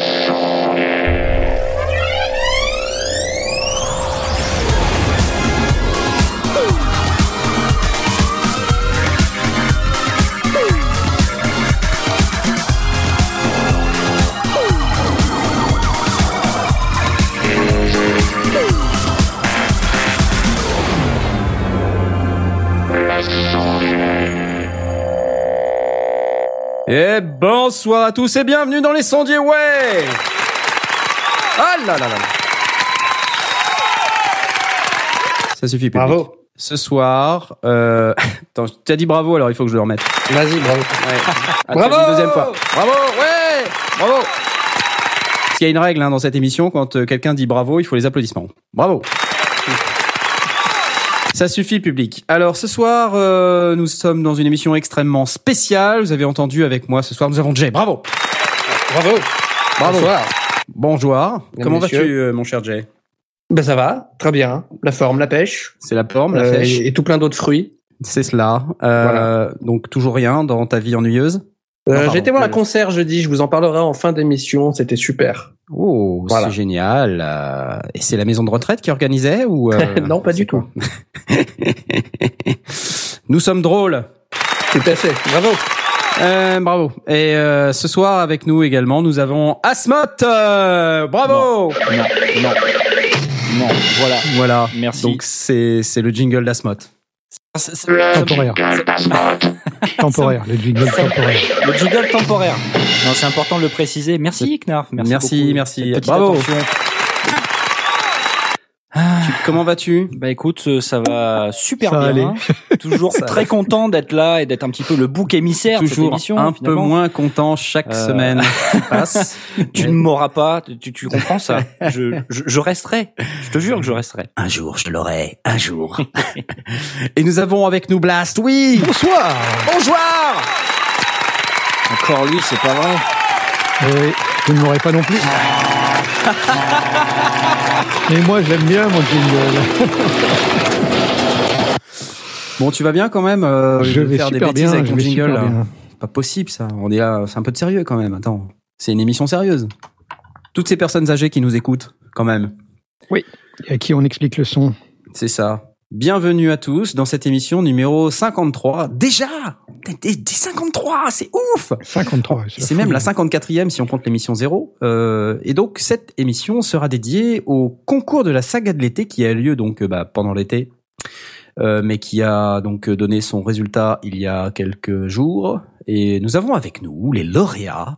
Et bonsoir à tous et bienvenue dans les sondiers, ouais Ah là là là Ça suffit, public. Bravo. Ce soir, euh... Attends, tu as dit bravo, alors il faut que je le remette. Vas-y, bravo. Ah, Bravo deuxième fois. Bravo, ouais Bravo Parce qu'il y a une règle hein, dans cette émission, quand euh, quelqu'un dit bravo, il faut les applaudissements. Bravo ça suffit, public. Alors, ce soir, euh, nous sommes dans une émission extrêmement spéciale. Vous avez entendu avec moi ce soir, nous avons Jay. Bravo Bravo. Bravo. Bonsoir. Bonjour. Comment vas-tu, euh, mon cher Jay? Ben ça va, très bien. La forme, la pêche, C'est la forme, la euh, et, et tout plein d'autres fruits. C'est cela. Euh, Donc, toujours rien dans ta vie ennuyeuse? Euh, J'ai été voir un concert jeudi, je vous en parlerai en fin d'émission, c'était super. Oh, Voilà. c'est génial. Euh, Et c'est la maison de retraite qui organisait ou euh, non, pas du tout. Nous sommes drôles. Tout à fait, bravo. Euh, bravo. Et euh, ce soir avec nous également, nous avons Asmot. Euh, bravo. Non, non, non, voilà. Voilà. Merci. Donc c'est c'est le jingle d'Asmot. C'est- c'est- Temporaire. temporaire, le jingle temporaire. Le jingle temporaire. Non, c'est important de le préciser. Merci, Knarf. Merci, Merci, beaucoup. merci. Bravo. attention. Tu- comment vas-tu? Bah écoute, euh, ça va super Ça va bien. Toujours Ça très content d'être là et d'être un petit peu le bouc émissaire de cette Toujours émission. un peu finalement. moins content chaque Euh, semaine qui passe. Tu ne m'auras pas. Tu, tu comprends ça je, je, je resterai. Je te jure que je resterai. Un jour, je l'aurai. Un jour. Et nous avons avec nous Blast. Oui. Bonsoir Bonjour. Encore lui, c'est pas vrai. Oui, vous ne m'aurez pas non plus. Et moi, j'aime bien mon jingle. Bon, tu vas bien quand même euh, je de vais faire des bêtises bien, avec je ton vais jingle. super là. bien. Pas possible ça. On est là, c'est un peu de sérieux quand même. Attends, c'est une émission sérieuse. Toutes ces personnes âgées qui nous écoutent, quand même. Et à qui on explique le son C'est ça. Bienvenue à tous dans cette émission numéro 53. Déjà Des, des 53, c'est ouf 53. C'est même la 54e si on compte l'émission 0. Euh, et donc cette émission sera dédiée au concours de la saga de l'été qui a lieu donc euh, bah, pendant l'été, euh, mais qui a donc donné son résultat il y a quelques jours. Et nous avons avec nous les lauréats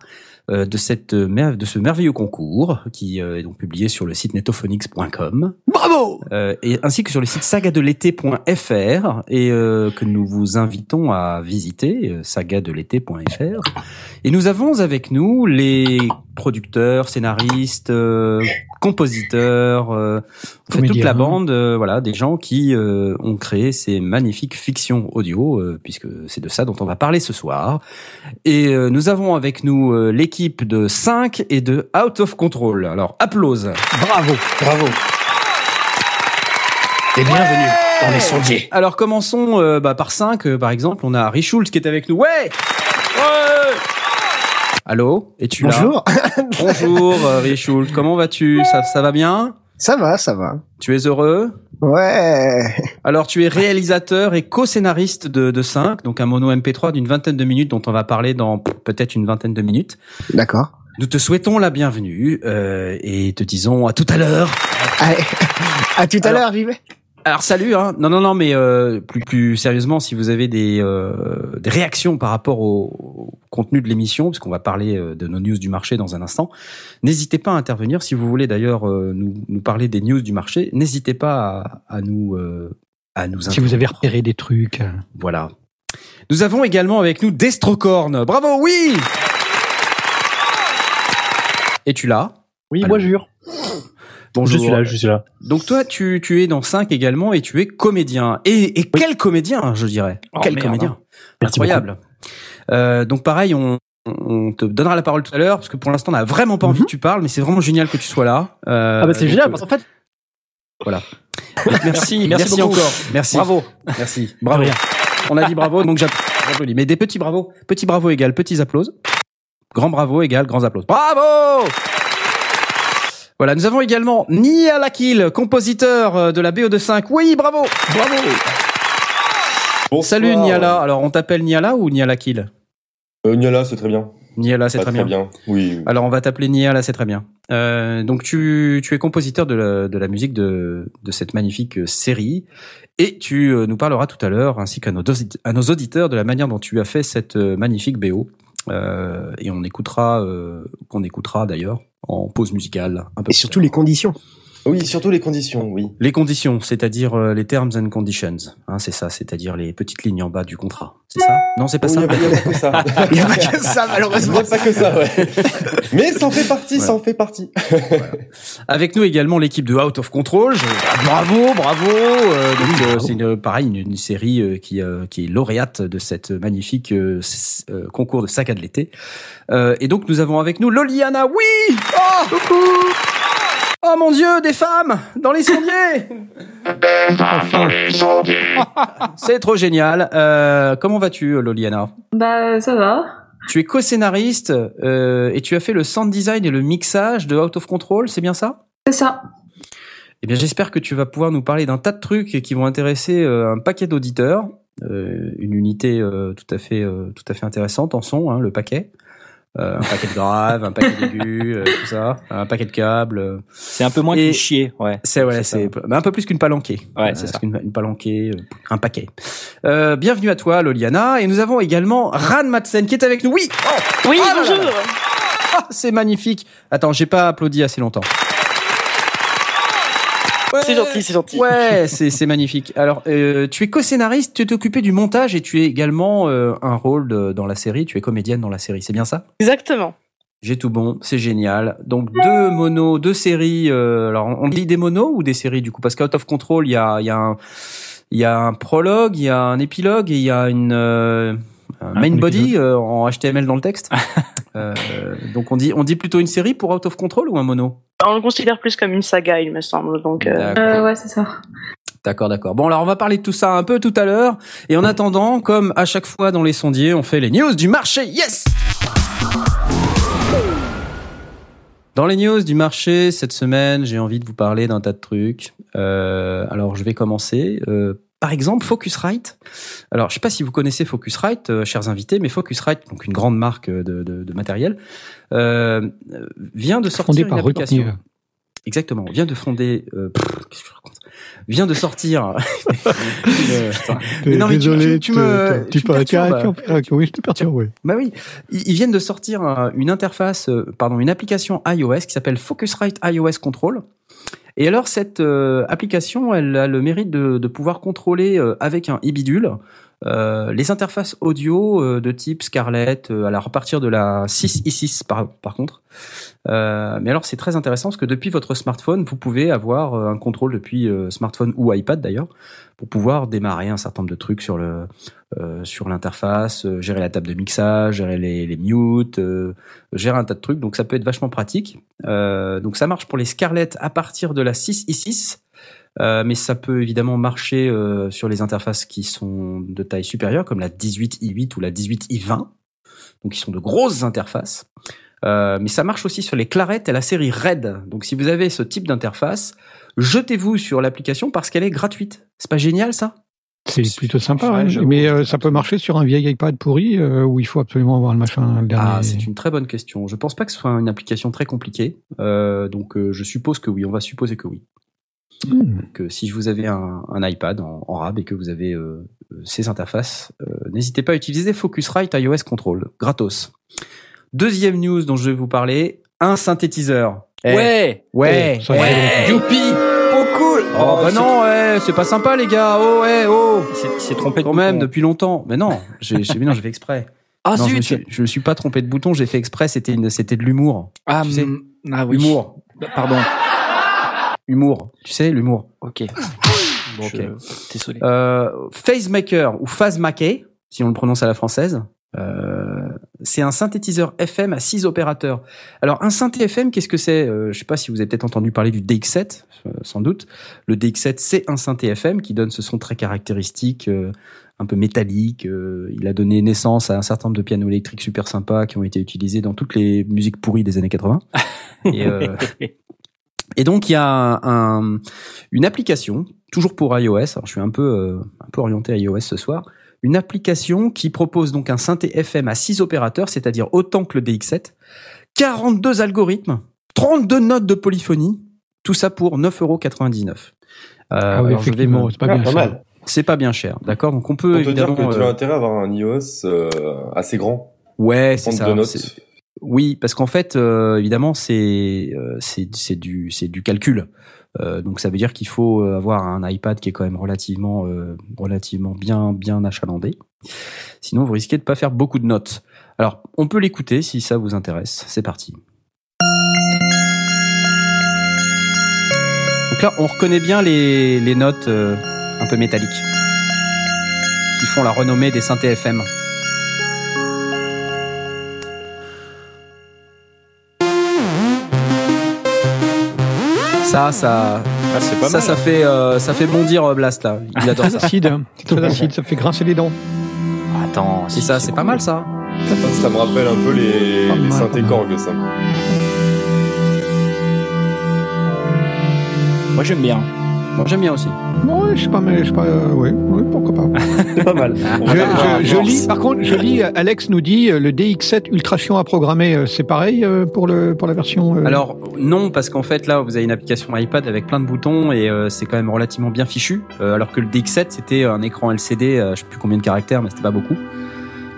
de cette mer- de ce merveilleux concours qui euh, est donc publié sur le site netophonix.com. Bravo Euh, et ainsi que sur le site sagadelété.fr et euh, que nous vous invitons à visiter euh, sagadelété.fr et nous avons avec nous les producteurs, scénaristes, euh, compositeurs, euh, en fait, toute la bande, euh, voilà, des gens qui euh, ont créé ces magnifiques fictions audio, euh, puisque c'est de ça dont on va parler ce soir. Et euh, nous avons avec nous euh, l'équipe de 5 et de Out of Control. Alors, applause. Bravo Bravo. Et bienvenue dans les sondiers. Alors commençons euh, bah, par 5, par exemple. On a Richult qui est avec nous. Ouais Ouais Allô Es-tu là Bonjour. Bonjour euh, Richult, comment vas-tu? Ça, ça va bien? Ça va, ça va. Tu es heureux? Ouais. Alors tu es réalisateur et co-scénariste de, de 5, donc un mono MP3 d'une vingtaine de minutes dont on va parler dans peut-être une vingtaine de minutes. D'accord. Nous te souhaitons la bienvenue euh, et te disons à tout à l'heure. Allez. À tout à l'heure, vais. Alors salut hein. Non non non mais euh, plus plus sérieusement si vous avez des euh, des réactions par rapport au, au contenu de l'émission parce qu'on va parler euh, de nos news du marché dans un instant, n'hésitez pas à intervenir si vous voulez d'ailleurs euh, nous nous parler des news du marché, n'hésitez pas à, à nous à nous Si vous avez repéré des trucs. Voilà. Nous avons également avec nous Destrocorn. Bravo, oui Es-tu là Oui, moi jure. Bonjour. Je suis là, je suis là. Donc toi, tu, tu es dans 5 également et tu es comédien. Et, et quel comédien, je dirais? Oh, quel merde, comédien? Merci Incroyable. Euh, donc pareil, on, on te donnera la parole tout à l'heure parce que pour l'instant, on n'a vraiment pas envie Mhm. que tu parles, mais c'est vraiment génial que tu sois là. Euh, Ah bah c'est génial euh, parce qu'en fait, Merci, merci beaucoup. encore. Merci. Bravo. Merci. Bravo. On a dit bravo, donc j'app- j'applaudis. Mais des petits bravos. Petits bravos égale petits applauses. Grand bravo égale grands applaudissements. Bravo Voilà, nous avons également Nia Lakil, compositeur euh, de la BO de 5. Oui, bravo Bravo Bonsoir. Salut Niala. Alors, on t'appelle Niala ou Nia Lakil Euh, Niala, c'est très bien. Niala, c'est très bien. Oui. oui. Alors, on va t'appeler Niala, c'est très bien. Euh, donc, tu, tu es compositeur de la, de la musique de, de cette magnifique euh, série. Et tu nous parleras tout à l'heure, ainsi qu'à nos, à nos auditeurs, de la manière dont tu as fait cette magnifique BO. Euh, et on écoutera, euh, qu'on écoutera d'ailleurs en pause musicale. Un peu Et surtout les conditions. Oui, surtout les conditions, oui. Les conditions, c'est-à-dire euh, les terms and conditions. Hein, c'est ça, c'est-à-dire les petites lignes en bas du contrat. C'est ça? Non, c'est pas Il ça. n'y il y a pas que ça. Il n'y a pas que ça, Il n'y malheureusement. a pas que ça, ouais. Mais ça en fait partie, ça en fait partie. Avec nous également l'équipe de Out of Control. Bravo, bravo. Euh, donc euh, c'est une, pareil une, une série euh, qui euh, qui est lauréate de cette magnifique euh, euh, concours de saga de l'été. Euh, et donc nous avons avec nous Loliana. Oui. Oh, coucou. Oh mon Dieu, des femmes dans les sondiers. C'est trop génial. Euh, comment vas-tu, Loliana? Bah ça va. Tu es co-scénariste euh, et tu as fait le sound design et le mixage de Out of Control, c'est bien ça? C'est ça. Eh bien, j'espère que tu vas pouvoir nous parler d'un tas de trucs qui vont intéresser euh, un paquet d'auditeurs. Euh, une unité euh, tout à fait euh, tout à fait intéressante en son, hein, le paquet. Euh, un paquet de graves, un paquet d'aigus, euh, tout ça, un paquet de câbles. euh. C'est un peu moins que chier, ouais. C'est ouais, C'est un peu plus qu'une palanquée. Ouais, c'est Euh, ça. qu'une- Une palanquée, euh, un paquet. Euh, bienvenue à toi, Loliana, et nous avons également Ran Madsen qui est avec nous. Oui, oh, Oui, là bonjour. ah, c'est magnifique. Attends, j'ai pas applaudi assez longtemps. C'est gentil, c'est gentil. Ouais, c'est c'est magnifique. Alors, euh, tu es co-scénariste, tu t'es occupé du montage et tu es également euh, un rôle de- dans la série. Tu es comédienne dans la série, c'est bien ça? Exactement. J'ai tout bon, c'est génial. Donc deux monos, deux séries. euh, alors, on dit des monos ou des séries du coup? Parce qu'Out of Control, il y a, il y a un, il y a un prologue, il y a un épilogue et il y a une euh, un main body euh, en HTML dans le texte. Euh, donc on dit, on dit plutôt une série pour Out of Control ou un mono? On le considère plus comme une saga, il me semble. Donc, euh, D'accord. Euh, ouais, c'est ça. D'accord, d'accord. Bon, alors on va parler de tout ça un peu tout à l'heure. Et en attendant, comme à chaque fois dans les sondiers, on fait les news du marché. Yes Dans les news du marché, cette semaine, j'ai envie de vous parler d'un tas de trucs. Euh, alors, je vais commencer. Euh, par exemple, Focusrite. Alors, je sais pas si vous connaissez Focusrite, euh, chers invités, mais Focusrite, donc une grande marque de, de, de matériel, euh, vient de sortir Fondé une par application. Retortive. Exactement. Vient de fonder. Euh, pff, Qu'est-ce que je raconte? Vient de sortir. Euh, Mais non, mais tu- Désolé, tu- tu me- tu tu peux me perturbes. tiens, oui, je te perturbe, oui. Bah oui, ils viennent de sortir euh, une interface, euh, pardon, une application iOS qui s'appelle Focusrite iOS Control. Et alors cette euh, application, elle a le mérite de, pouvoir contrôler euh, avec un e-bidule euh, les interfaces audio euh, de type Scarlett, euh, alors à partir de la 6 i6 par, par contre. Euh, mais alors c'est très intéressant parce que depuis votre smartphone, vous pouvez avoir euh, un contrôle depuis smartphone ou iPad d'ailleurs pour pouvoir démarrer un certain nombre de trucs sur le sur l'interface, gérer la table de mixage, gérer les, les mutes, gérer un tas de trucs. Donc ça peut être vachement pratique. Donc ça marche pour les Scarlett à partir de la 6 i6. Euh, mais ça peut évidemment marcher euh, sur les interfaces qui sont de taille supérieure, comme la 18i8 ou la 18i20, donc qui sont de grosses interfaces. Euh, mais ça marche aussi sur les Claret et la série Red. Donc si vous avez ce type d'interface, jetez-vous sur l'application parce qu'elle est gratuite. C'est pas génial ça? C'est plutôt sympa, Ouais, j'avoue, mais euh, ça peut marcher sur un vieil iPad pourri euh, où il faut absolument avoir le machin le dernier. Ah, c'est une très bonne question. Je pense pas que ce soit une application très compliquée. Euh, donc euh, je suppose que oui. On va supposer que oui. Hmm. que si vous avez un, un iPad en, en RAB et que vous avez euh, euh, ces interfaces, euh, n'hésitez pas à utiliser Focusrite iOS Control, gratos. Deuxième news dont je vais vous parler, un synthétiseur. Eh, Ouais. ouais, Oh, ça, ouais, c'est youpi, oh cool. Oh, bah non, ouais, c'est pas sympa les gars. Oh ouais, oh. Il s'est- il s'est trompé de Quand même bouton. depuis longtemps. Mais non, j'ai, j'ai, mais non, j'ai fait exprès. Ah non, je me, zut. suis, je me suis pas trompé de bouton. J'ai fait exprès. C'était une, c'était de l'humour. Ah, tu sais. mm, ah oui. Humour, Pardon. Humour. Tu sais, l'humour. Ok. Bon, ok. Je- Désolé. Euh, Phasemaker ou Phasemaker, si on le prononce à la française, euh, c'est un synthétiseur FM à 6 opérateurs. Alors un synthé FM, qu'est-ce que c'est euh, Je sais pas si vous avez peut-être entendu parler du DX7, euh, sans doute. Le DX7, c'est un synthé FM qui donne ce son très caractéristique, euh, un peu métallique. euh, il a donné naissance à un certain nombre de pianos électriques super sympas qui ont été utilisés dans toutes les musiques pourries des années 80. Et, euh, et donc il y a un, un- une application, toujours pour iOS. Alors je suis un peu euh, un peu orienté iOS ce soir. Une application qui propose donc un synthé FM à 6 opérateurs, c'est-à-dire autant que le DX7, 42 algorithmes, 32 notes de polyphonie, tout ça pour 9,99€. Euh, Ah oui, effectivement, me- c'est pas Ah, bien pas ça. mal. C'est pas bien cher, d'accord? Donc on peut Pour te dire que tu euh, as intérêt à avoir un iOS euh, assez grand. Ouais, c'est 32 ça. notes. Oui, parce qu'en fait, euh, évidemment, c'est euh, c'est du calcul. Euh, donc ça veut dire qu'il faut avoir un iPad qui est quand même relativement bien achalandé. Sinon, vous risquez de pas faire beaucoup de notes. Alors, on peut l'écouter si ça vous intéresse. C'est parti. Donc là, on reconnaît bien les les notes un peu métalliques qui font la renommée des synthés FM. Ça, ça, Ah, pas ça, mal. ça fait, euh, ça fait bondir euh, Blast là. Il adore Très ça. acide, hein. c'est très acide, ça fait grincer les dents. Attends. Et ça, c'est pas mal ça. Ça me rappelle un peu les, Pas les mal, synthés. Korg, ça. Moi j'aime bien. Moi, j'aime bien aussi. Ouais, je sais pas, mais je sais pas, euh, ouais, ouais, pourquoi pas. C'est pas mal. On Je, lis, par contre, je lis, euh, Alex nous dit, euh, le DX7 Ultrasion à programmer, euh, c'est pareil pour le pour la version. euh, Alors non, parce qu'en fait là, vous avez une application iPad avec plein de boutons et euh, c'est quand même relativement bien fichu. Euh, alors que le DX7 c'était un écran LCD, euh, je sais plus combien de caractères, mais c'était pas beaucoup.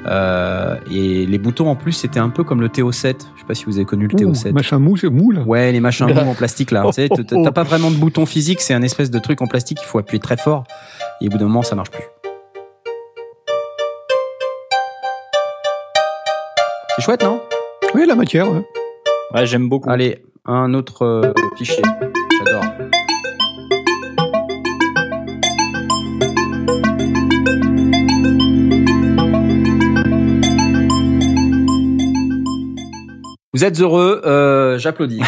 Euh, et les boutons en plus c'était un peu comme le TO7. Je sais pas si vous avez connu le ouh, TO7. machin mou, c'est moule. Ouais, les machins mous en plastique là. Tu sais, t'as- t'as pas vraiment de bouton physique, c'est un espèce de truc en plastique qu'il faut appuyer très fort. Et au bout d'un moment, ça marche plus. C'est chouette, non? Oui, la matière. ouais. Ouais, j'aime beaucoup. Allez, un autre euh, fichier. J'adore. Vous êtes heureux, euh, j'applaudis.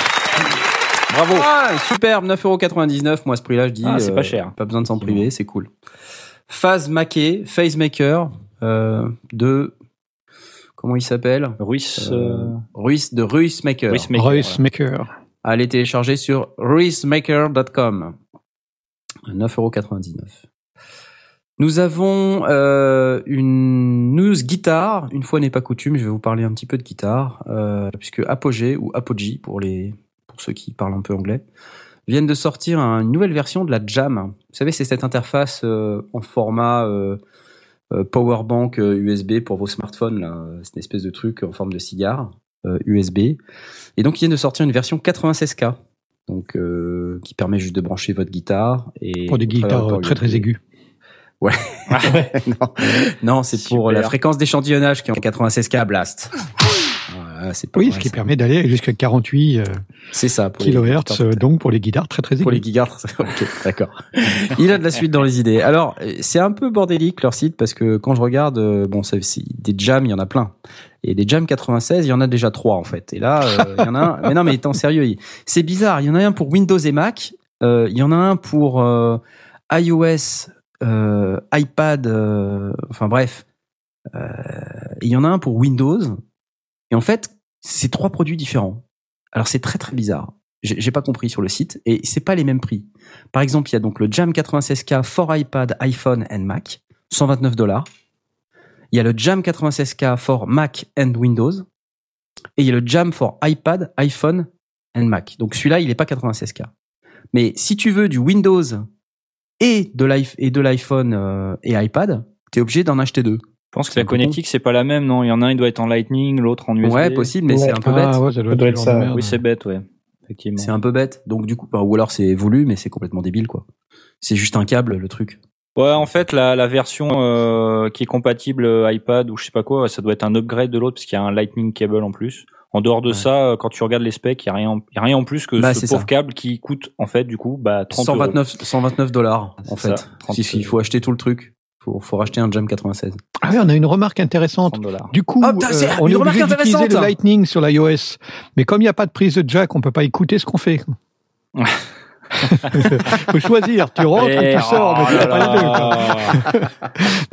Bravo. Ah, superbe, 9,99€. Moi, à ce prix-là, je dis. Ah, c'est euh, pas cher. Pas besoin de s'en priver, c'est cool. Phase Maquet, Phasemaker, euh, de. Comment il s'appelle? Ruiz. euh, euh, Ruiz, de Ruiz Maker. Ruiz Maker, voilà. Maker. Allez télécharger sur ruizmaker.com. 9,99€. Nous avons euh, une news guitare. Une fois n'est pas coutume, je vais vous parler un petit peu de guitare, euh, puisque Apogee ou Apogee pour les pour ceux qui parlent un peu anglais viennent de sortir une nouvelle version de la Jam. Vous savez, c'est cette interface euh, en format euh, euh, power bank euh, USB pour vos smartphones. là. C'est une espèce de truc en forme de cigare euh, USB. Et donc, ils viennent de sortir une version 96K. Donc, euh, qui permet juste de brancher votre guitare et Pour des guitares très très Aiguës. non, non c'est pour la fréquence d'échantillonnage qui est en 96K Blast. Voilà, c'est pas Oui, vrai, ce qui permet d'aller jusqu'à 48 euh, c'est ça pour guitares. euh, donc pour les guitares très très pour les aiguës. gigahertz. ok, d'accord. Il a de la suite dans les idées. Alors, c'est un peu bordélique leur site parce que quand je regarde, euh, bon, c'est c'est- des jams, il y en a plein. Et des jams 96, il y en a déjà trois en fait. Et là, euh, il y en a un. Mais non, mais étant sérieux, c'est bizarre. Il y en a un pour Windows et Mac. Il y en a un pour iOS, euh, iPad. euh, enfin bref. Euh, il y en a un pour Windows. Et en fait, c'est trois produits différents. Alors c'est très très bizarre. J'ai pas compris sur le site et c'est pas les mêmes prix. Par exemple, il y a donc le Jam 96K for iPad, iPhone and Mac, 129 dollars. Il y a le Jam 96K for Mac and Windows et il y a le Jam for iPad, iPhone and Mac. Donc celui-là, il est pas 96K. Mais si tu veux du Windows et de l'iPhone euh, et iPad, t'es obligé d'en acheter deux. Je pense que la connectique c'est pas la même, non? Il y en a un, il doit être en Lightning, l'autre en USB. Ouais, possible, mais c'est un peu bête. Ah ouais, ça doit Ça être, doit ça. Oui, c'est bête, ouais. Effectivement. C'est un peu bête. Donc du coup, bah, ou alors c'est voulu, mais c'est complètement débile, quoi. C'est juste un câble, le truc. Ouais, en fait, la, la version euh, qui est compatible euh, iPad ou je sais pas quoi, ça doit être un upgrade de l'autre parce qu'il y a un Lightning cable en plus. En dehors de Ouais. ça, euh, quand tu regardes les specs, il y a rien, il y a rien en plus que Bah, ce pauvre ça. câble qui coûte en fait du coup bah 30 euros. 129, 129 dollars, en fait. ça, 30 il, il faut acheter tout le truc. Faut, faut racheter un Jam 96. Ah oui, on a une remarque intéressante. 30 dollars. Du coup, Oh, putain, c'est euh, on est obligé d'utiliser le Lightning sur l'iOS. Mais comme il n'y a pas de prise de jack, on peut pas écouter ce qu'on fait. Faut choisir. Tu rentres ou Eh, tu sors. mais oh tu fais là pas les deux, quoi. là.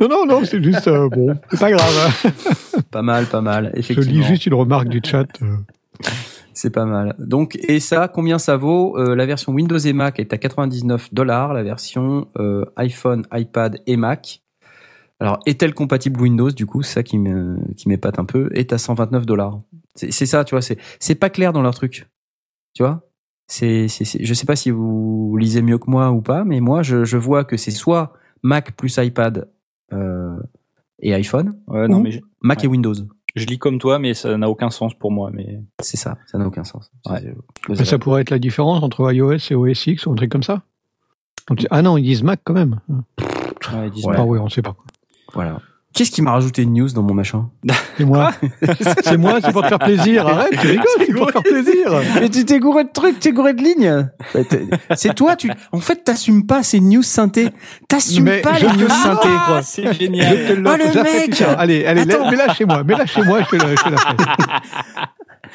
Non, non, non, c'est juste euh, bon. C'est pas grave. hein. Pas mal, pas mal. Je Effectivement. lis juste une remarque du chat. euh. C'est pas mal. Donc, et ça, combien ça vaut Euh, La version Windows et Mac est à 99 dollars. La version euh, iPhone, iPad et Mac. Alors, est-elle compatible Windows Du coup, c'est ça qui me qui m'épate un peu. Est à 129 dollars. C'est c'est ça, tu vois. C'est c'est pas clair dans leur truc. Tu vois? C'est c'est je sais pas si vous lisez mieux que moi ou pas, mais moi, je je vois que c'est soit Mac plus iPad euh, et iPhone, Ouais, non, Ou- mais je, Mac Ouais. et Windows. je lis comme toi, mais ça n'a aucun sens pour moi. Mais C'est ça. Ça n'a aucun sens. Ouais. Ça pourrait être la différence entre iOS et OS X ou un truc comme ça. Ah non, ils disent Mac quand même. Ouais, ils disent Ouais. Ah oui, on sait pas. Voilà. Qu'est-ce qui m'a rajouté une news dans mon machin C'est moi. c'est moi, c'est pour te faire plaisir. Arrête, tu rigoles, c'est pour te faire plaisir. Mais tu t'es gouré de trucs, t'es gouré de lignes. C'est toi, tu. En fait, t'assumes pas ces news synthé. T'assumes pas les news l'offre. synthé. Ah, c'est Je génial. te l'offre. Oh, le mec. Allez, allez, Attends. mets-la chez moi. Mets-la chez moi, je te la, je te la fais.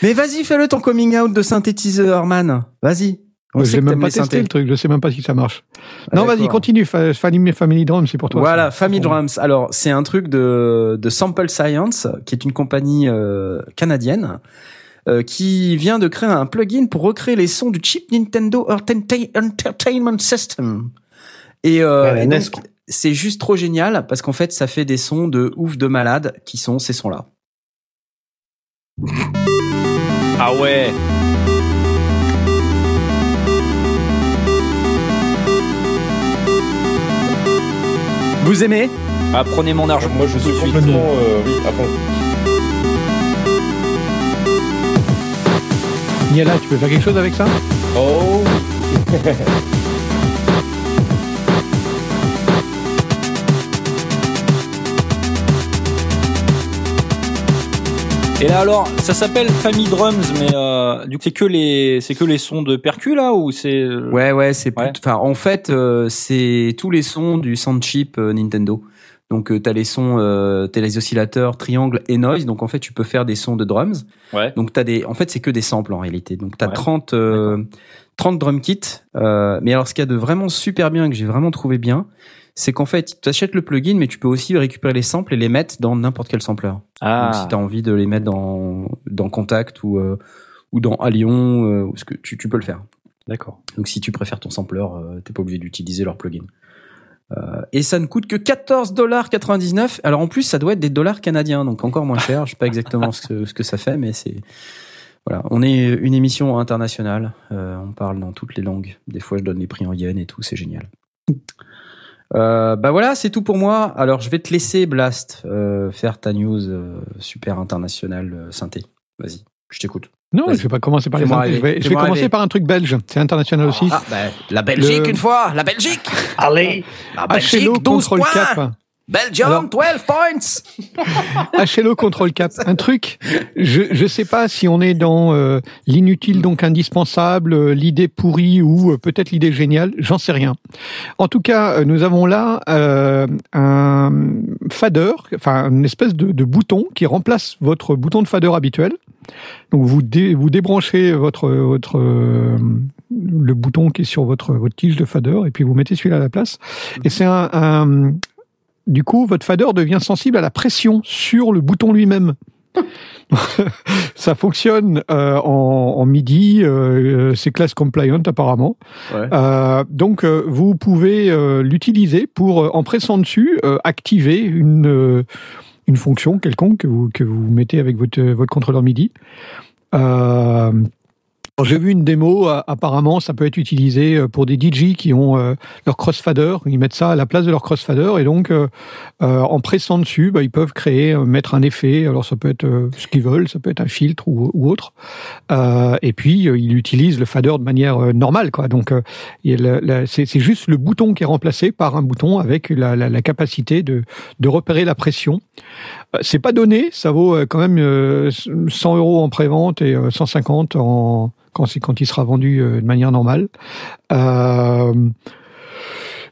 Mais vas-y, fais-le ton coming out de synthétiseur, man. Vas-y. On Je n'ai même pas testé synthés. le truc, je sais même pas si ça marche. Ah, non, vas-y, continue. Fa- Family, Family Drum, c'est pour toi. Voilà, ça. Family Drums. Alors, c'est un truc de, de Sample Science, qui est une compagnie euh, canadienne, euh, qui vient de créer un plugin pour recréer les sons du chip Nintendo Entertain- Entertainment System. Et, euh, Ouais, et quoi. c'est juste trop génial parce qu'en fait, ça fait des sons de ouf de malade qui sont ces sons-là. Ah ouais. Vous aimez Ah, prenez mon argent. Moi, je suis complètement, euh, oui, à fond. Niala, tu peux faire quelque chose avec ça? Oh, Et là alors, ça s'appelle Family Drums, mais euh, du coup c'est que les c'est que les sons de percu là ou c'est euh, Ouais, ouais, c'est Ouais. enfin en fait euh, c'est tous les sons du sound chip euh, Nintendo. Donc euh, t'as les sons, euh, t'as les oscillateurs triangle et noise. Donc en fait tu peux faire des sons de drums. Ouais. Donc t'as des, en fait c'est que des samples en réalité. Donc t'as Ouais. 30 euh, 30 drum kits. Euh, mais alors ce qu'il y a de vraiment super bien que j'ai vraiment trouvé bien, c'est qu'en fait tu achètes le plugin, mais tu peux aussi récupérer les samples et les mettre dans n'importe quel sampler. Donc Ah. si t'as envie de les mettre dans dans Contact ou euh, ou dans Alion, euh, ce que tu, tu peux le faire. D'accord. Donc si tu préfères ton sampler, euh, t'es pas obligé d'utiliser leur plugin. Euh, et ça ne coûte que 14,99$. Alors en plus, ça doit être des dollars canadiens, donc encore moins cher. Je sais pas exactement ce que, ce que ça fait, mais c'est voilà. On est une émission internationale. Euh, on parle dans toutes les langues. Des fois, je donne les prix en yens et tout. C'est génial. Euh, bah voilà, c'est tout pour moi. Alors je vais te laisser Blast euh, faire ta news euh, super internationale euh, synthé. Vas-y, je t'écoute. Non, je vais pas commencer par les synthés. Je vais, je commencer rêver. par un truc belge. C'est international aussi. Ah, bah, la Belgique Le- une fois, la Belgique. Allez La Belgique 12 Control points. Cap. Belgium Alors- 12 points. HLO Control Cap. Un truc, je je sais pas si on est dans euh, l'inutile donc indispensable, euh, l'idée pourrie ou euh, peut-être l'idée géniale, j'en sais rien. En tout cas, euh, nous avons là euh, un fader, enfin une espèce de, de bouton qui remplace votre bouton de fader habituel. Donc vous dé- vous débranchez votre votre euh, le bouton qui est sur votre votre tige de fader et puis vous mettez celui-là à la place. Et c'est un, un du coup, votre fader devient sensible à la pression sur le bouton lui-même. ça fonctionne euh, en, en MIDI, euh, c'est class compliant apparemment. Ouais. Euh, donc, euh, vous pouvez euh, l'utiliser pour, euh, en pressant dessus, euh, activer une euh, une fonction quelconque que vous que vous mettez avec votre votre contrôleur MIDI. J'ai vu une démo, apparemment ça peut être utilisé euh, pour des DJ qui ont euh, leur crossfader, ils mettent ça à la place de leur crossfader et donc euh, euh, en pressant dessus, bah, ils peuvent créer, euh, mettre un effet, alors ça peut être ce qu'ils veulent, ça peut être un filtre ou, ou autre, et puis ils utilisent le fader de manière normale, quoi. Donc c'est juste le bouton qui est remplacé par un bouton avec la, capacité de repérer la pression. Euh, C'est pas donné, ça vaut euh, quand même euh, 100 euros en prévente et euh, 150 en quand, il sera vendu euh, de manière normale. Euh,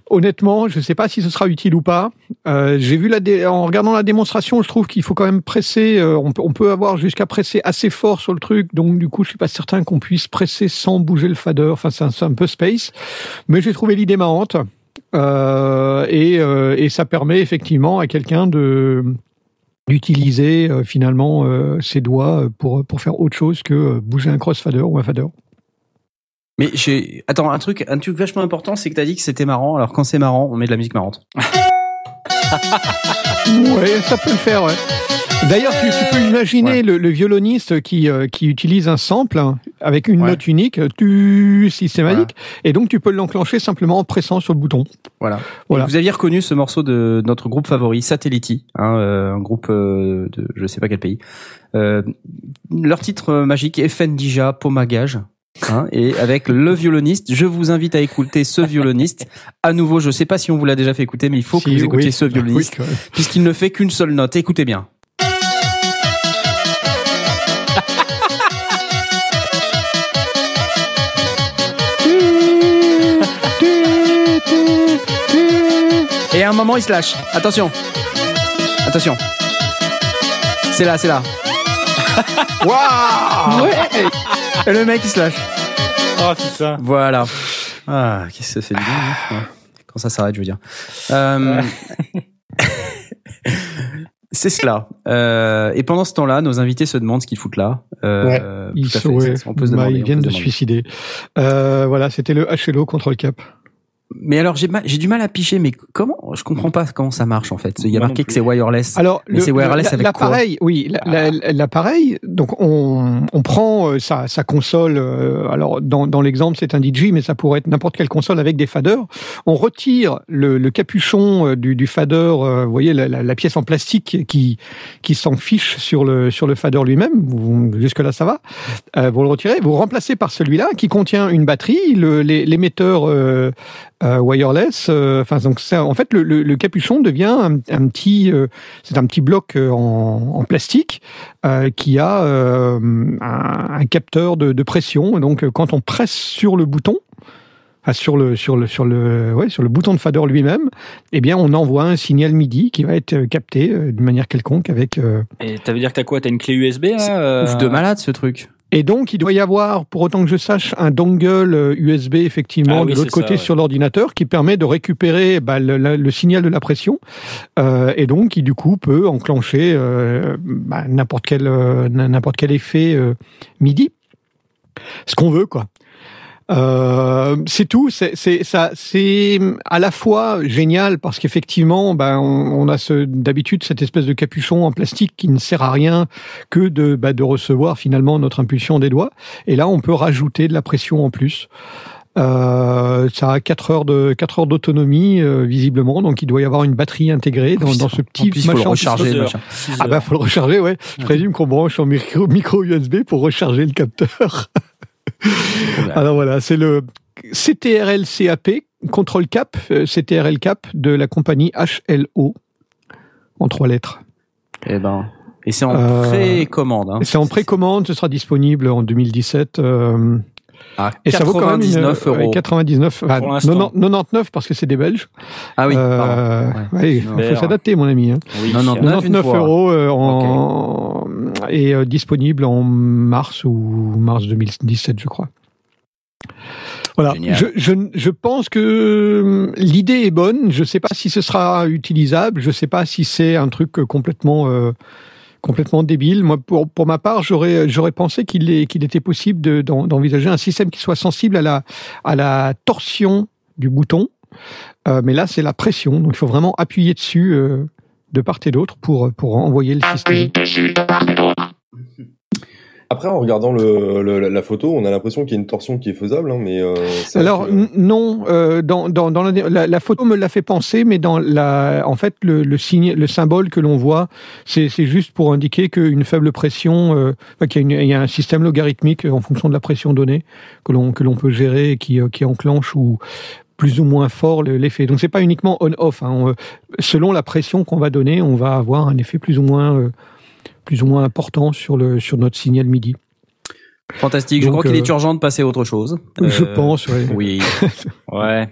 honnêtement, je ne sais pas si ce sera utile ou pas. Euh, J'ai vu la dé- en regardant la démonstration, je trouve qu'il faut quand même presser. euh, on, peut, avoir jusqu'à presser assez fort sur le truc, donc du coup, je suis pas certain qu'on puisse presser sans bouger le fader. Enfin, c'est un, peu space, mais j'ai trouvé l'idée marrante Euh, et, euh, et ça permet effectivement à quelqu'un de d'utiliser euh, finalement euh, ses doigts pour pour faire autre chose que euh, bouger un crossfader ou un fader. Mais j'ai attends un truc un truc vachement important, c'est que t'as dit que c'était marrant. Alors quand c'est marrant, on met de la musique marrante. Ouais, ça peut le faire, ouais. D'ailleurs, tu, tu peux imaginer Ouais. le, le violoniste qui, euh, qui utilise un sample hein, avec une Ouais. note unique, euh, tu systématique, et donc tu peux l'enclencher simplement en pressant sur le bouton. Voilà. Voilà. Vous aviez reconnu ce morceau de notre groupe favori, Satelliti, hein, euh, un groupe euh, de je sais pas quel pays. Euh, leur titre magique, Effendija Pomagage. Hein, et avec le violoniste, je vous invite à écouter ce violoniste. À nouveau, je sais pas si on vous l'a déjà fait écouter, mais il faut que vous écoutiez oui. ce violoniste, même. puisqu'il ne fait qu'une seule note. Écoutez bien. À un moment, il se lâche. Attention. Attention. C'est là, c'est là. Waouh Et le mec, il se lâche. Oh putain. Voilà. Ah, qu'est-ce que ça fait du bien. hein. Quand ça s'arrête, je veux dire. Euh, C'est cela. Euh, et pendant ce temps-là, nos invités se demandent ce qu'ils foutent là. Euh, Ils, tout à fait. ouais, On peut se bah, demander. ils on viennent peut de se se suicider. Euh, voilà, c'était le HLO contre le cap. Mais alors, j'ai du mal à piger, mais comment Je comprends pas comment ça marche en fait. Il y a marqué que c'est wireless. Alors, Mais c'est wireless la- avec quoi l'appareil, oui, la- la- l'appareil. Donc, on, on prend euh, sa, sa console. euh, alors, dans, dans l'exemple, c'est un DJ, mais ça pourrait être n'importe quelle console avec des faders. On retire le, le capuchon euh, du, du fader. euh, vous voyez la, la- la pièce en plastique qui qui s'en fiche sur le sur le fader lui-même. Jusque là, ça va. Euh, vous le retirez, vous le remplacez par celui-là qui contient une batterie, l'émetteur euh, wireless. euh, Enfin, donc ça, en fait, le, le- le capuchon devient un, un petit, euh, c'est un petit bloc euh, en, en plastique euh, qui a euh, un, un capteur de, de pression. Donc, quand on presse sur le bouton, enfin, sur le sur le sur le ouais sur le bouton de fader lui-même, eh bien, on envoie un signal MIDI qui va être capté euh, d'une manière quelconque avec. euh, Et ça veut dire que t'as quoi? T'as une clé USB là? Euh, Ouf de malade ce truc. Et donc, il doit y avoir, pour autant que je sache, un dongle euh, USB effectivement Ah oui, de l'autre ça, côté ouais. sur l'ordinateur qui permet de récupérer bah, le, la- le signal de la pression euh, et donc qui du coup peut enclencher euh, bah, n'importe quel euh, n'importe quel effet euh, MIDI, ce qu'on veut quoi. Euh, c'est tout. C'est c'est ça. C'est à la fois génial parce qu'effectivement, ben on, on a ce d'habitude cette espèce de capuchon en plastique qui ne sert à rien que de bah, de recevoir finalement notre impulsion des doigts. Et là, on peut rajouter de la pression en plus. Euh, ça a 4 heures de 4 heures d'autonomie euh, visiblement, donc il doit y avoir une batterie intégrée dans, dans ce petit plus, il faut machin le recharger. machin. Ah bah heures. faut le recharger, ouais. Je présume qu'on branche en micro, micro USB pour recharger le capteur. Alors voilà, c'est le CTRL CAP, contrôle cap, euh, CTRL cap de la compagnie HLO en trois lettres. Eh ben. Et c'est en Euh, précommande. Hein. C'est en précommande, ce sera disponible en 2017. euh, À et ça vaut quand même une, 99 ouais, euros. 99, enfin, Pour l'instant. 90 99 parce que c'est des Belges. Ah oui. Euh, pardon. Ouais. ouais, il faut s'adapter, mon ami. Hein. Oui. Non, non, non. 99 99 une fois. euros euh, en, et euh, disponible en mars ou mars 2017, je crois. Voilà. Je, je, je pense que euh, l'idée est bonne. Je ne sais pas si ce sera utilisable. Je ne sais pas si c'est un truc euh, complètement euh, complètement débile. Moi, pour, pour ma part, j'aurais j'aurais pensé qu'il était possible de- d'en- d'envisager un système qui soit sensible à la à la torsion du bouton. Euh, mais là, c'est la pression. Donc, il faut vraiment appuyer dessus euh, de part et d'autre pour pour envoyer le système. Après, en regardant le, le- la- photo, on a l'impression qu'il y a une torsion qui est faisable, hein, mais. euh, Alors que- non, euh, dans, dans, dans la, la, la photo me l'a fait penser, mais dans la, en fait, le, le signe, le symbole que l'on voit, c'est juste pour indiquer qu'une faible pression, euh, enfin, qu'il y, y a un système logarithmique en fonction de la pression donnée que l'on que l'on peut gérer et qui, euh, qui enclenche ou plus ou moins fort le- l'effet. Donc c'est pas uniquement on/off. Hein. On, euh, selon la pression qu'on va donner, on va avoir un effet plus ou moins euh, plus ou moins important sur le sur notre signal MIDI. Fantastique. je crois qu'il euh, est urgent de passer à autre chose. Je Euh, pense. ouais. Oui. Ouais.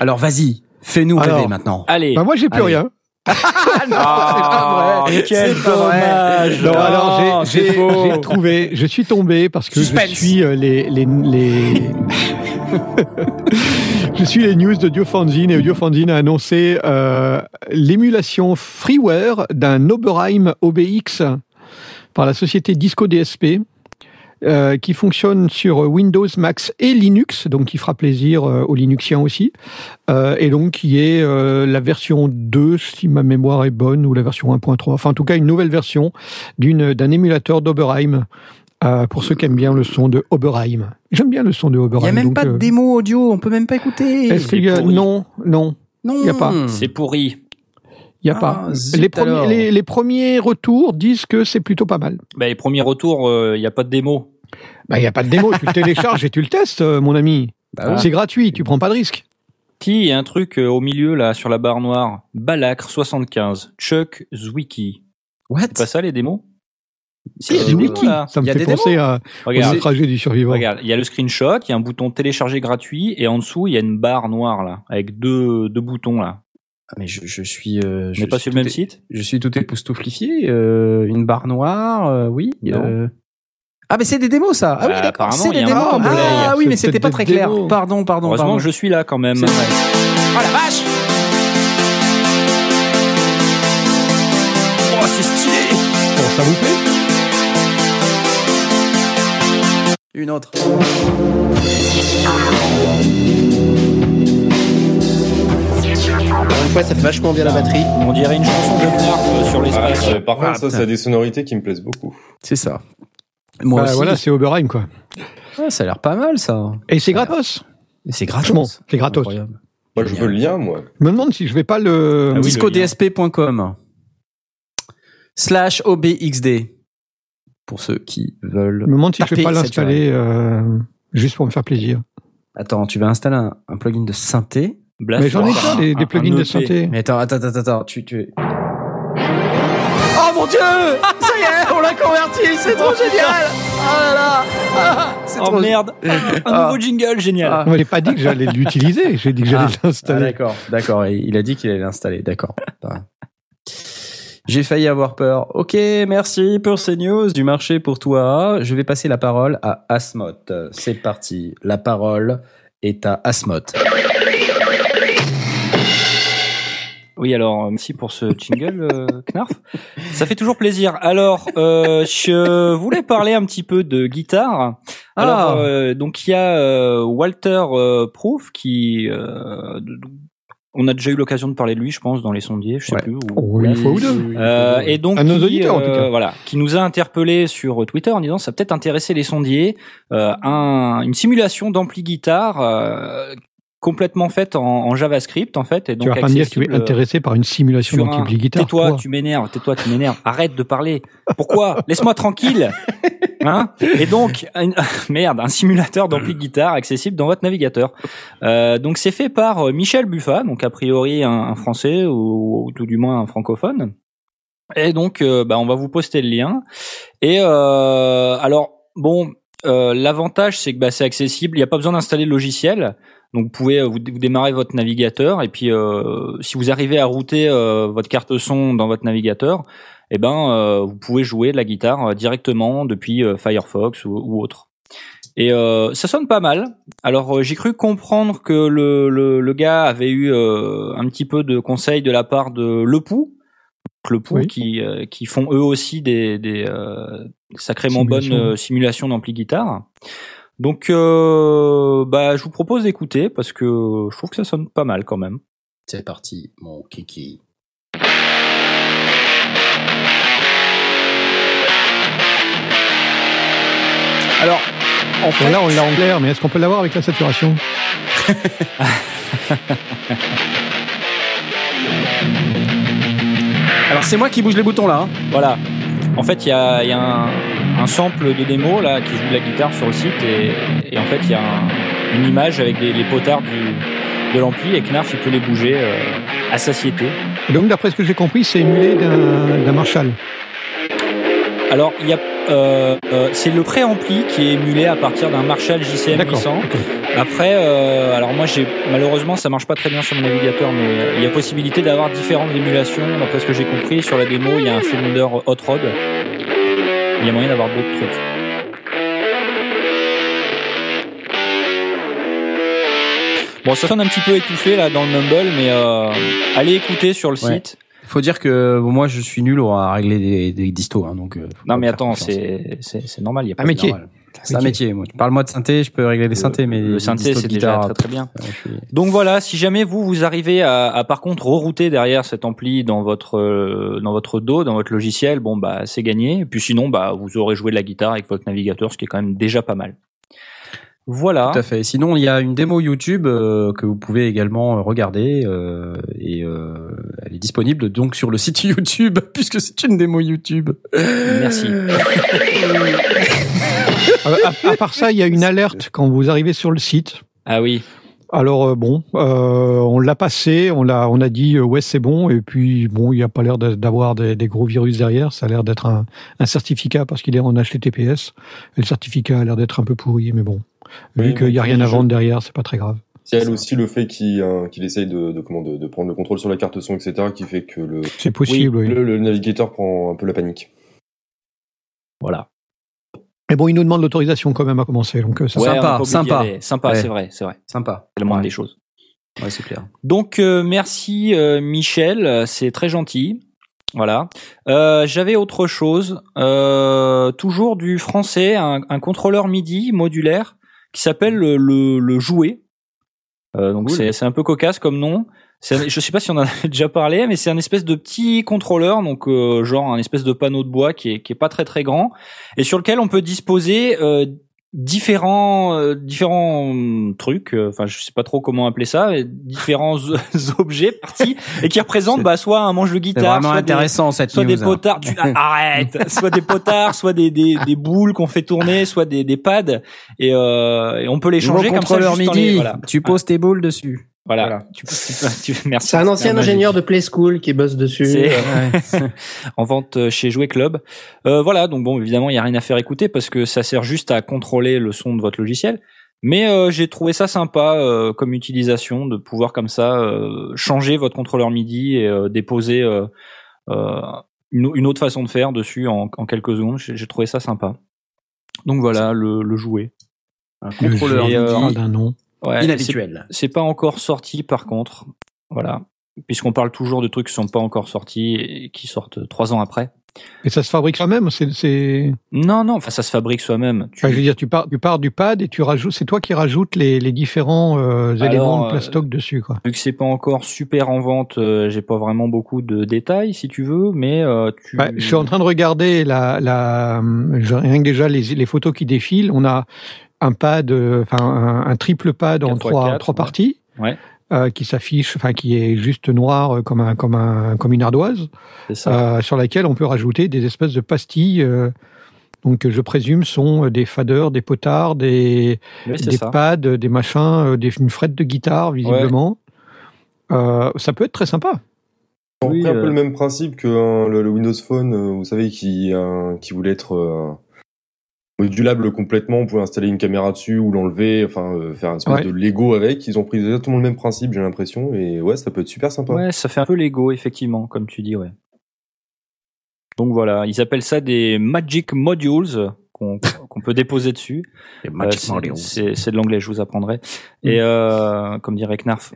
Alors vas-y, fais-nous rêver maintenant. Allez. Bah, moi, j'ai plus Allez. rien. Ah, vrai. Quel C'est pas vrai. dommage. Non, Non, alors j'ai- trouvé, je suis tombé parce que Suspense. je suis euh, les les les je suis les news de Diofanzine et Diofanzine a annoncé euh, l'émulation freeware d'un Oberheim OBX par la société Disco DSP. Euh, qui fonctionne sur Windows, Mac et Linux, donc qui fera plaisir euh, aux Linuxiens aussi, euh, et donc qui est euh, la version 2, si ma mémoire est bonne, ou la version 1.3, enfin en tout cas une nouvelle version d'une d'un émulateur d'Oberheim, euh, pour ceux qui aiment bien le son de Oberheim. J'aime bien le son de Il Oberheim. y a même donc, pas de euh, démo audio, on peut même pas écouter. Est-ce qu'il y a... Non, non, Non, y a pas. C'est pourri. Il n'y a Ah, pas. zut Les premiers, alors. les, les premiers retours disent que c'est plutôt pas mal. Bah, les premiers retours, il n'y a pas de démo. Bah, il n'y a pas de démo, tu le télécharges et tu le testes, euh, mon ami. Bah. C'est gratuit, tu prends pas de risque. Qui il y a un truc euh, au milieu là sur la barre noire? Balacre 75, Chuck Zwicky. What? C'est pas ça les démos? Si, il y a Euh, des démos Wiki, là. ça me y fait des penser à Regarde, trajet du survivant. regarde, il y a le screenshot, il y a un bouton télécharger gratuit et en dessous il y a une barre noire là avec deux, deux boutons là. Ah, Mais je, je suis. euh, On je pas suis sur le même site? Je suis tout époustouflifié. euh, une barre noire, euh, oui. Non. euh. Ah, mais c'est des démos, ça. Ah oui, Bah, d'accord. C'est des démos. Ah oui, mais c'était pas très clair. démos. Pardon, pardon, Heureusement pardon. que je suis là quand même. Oh la vache Oh, c'est stylé Bon, ça vous plaît? Une autre. Fois, ça fait vachement bien la batterie. On dirait une chanson de Knarf euh, sur Ah, l'espace. ouais, par contre, ça, ça a des sonorités qui me plaisent beaucoup. C'est ça. Moi Bah, aussi. Voilà, c'est Oberheim, quoi. Ouais, ça a l'air pas mal, ça. Et c'est gratos. Et c'est gratos. c'est gratos. Incroyable. Moi, je veux le lien, moi. Je me demande si je vais pas le... Ah oui, Discodsp.com slash OBXD pour ceux qui veulent. je me demande si je vais pas l'installer euh, juste pour me faire plaisir. Attends, tu vas installer un, un plugin de synthé. Blast Mais j'en ai des, un plugins de EP. synthé. Mais attends, attends, attends, attends, tu, tu. Oh mon dieu Ça y est, on l'a converti, c'est trop génial Oh là là Ah, C'est Oh trop merde Un Ah. nouveau jingle, génial Ah. On m'avait pas dit que j'allais l'utiliser, j'ai dit que j'allais Ah. Ah, l'installer. d'accord, d'accord. Il a dit qu'il allait l'installer. D'accord. Ah. J'ai failli avoir peur. Ok, merci pour ces news du marché pour toi. Je vais passer la parole à Asmot. C'est parti. La parole est à Asmot. Oui, alors merci pour ce jingle, euh, Knarf. Ça fait toujours plaisir. Alors, euh, je voulais parler un petit peu de guitare. Alors, Ah. euh, donc il y a euh, Walter euh, Proof qui, euh, on a déjà eu l'occasion de parler de lui, je pense, dans les sondiers, je sais Ouais. plus. où- Oh, une fois ou deux. Euh, et donc À nos qui, auditeurs, en tout cas. voilà, qui nous a interpellé sur Twitter en disant ça peut-être intéresser les sondiers, euh, un, une simulation d'ampli guitare euh, complètement faite en, en JavaScript en fait, et Tu donc vas pas me dire que tu es euh, intéressé par une simulation sur un- d'ampli guitare. Tais-toi, toi. tu m'énerves, tais-toi, tu m'énerves. Arrête de parler. Pourquoi? Laisse-moi tranquille. Hein? Et donc, un- merde, un simulateur d'ampli guitare accessible dans votre navigateur. Euh, donc, c'est fait par euh, Michel Buffat, donc a priori un, un Français ou, ou tout du moins un francophone. Et donc, euh, bah, on va vous poster le lien. Et euh, alors, bon, euh, l'avantage c'est que bah, c'est accessible. Il n'y a pas besoin d'installer le logiciel. Donc vous pouvez euh, vous, démarrer votre navigateur et puis euh, si vous arrivez à router euh, votre carte son dans votre navigateur, eh ben euh, vous pouvez jouer de la guitare euh, directement depuis Firefox ou, autre. Et ça sonne pas mal. Alors j'ai cru comprendre que le, le, le gars avait eu un petit peu de conseils de la part de Le Pou, Le Pou Oui. qui euh, qui font eux aussi des, des euh, sacrément Simulation. bonnes euh, simulations d'ampli guitare. Donc, euh, bah, je vous propose d'écouter parce que je trouve que ça sonne pas mal quand même. C'est parti, mon kiki. Alors, en fait, là, on l'a en clair, mais est-ce qu'on peut l'avoir avec la saturation? alors c'est moi qui bouge les boutons là. hein. Voilà. En fait, il y a, il y a un, un sample de démo là qui joue de la guitare sur le site et, et en fait, il y a un- une image avec des, les potards du, de l'ampli et Knarf il peut les bouger euh, à satiété. Et Donc, d'après ce que j'ai compris, c'est émulé d'un d'un Marshall. Alors, il y a euh, euh, c'est le préampli qui est émulé à partir d'un Marshall JCM D'accord. 800. ok. Après, euh, alors moi, j'ai malheureusement, ça marche pas très bien sur mon navigateur, mais euh, il y a possibilité d'avoir différentes émulations. D'après ce que j'ai compris, sur la démo, il y a un Fender Hot Rod. Il y a moyen d'avoir d'autres trucs. Bon, ça sonne un petit peu étouffé là dans le Mumble, mais euh, allez écouter sur le Ouais. site. Faut dire que bon, moi je suis nul à régler des, des distos, hein, donc. euh, faut Non, pas mais faire attends, confiance. c'est c'est c'est normal. Il y a pas Un de- métier. normal. C'est un métier. Moi, parle-moi de synthé, je peux régler les synthés, mais le les synthé, distos c'est déjà guitare, très très bien. euh, je suis- Donc voilà, si jamais vous vous arrivez à, à, par contre rerouter derrière cet ampli dans votre euh, dans votre dos, dans votre logiciel, bon bah c'est gagné. Et puis sinon bah vous aurez joué de la guitare avec votre navigateur, ce qui est quand même déjà pas mal. Voilà. Tout à fait. Sinon, il y a une démo YouTube euh, que vous pouvez également euh, regarder euh, et euh, elle est disponible donc sur le site YouTube puisque c'est une démo YouTube. Merci. Euh, à, à part ça, il y a une alerte quand vous arrivez sur le site. Ah oui. Alors euh, bon, euh, on l'a passé, on l'a, on a dit euh, ouais c'est bon, et puis bon, il n'y a pas l'air d'a- d'avoir des, des gros virus derrière. Ça a l'air d'être un, un certificat parce qu'il est en HTTPS. Et le certificat a l'air d'être un peu pourri, mais bon, vu Oui, qu'il n'y a rien à vendre derrière, c'est pas très grave. Il y a aussi le fait qu'il euh, essaye de, de, comment, de, de prendre le contrôle sur la carte son, etc., qui fait que le, C'est possible. oui. le, le navigateur prend un peu la panique. Voilà. Mais bon, il nous demande l'autorisation quand même à commencer, donc euh, ça. Ouais, Sympa, sympa. aller. Sympa, Ouais. c'est vrai, c'est vrai. Sympa. C'est le moindre Ouais. des choses. Ouais, c'est clair. Donc euh, merci euh, Michel, c'est très gentil. Voilà. Euh, J'avais autre chose, euh, toujours du français, un, un contrôleur MIDI modulaire qui s'appelle le, le, le jouet. Euh, donc Cool. c'est c'est un peu cocasse comme nom. C'est un- Je sais pas si on en avait déjà parlé, mais c'est un espèce de petit contrôleur, donc euh, genre un espèce de panneau de bois qui est, qui est pas très très grand et sur lequel on peut disposer euh, différents euh, différents trucs. euh, Enfin, je sais pas trop comment appeler ça, mais différents objets partis et qui représentent bah soit un manche de guitare, vraiment soit des, intéressant cette soit news. des potards. Tu, ah, arrête, soit des potards, soit des des, des boules qu'on fait tourner, soit des des pads et, euh, et on peut les changer comme ça. MIDI. les- voilà. Tu poses tes boules dessus. Voilà. Voilà. Tu, tu, tu- merci. C'est un ancien ingénieur de Play School qui bosse dessus. Euh, en vente euh, chez Jouet Club. Euh, voilà, donc bon, évidemment, il y a rien à faire écouter parce que ça sert juste à contrôler le son de votre logiciel. Mais euh, j'ai trouvé ça sympa euh, comme utilisation de pouvoir comme ça euh, changer votre contrôleur MIDI et euh, déposer euh, euh, une, une autre façon de faire dessus en, en quelques secondes. J'ai trouvé ça sympa. Donc voilà, le, le jouet. Un Le contrôleur euh, parle d'un nom. Ouais, inhabituel. c'est pas encore sorti par contre. Voilà. Puisqu'on parle toujours de trucs qui sont pas encore sortis et qui sortent trois ans après. Et ça se fabrique soi-même. C'est. Non, non, enfin ça se fabrique soi-même. Tu- Enfin, je veux dire, tu pars, tu pars du pad et tu rajoutes. C'est toi qui rajoutes les, les différents euh, éléments de euh, plastoc dessus, quoi. Vu que c'est pas encore super en vente, euh, j'ai pas vraiment beaucoup de détails si tu veux, mais euh, tu. Ouais, je suis en train de regarder la, la, je- rien que déjà les, les photos qui défilent. On a un pad, enfin un, un triple pad en 4 x trois, 4, trois ouais. parties, Ouais. euh, qui s'affiche, enfin qui est juste noir euh, comme un, comme un, comme une ardoise, ça. euh, sur laquelle on peut rajouter des espèces de pastilles. euh, donc je présume sont des faders, des potards, des, Oui, c'est des ça. pads, des machins, des, une frette de guitare visiblement. Euh, ça peut être très sympa. On Oui, un euh, peu le même principe que hein, le, le Windows Phone, euh, vous savez, qui, euh, qui voulait être euh, modulable complètement. On pouvait installer une caméra dessus ou l'enlever, enfin euh, faire une espèce Ouais. de Lego avec. Ils ont pris exactement le même principe, j'ai l'impression. Et ouais, ça peut être super sympa. Ouais, ça fait un peu Lego effectivement, comme tu dis, ouais. Donc voilà, ils appellent ça des Magic Modules qu'on peut déposer dessus. Euh, c'est- de l'anglais, je vous apprendrai. Et euh, comme dirait Knarf,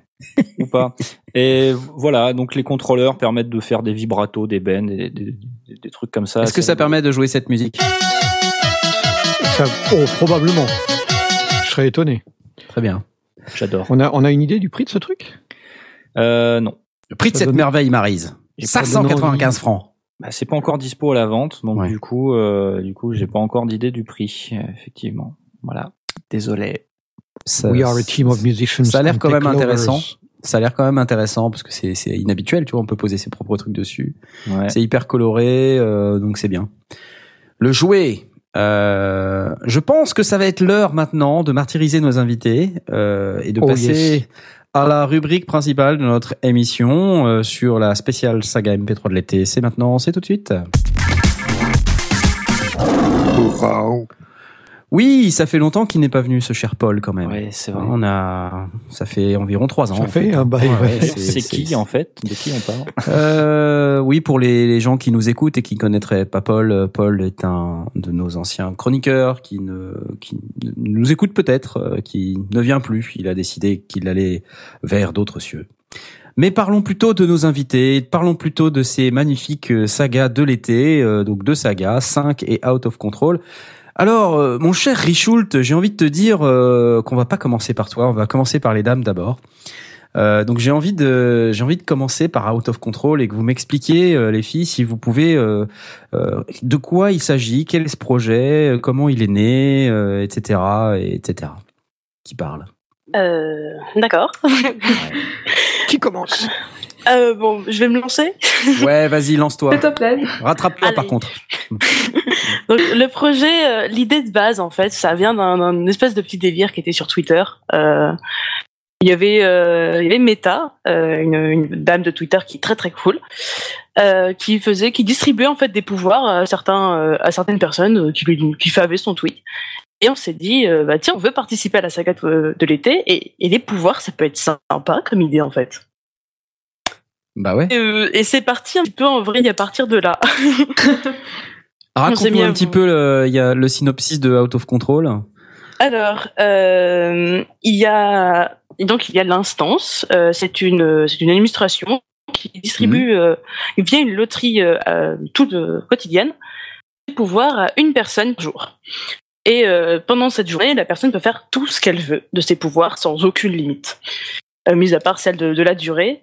ou pas. Et voilà, donc les contrôleurs permettent de faire des vibratos, des bends, des, des, des- des trucs comme ça. Est-ce que ça permet de jouer cette musique? Ça, oh, probablement. Je serais étonné. Très bien. J'adore. On a, on a une idée du prix de ce truc? Euh, non, Le prix de cette donne- merveille, Marise. J'ai pas 595 francs. bah, c'est pas encore dispo à la vente, donc Ouais. du coup, euh, du coup, j'ai pas encore d'idée du prix, effectivement. Voilà. Désolé. Ça, We are a team of musicians. ça a l'air and quand même lovers. intéressant. ça a l'air quand même intéressant parce que c'est c'est inhabituel, tu vois, on peut poser ses propres trucs dessus. Ouais. C'est hyper coloré, euh, donc c'est bien. Le jouet. Euh, je pense que ça va être l'heure maintenant de martyriser nos invités euh, et de Oh, passer yes. à la rubrique principale de notre émission euh, sur la spéciale saga MP3 de l'été. C'est maintenant, c'est tout de suite. Wow. Oui, ça fait longtemps qu'il n'est pas venu, ce cher Paul, quand même. Ouais, c'est vrai. On a, ça fait environ trois ans. Ça en fait un bail, Ouais, C'est qui en fait? De qui on parle? Euh, oui, pour les, les gens qui nous écoutent et qui connaîtraient pas Paul, euh, Paul est un de nos anciens chroniqueurs qui ne qui nous écoute peut-être, euh, qui ne vient plus. Il a décidé qu'il allait vers d'autres cieux. Mais parlons plutôt de nos invités, parlons plutôt de ces magnifiques euh, sagas de l'été, euh, donc deux sagas, 5 et Out of Control. Alors, euh, mon cher Richoult, j'ai envie de te dire euh, qu'on va pas commencer par toi, on va commencer par les dames d'abord. Euh, donc j'ai envie de j'ai envie de commencer par Out of Control et que vous m'expliquiez euh, les filles si vous pouvez euh, euh, de quoi il s'agit, quel est ce projet, euh, comment il est né, euh, etc. et etc. Qui parle? Euh, D'accord. Qui commence Euh, bon, je vais me lancer. Ouais, vas-y, lance-toi. Rattrape-toi par contre. Donc, le projet, euh, l'idée de base, en fait, ça vient d'un d'un espèce de petit délire qui était sur Twitter. Euh, il y avait, euh, il y avait Meta, euh, une, une dame de Twitter qui est très très cool, euh, qui faisait, qui distribuait en fait des pouvoirs à certains, euh, à certaines personnes euh, qui lui, qui favaient son tweet. Et on s'est dit, euh, bah tiens, on veut participer à la saga de, de l'été et, et les pouvoirs, ça peut être sympa comme idée en fait. Bah ouais. Et, euh, et c'est parti un petit peu en vrille à partir de là. Raconte-nous un petit peu le, il y a le synopsis de Out of Control. Alors, euh, il y a donc il y a l'instance. euh, c'est une c'est une administration qui distribue euh, via une loterie toute quotidienne des pouvoirs à une personne par jour. Et pendant cette journée, la personne peut faire tout ce qu'elle veut de ses pouvoirs sans aucune limite, mis à part celle de, de la durée.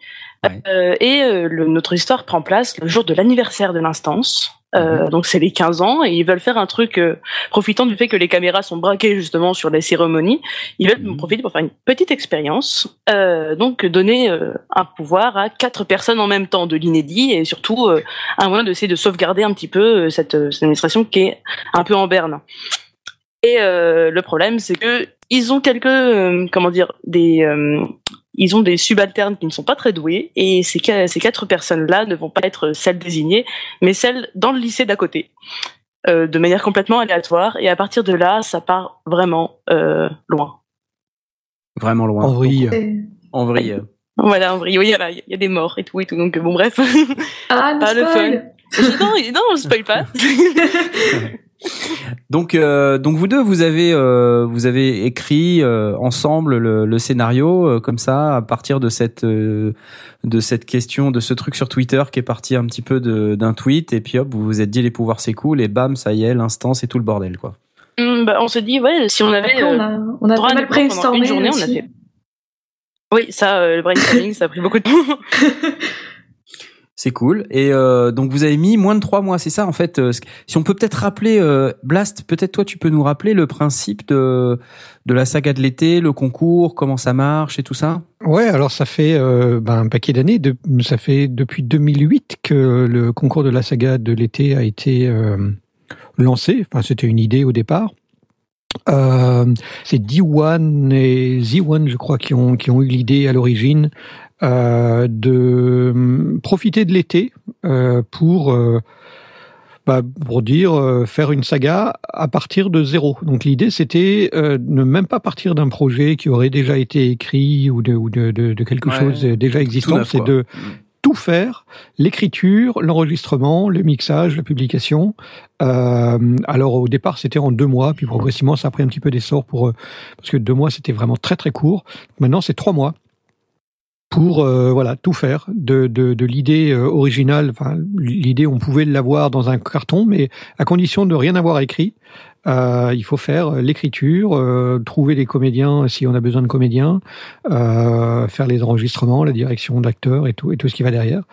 Ouais. Euh, et euh, le- notre histoire prend place le jour de l'anniversaire de l'instance. Euh, Donc c'est les 15 ans et ils veulent faire un truc profitant du fait que les caméras sont braquées justement sur les cérémonies, ils veulent Mhm. profiter pour faire une petite expérience, donc donner un pouvoir à quatre personnes en même temps, de l'inédit et surtout un moyen d'essayer de sauvegarder un petit peu cette, cette administration qui est un peu en berne. Et le problème, c'est que ils ont quelques, comment dire, des, ils ont des subalternes qui ne sont pas très doués et ces, quatre personnes-là ne vont pas être celles désignées, mais celles dans le lycée d'à côté, euh, de manière complètement aléatoire. Et à partir de là, ça part vraiment euh, loin. Vraiment loin. En vrille. En vrille. Voilà, en vrai, oui, il y, a y des morts et tout et tout. Donc bon, bref. Ah, Pas le spoil. non, non, on spoil pas. Donc, euh, donc vous deux, vous avez, euh, vous avez écrit euh, ensemble le, le scénario euh, comme ça à partir de cette, euh, de cette question, de ce truc sur Twitter qui est parti un petit peu d'un tweet et puis hop, vous vous êtes dit les pouvoirs c'est cool et bam, ça y est, l'instant c'est tout le bordel quoi. Hum, bah, on s'est dit, ouais, si on avait Après, on a, on a droit pas mal brainstormé une journée, on a fait. Oui, ça, euh, le brainstorming, ça a pris beaucoup de temps. C'est cool. Et euh, donc vous avez mis moins de trois mois, c'est ça en fait. euh, si on peut peut-être rappeler, euh, Blast, peut-être toi tu peux nous rappeler le principe de de la saga de l'été, le concours, comment ça marche et tout ça? Ouais, alors ça fait euh, ben, un paquet d'années. Ça fait depuis 2008 que le concours de la saga de l'été a été lancé. Enfin, c'était une idée au départ. C'est D1 et Z1, je crois, qui ont qui ont eu l'idée à l'origine euh, de hum, profiter de l'été euh, pour euh, bah, pour dire euh, faire une saga à partir de zéro. Donc l'idée c'était euh, ne même pas partir d'un projet qui aurait déjà été écrit ou de, ou de, de, de quelque Ouais. chose déjà existant, c'est de tout faire, l'écriture, l'enregistrement, le mixage, la publication. Euh, alors au départ c'était en deux mois, puis progressivement ça a pris un petit peu d'essor pour parce que deux mois c'était vraiment très très court. Maintenant c'est trois mois pour euh, voilà tout faire de, de, de l'idée euh, originale. Enfin l'idée on pouvait l'avoir dans un carton, mais à condition de rien avoir écrit. Euh, il faut faire l'écriture, euh, trouver des comédiens si on a besoin de comédiens, euh, faire les enregistrements, la direction d'acteurs et tout et tout ce qui va derrière.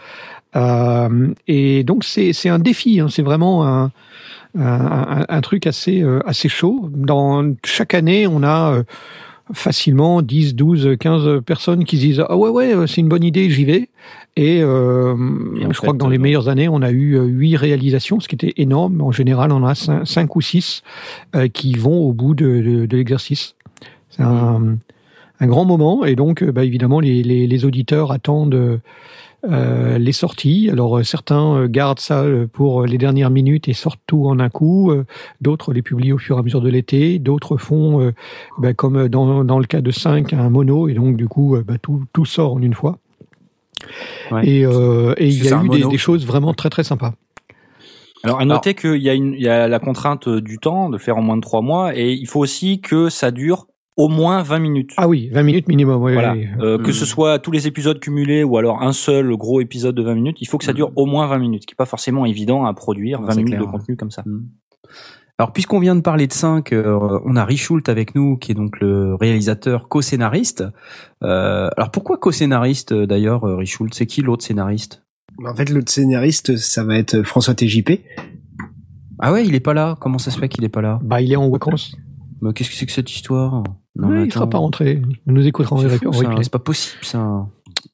Euh, et donc c'est c'est un défi, hein, c'est vraiment un, un, un- truc assez assez chaud. Dans chaque année, on a facilement 10, 12, 15 personnes qui se disent ah ouais ouais euh, c'est une bonne idée j'y vais. Et, euh, Et je crois fait, que dans les euh, meilleures années on a eu euh, huit réalisations ce qui était énorme. En général on a cinq, cinq ou six euh, qui vont au bout de, de, de l'exercice. C'est un, un grand moment. Et donc euh, bah, évidemment les, les, les auditeurs attendent euh, les sorties. Alors euh, certains euh, gardent ça euh, pour les dernières minutes et sortent tout en un coup. D'autres les publient au fur et à mesure de l'été. D'autres font, euh, ben, comme dans, dans le cas de 5, un mono et donc du coup ben, tout, tout sort en une fois. Ouais. Et, euh, et il y a eu des, des choses vraiment très très sympas. Alors à noter qu'il y a une, il y a la contrainte du temps de faire en moins de trois mois et il faut aussi que ça dure au moins 20 minutes. Ah oui, 20 minutes minimum. oui, Voilà. oui. Euh, Que Mm. ce soit tous les épisodes cumulés ou alors un seul gros épisode de 20 minutes, il faut que ça dure au moins 20 minutes, ce qui est pas forcément évident à produire, Non, 20 c'est minutes clair, de ouais. contenu comme ça. Mm. Alors, puisqu'on vient de parler de 5, on a Richult avec nous, qui est donc le réalisateur co-scénariste. Euh, alors, pourquoi co-scénariste, euh, d'ailleurs, euh, Richult? C'est qui l'autre scénariste? En fait, l'autre scénariste, ça va être François TJP. Ah ouais, il est pas là? Comment ça se fait qu'il est pas là? Bah, il est en vacances. Mais Qu'est-ce que c'est que cette histoire? Non, Oui, il sera attends. pas rentré. Il nous écoutera en replay. C'est pas possible, ça.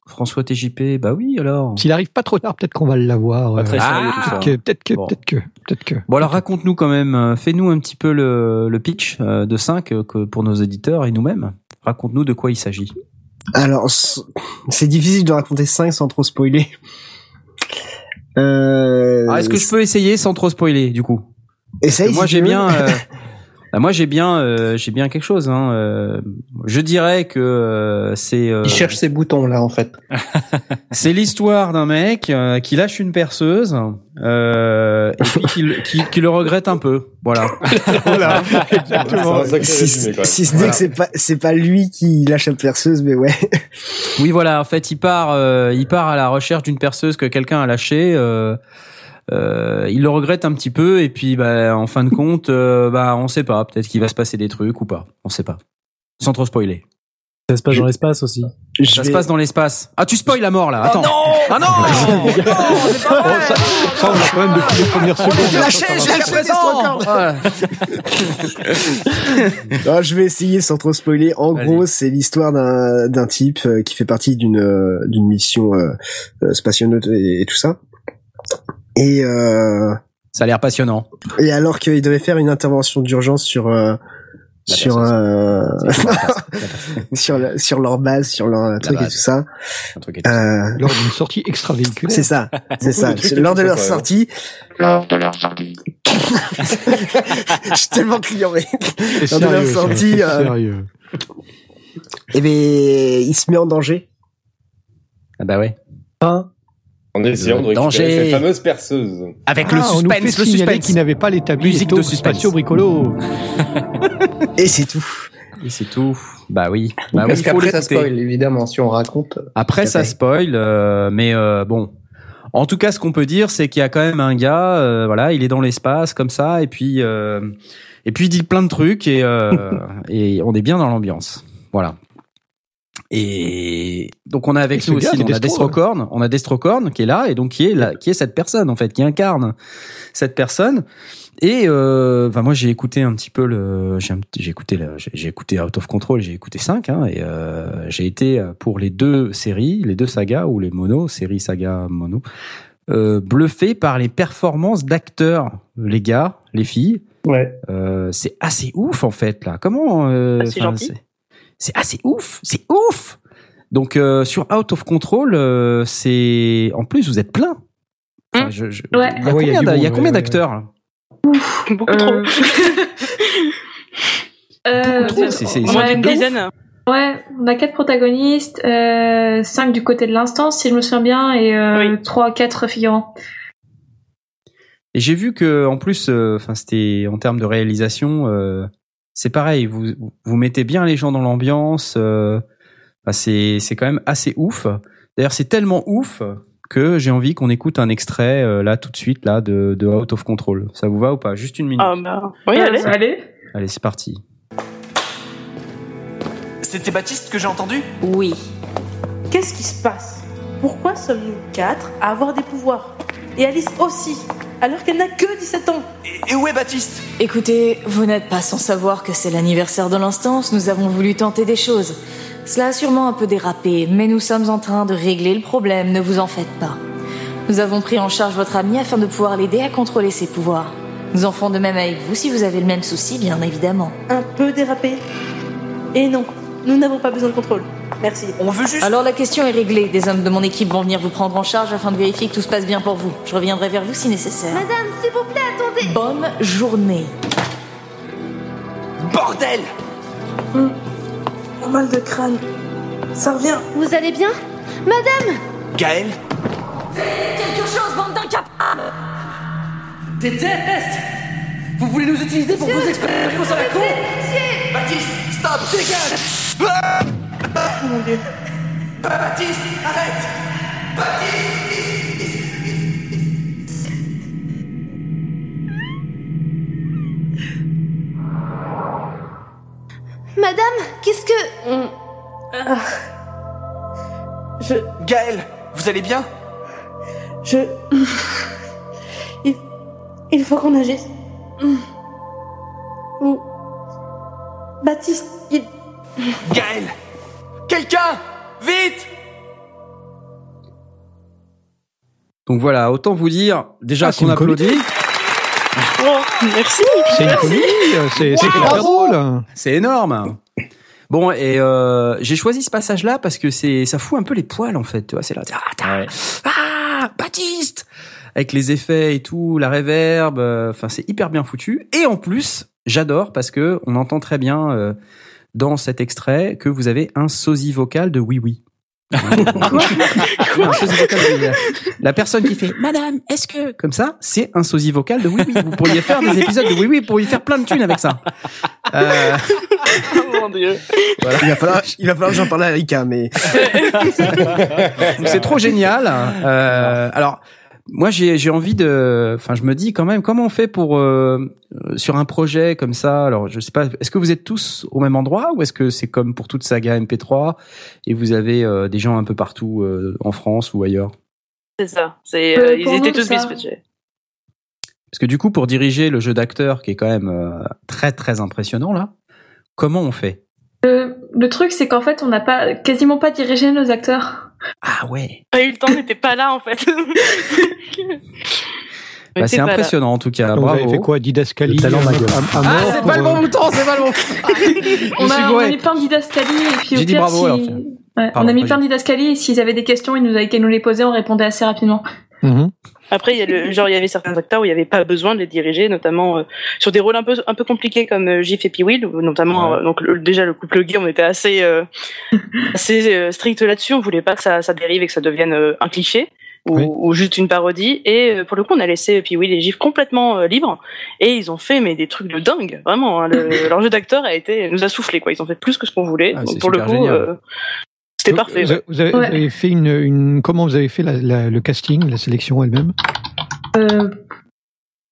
François TJP, bah oui, alors. S'il arrive pas trop tard, peut-être qu'on va l'avoir. Pas euh, très sérieux tout ça. Peut-être que, peut-être que, Bon. peut-être que. Bon, alors raconte-nous quand même, euh, fais-nous un petit peu le, le pitch euh, de 5 que pour nos éditeurs et nous-mêmes. Raconte-nous de quoi il s'agit. Alors, c'est difficile de raconter 5 sans trop spoiler. Euh, Ah, Est-ce que je peux essayer sans trop spoiler, du coup? Essaye, Moi, si j'ai bien, euh, bah, moi, j'ai bien, euh, j'ai bien quelque chose. Hein, euh, je dirais que euh, c'est, euh, Il cherche ses boutons là en fait. c'est l'histoire d'un mec euh, qui lâche une perceuse euh, et puis qui, le- qui, qui le regrette un peu. Voilà. Voilà, exactement. si, résumé, si ce n'est Voilà. que c'est pas c'est pas lui qui lâche la perceuse mais ouais Oui, voilà. En fait, il part, euh, il part à la recherche d'une perceuse que quelqu'un a lâchée. Euh, euh, il le regrette un petit peu et puis, bah, en fin de compte, euh, bah, on sait pas. Peut-être qu'il va se passer des trucs ou pas. On sait pas. Sans trop spoiler. Ça se passe dans l'espace aussi. je Ça se passe dans l'espace. Ah, tu spoil la mort là. Attends. Ah non Oh, ça, ça, on a quand même depuis les premières secondes. lâché. Non, je vais essayer sans trop spoiler. En gros, c'est l'histoire d'un d'un type euh, qui fait partie d'une euh, d'une mission euh, euh, spationaute et, et tout ça. Et euh, Ça a l'air passionnant. et alors qu'il devait faire une intervention d'urgence sur euh, sur euh, sur sur leur base, sur leur truc et tout ça. Un truc et tout ça. Euh, Lors d'une sortie extravéhiculaire. c'est ça, c'est ça. Lors de leur sortie. Lors de leur sortie. Je suis tellement client, Lors de leur sortie, euh, sérieux. eh ben, il se met en danger. Ah bah ouais. En essayant de récupérer Danger. cette fameuse perceuse. Avec Ah, on nous fait le suspense. qu'il n'avait pas l'établi Musique de suspense. Bricolo. Et c'est tout. Et c'est tout. Bah oui. Bah oui, Parce faut qu'après ça spoil évidemment si on raconte. Après, ça spoil, euh, mais euh, bon. En tout cas, ce qu'on peut dire, c'est qu'il y a quand même un gars, euh, voilà, il est dans l'espace comme ça, et puis euh, et puis il dit plein de trucs et euh, et on est bien dans l'ambiance, voilà. Et donc on a avec nous aussi, c'est on a Destro, Destrocorn, on a Destrocorn qui est là et donc qui est là, qui est cette personne en fait, qui incarne cette personne. Et euh, enfin moi j'ai écouté un petit peu le, j'ai écouté j'ai écouté Out of Control, j'ai écouté 5 hein, et euh, j'ai été euh, pour les deux séries, les deux sagas ou les mono, série saga mono, euh, bluffé par les performances d'acteurs, les gars, les filles. Ouais. Euh, c'est assez ouf en fait là. Comment euh, Ah, c'est gentil. C'est- C'est assez ouf, c'est ouf. Donc euh, sur Out of Control, euh, c'est en plus vous êtes plein. Enfin, je- je- Ouais. Il y a Ah ouais, il y a combien monde, combien ouais, d'acteurs Beaucoup trop. Euh, Beaucoup trop, c'est- on a un d'une truc de quatre- ouf. dizaine. Ouais, on a quatre protagonistes, euh, cinq du côté de l'instance, si je me souviens bien, et euh, Oui. trois, quatre figurants. Et j'ai vu que en plus, euh, enfin c'était en termes de réalisation, euh, c'est pareil. Vous vous mettez bien les gens dans l'ambiance. euh, c'est c'est quand même assez ouf. D'ailleurs, c'est tellement ouf que j'ai envie qu'on écoute un extrait euh, là tout de suite là de, de Out of Control. Ça vous va ou pas? Juste une minute. Ah bah, oui, Euh, allez. allez. Allez, c'est parti. C'était Baptiste que j'ai entendu? Oui. Qu'est-ce qui se passe? Pourquoi sommes-nous quatre à avoir des pouvoirs? Et Alice aussi, alors qu'elle n'a que 17 ans et, et où est Baptiste? Écoutez, vous n'êtes pas sans savoir que c'est l'anniversaire de l'instance, nous avons voulu tenter des choses. Cela a sûrement un peu dérapé, mais nous sommes en train de régler le problème, ne vous en faites pas. Nous avons pris en charge votre ami afin de pouvoir l'aider à contrôler ses pouvoirs. Nous en ferons de même avec vous si vous avez le même souci, bien évidemment. Un peu dérapé? Et non, nous n'avons pas besoin de contrôle. Merci. On veut juste. Alors la question est réglée. Des hommes de mon équipe vont venir vous prendre en charge afin de vérifier que tout se passe bien pour vous. Je reviendrai vers vous si nécessaire. Madame, s'il vous plaît, attendez. Bonne journée. Bordel Un mal de crâne. Ça revient. Vous allez bien? Madame Gaël? Quelque chose, bande d'incapables Déteste Vous voulez nous utiliser pour vos expériences à la con Baptiste, stop, dégage Ah Mon dieu. Baptiste, arrête Baptiste Madame, qu'est-ce que... Ah. Je... Gaël, vous allez bien? Je... Il, il faut qu'on agisse. Ou... Baptiste, il... Gaël Quelqu'un? Vite Donc voilà, autant vous dire déjà Ah, qu'on applaudit. Oh, merci. C'est une comédie, c'est Wow. drôle. C'est énorme. Bon et euh, j'ai choisi ce passage-là parce que c'est ça fout un peu les poils en fait. Tu vois, c'est là. Ah, ah, Baptiste avec les effets et tout, la réverb. euh, Enfin, c'est hyper bien foutu. Et en plus, j'adore parce que on entend très bien euh, dans cet extrait que vous avez un sosie vocal de oui oui. Un sosie vocal de. La personne qui fait Madame, est-ce que comme ça, c'est un sosie vocal de oui oui. Vous pourriez faire des épisodes de oui oui, vous pourriez faire plein de thunes avec ça. Euh, Oh mon dieu. voilà. Il va falloir, il va falloir que j'en parle à Erika, mais c'est trop génial. Euh, alors, moi, j'ai j'ai envie de. Enfin, je me dis quand même, comment on fait pour euh, euh, sur un projet comme ça Alors, je sais pas. Est-ce que vous êtes tous au même endroit ou est-ce que c'est comme pour toute saga MP3 et vous avez euh, des gens un peu partout euh, en France ou ailleurs? C'est ça. C'est, Euh, euh, ils étaient nous, tous dispatchés. Parce que du coup, pour diriger le jeu d'acteur, qui est quand même euh, très très impressionnant là, comment on fait? Le, le truc, c'est qu'en fait, on n'a pas quasiment pas dirigé nos acteurs. Ah ouais. Ah, eu le temps n'était pas là en fait. Bah, c'est impressionnant en tout cas. Vous Bravo. avez fait quoi Didascalie Le talent à- à Ah, c'est pour, pas le euh, bon bouton, c'est pas le bon. On a, on a mis plein de didascalies et puis au pire, bravo, si- alors, tiens. Ouais, Pardon, on a mis plein de didascalies et s'ils avaient des questions, ils nous avaient qu'à nous les poser, on répondait assez rapidement. mhm. Après, il y a le, genre, il y avait certains acteurs où il n'y avait pas besoin de les diriger, notamment euh, sur des rôles un peu, un peu compliqués comme euh, Gif et où notamment, euh, donc, le- déjà, le couple gay, on était assez, euh, assez euh, strict là-dessus, on voulait pas que ça, ça dérive et que ça devienne euh, un cliché. Ou, Oui. ou juste une parodie. Et euh, pour le coup on a laissé Pee-Will et Gif complètement euh, libres. Et ils ont fait mais des trucs de dingue vraiment hein, le- leur jeu d'acteur a été nous a soufflé quoi. Ils ont fait plus que ce qu'on voulait. Ah, Donc, pour le coup euh, c'était parfait Vous, ouais. avez- vous avez, vous Ouais. avez fait une, une comment vous avez fait la- la- le casting, la sélection elle-même? Euh,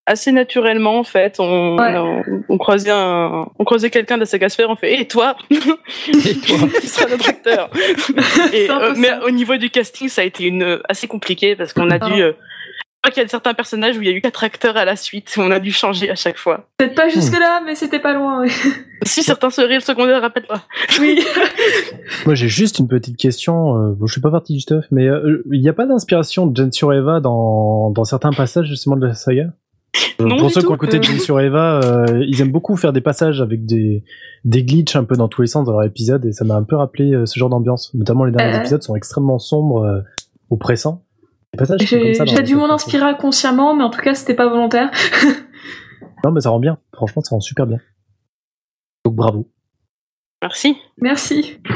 assez naturellement en fait on, Ouais. on, on croisait un, on croisait quelqu'un de la saga Sphere, on fait et toi Et toi qui sera notre acteur et, euh, mais au niveau du casting ça a été une euh, assez compliqué parce qu'on a Ah. dû euh, crois qu'il y a certains personnages où il y a eu quatre acteurs à la suite on a dû changer à chaque fois Peut-être pas jusque-là, mais c'était pas loin. oui. si certains seraient le secondaire rappelle-toi Oui. Moi, j'ai juste une petite question. euh, bon, je suis pas parti du stuff, mais euh, il n'y a pas d'inspiration de Jen sur Eva dans, dans certains passages justement de la saga? Euh, Non, Pour ceux qui ont écouté Euh. Jen sur Eva, euh, ils aiment beaucoup faire des passages avec des, des glitches un peu dans tous les sens dans leur épisode et ça m'a un peu rappelé euh, ce genre d'ambiance. Notamment les derniers Euh. épisodes sont extrêmement sombres, euh, oppressants. J'ai dû m'en inspirer inconsciemment, mais en tout cas, c'était pas volontaire. Non, mais ça rend bien. Franchement, ça rend super bien. Donc bravo. merci Merci.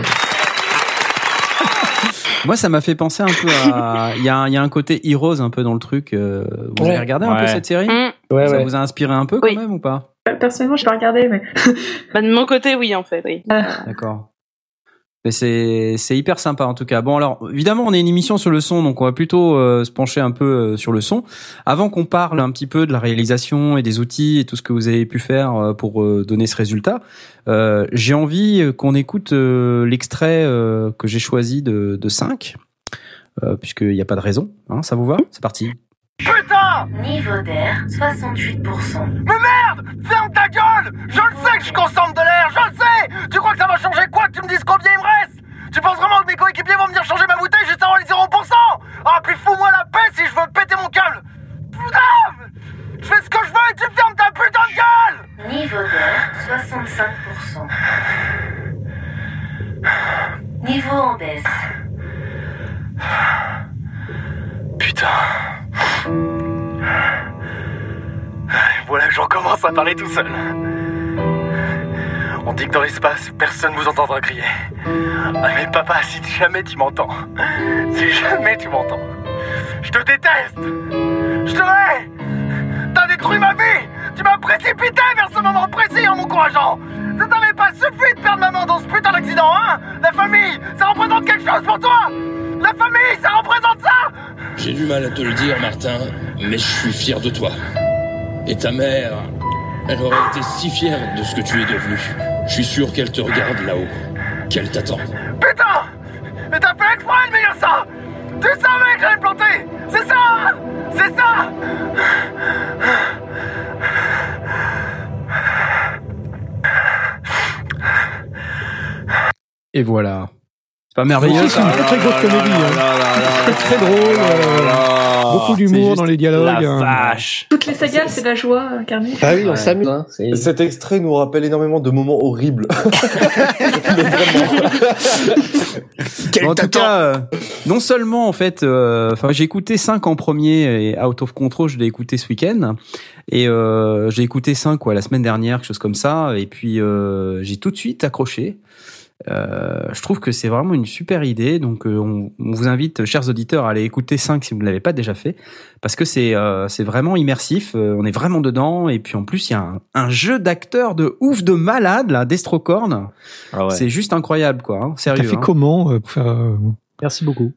Moi, ça m'a fait penser un peu à. Il y, a un- il y a un côté Heroes un peu dans le truc. euh, Vous avez Ouais. regardé un peu cette série Mm. Ouais, Ça ouais. vous a inspiré un peu quand Oui. même ou pas? Euh, Personnellement, j'ai pas regardé, mais. Bah, de mon côté oui en fait oui D'accord. C'est c'est hyper sympa en tout cas. Bon alors évidemment on est une émission sur le son donc on va plutôt euh, se pencher un peu euh, sur le son avant qu'on parle un petit peu de la réalisation et des outils et tout ce que vous avez pu faire euh, pour euh, donner ce résultat. euh, j'ai envie euh, qu'on écoute l'extrait que j'ai choisi de de 5 euh, puisqu'il n'y a pas de raison. Hein, ça vous va? C'est parti. Putain Niveau d'air, 68%. Mais merde! Ferme ta gueule! Je le sais que je consomme de l'air, je le sais! Tu crois que ça va changer quoi que tu me dises combien il me reste? Tu penses vraiment que mes coéquipiers vont venir changer ma bouteille juste avant les 0% Ah puis fous-moi la paix si je veux péter mon câble! Putain! Je fais ce que je veux et tu fermes ta putain de gueule! Niveau d'air, 65%. Niveau en baisse. Putain. Voilà j'en commence à parler tout seul. On dit que dans l'espace, personne vous entendra crier. Ah, mais papa, si jamais tu m'entends, si jamais tu m'entends, je te déteste. Je te hais. T'as détruit ma vie. Tu m'as précipité vers ce moment précis en m'encourageant. Ça t'avait pas suffi de perdre maman dans ce putain d'accident, hein La famille, ça représente quelque chose pour toi La famille, ça représente ça J'ai du mal à te le dire, Martin, mais je suis fier de toi. Et ta mère, elle aurait été si fière de ce que tu es devenu. Je suis sûr qu'elle te regarde là-haut, qu'elle t'attend. Putain Mais t'as fait exprès de me dire ça Tu savais que j'allais me planter C'est ça C'est ça Et voilà. C'est pas merveilleux C'est une très très grosse comédie. hein. Très très drôle. euh, beaucoup d'humour dans les dialogues. hein. Toutes les sagas, c'est de la joie incarnée. Ah oui, on s'amuse. Cet extrait nous rappelle énormément de moments horribles. en tout cas, euh, non seulement en fait, euh, enfin j'ai écouté 5 en premier et Out of Control, je l'ai écouté ce week-end et euh, j'ai écouté 5 quoi la semaine dernière, quelque chose comme ça, et puis euh, j'ai tout de suite accroché. Euh, je trouve que c'est vraiment une super idée, donc euh, on, on vous invite, chers auditeurs, à aller écouter 5 si vous ne l'avez pas déjà fait, parce que c'est euh, c'est vraiment immersif, euh, on est vraiment dedans, et puis en plus il y a un, un jeu d'acteurs de ouf de malade là, Destrocorn, c'est juste incroyable quoi, hein, sérieux. T'as fait hein. comment euh, pour faire, euh, Merci beaucoup.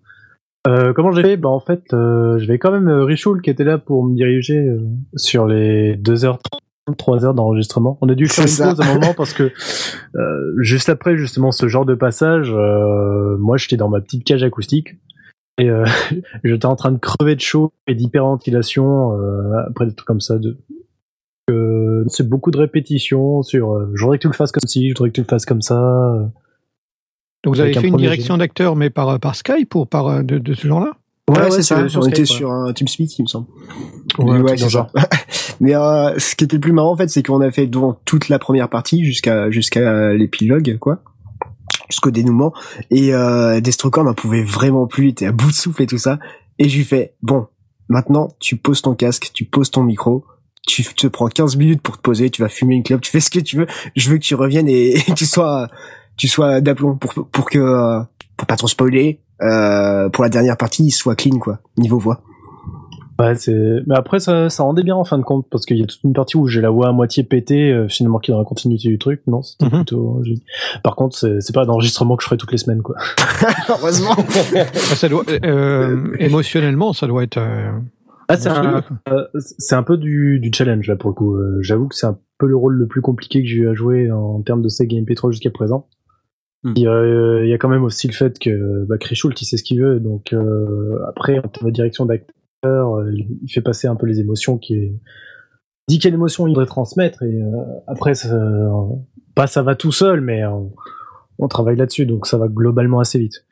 Euh, comment j'ai fait? Bah en fait, euh, j'avais quand même Richoul qui était là pour me diriger euh, sur les 2h30, 3 heures d'enregistrement. On a dû faire une ça. pause à un moment parce que euh, juste après justement ce genre de passage, euh, moi j'étais dans ma petite cage acoustique et euh, j'étais en train de crever de chaud et d'hyperventilation euh, après des trucs comme ça. De... Euh, c'est beaucoup de répétitions sur euh, je voudrais que tu le fasses comme ci, je voudrais que tu le fasses comme ça. euh. Donc vous avez un fait une direction d'acteur, mais par, par Skype ou par euh, de, de ce genre-là? Ouais, Ouais, c'est ouais, ça. sur- on Skype, était ouais. sur un TeamSpeak, il me semble. Ouais, c'est ça. Mais euh, ce qui était le plus marrant en fait, c'est qu'on a fait durant toute la première partie jusqu'à jusqu'à l'épilogue, quoi, jusqu'au dénouement. Et euh, Destrocorn n'en pouvait vraiment plus, il était à bout de souffle et tout ça. Et je lui fais bon, maintenant tu poses ton casque, tu poses ton micro. Tu te prends 15 minutes pour te poser, tu vas fumer une clope, tu fais ce que tu veux. Je veux que tu reviennes et, et tu sois, tu sois d'aplomb pour pour que euh, pour pas trop spoiler. Euh, pour la dernière partie, il soit clean quoi, niveau voix. Ouais, c'est. Mais après, ça, ça rendait bien en fin de compte parce qu'il y a toute une partie où j'ai la voix à moitié pétée, euh, finalement qui est dans la continuité du truc. Non, c'était Mhm. plutôt. joli. Par contre, c'est c'est pas d'enregistrement que je ferai toutes les semaines, quoi. Heureusement. Ah, ça doit, euh, émotionnellement, ça doit être. euh, Ah, c'est un, euh, c'est un peu du, du challenge là pour le coup. Euh, J'avoue que c'est un peu le rôle le plus compliqué que j'ai eu à jouer en termes de Sega MP3 jusqu'à présent. Hmm. Il y, a, il y a quand même aussi le fait que bah, Krichoult, il sait ce qu'il veut, donc euh, après en termes de direction d'acteur, euh, il il fait passer un peu les émotions qui dit quelle émotion il voudrait transmettre et euh, après ça, pas ça va tout seul, mais on travaille là-dessus, donc ça va globalement assez vite.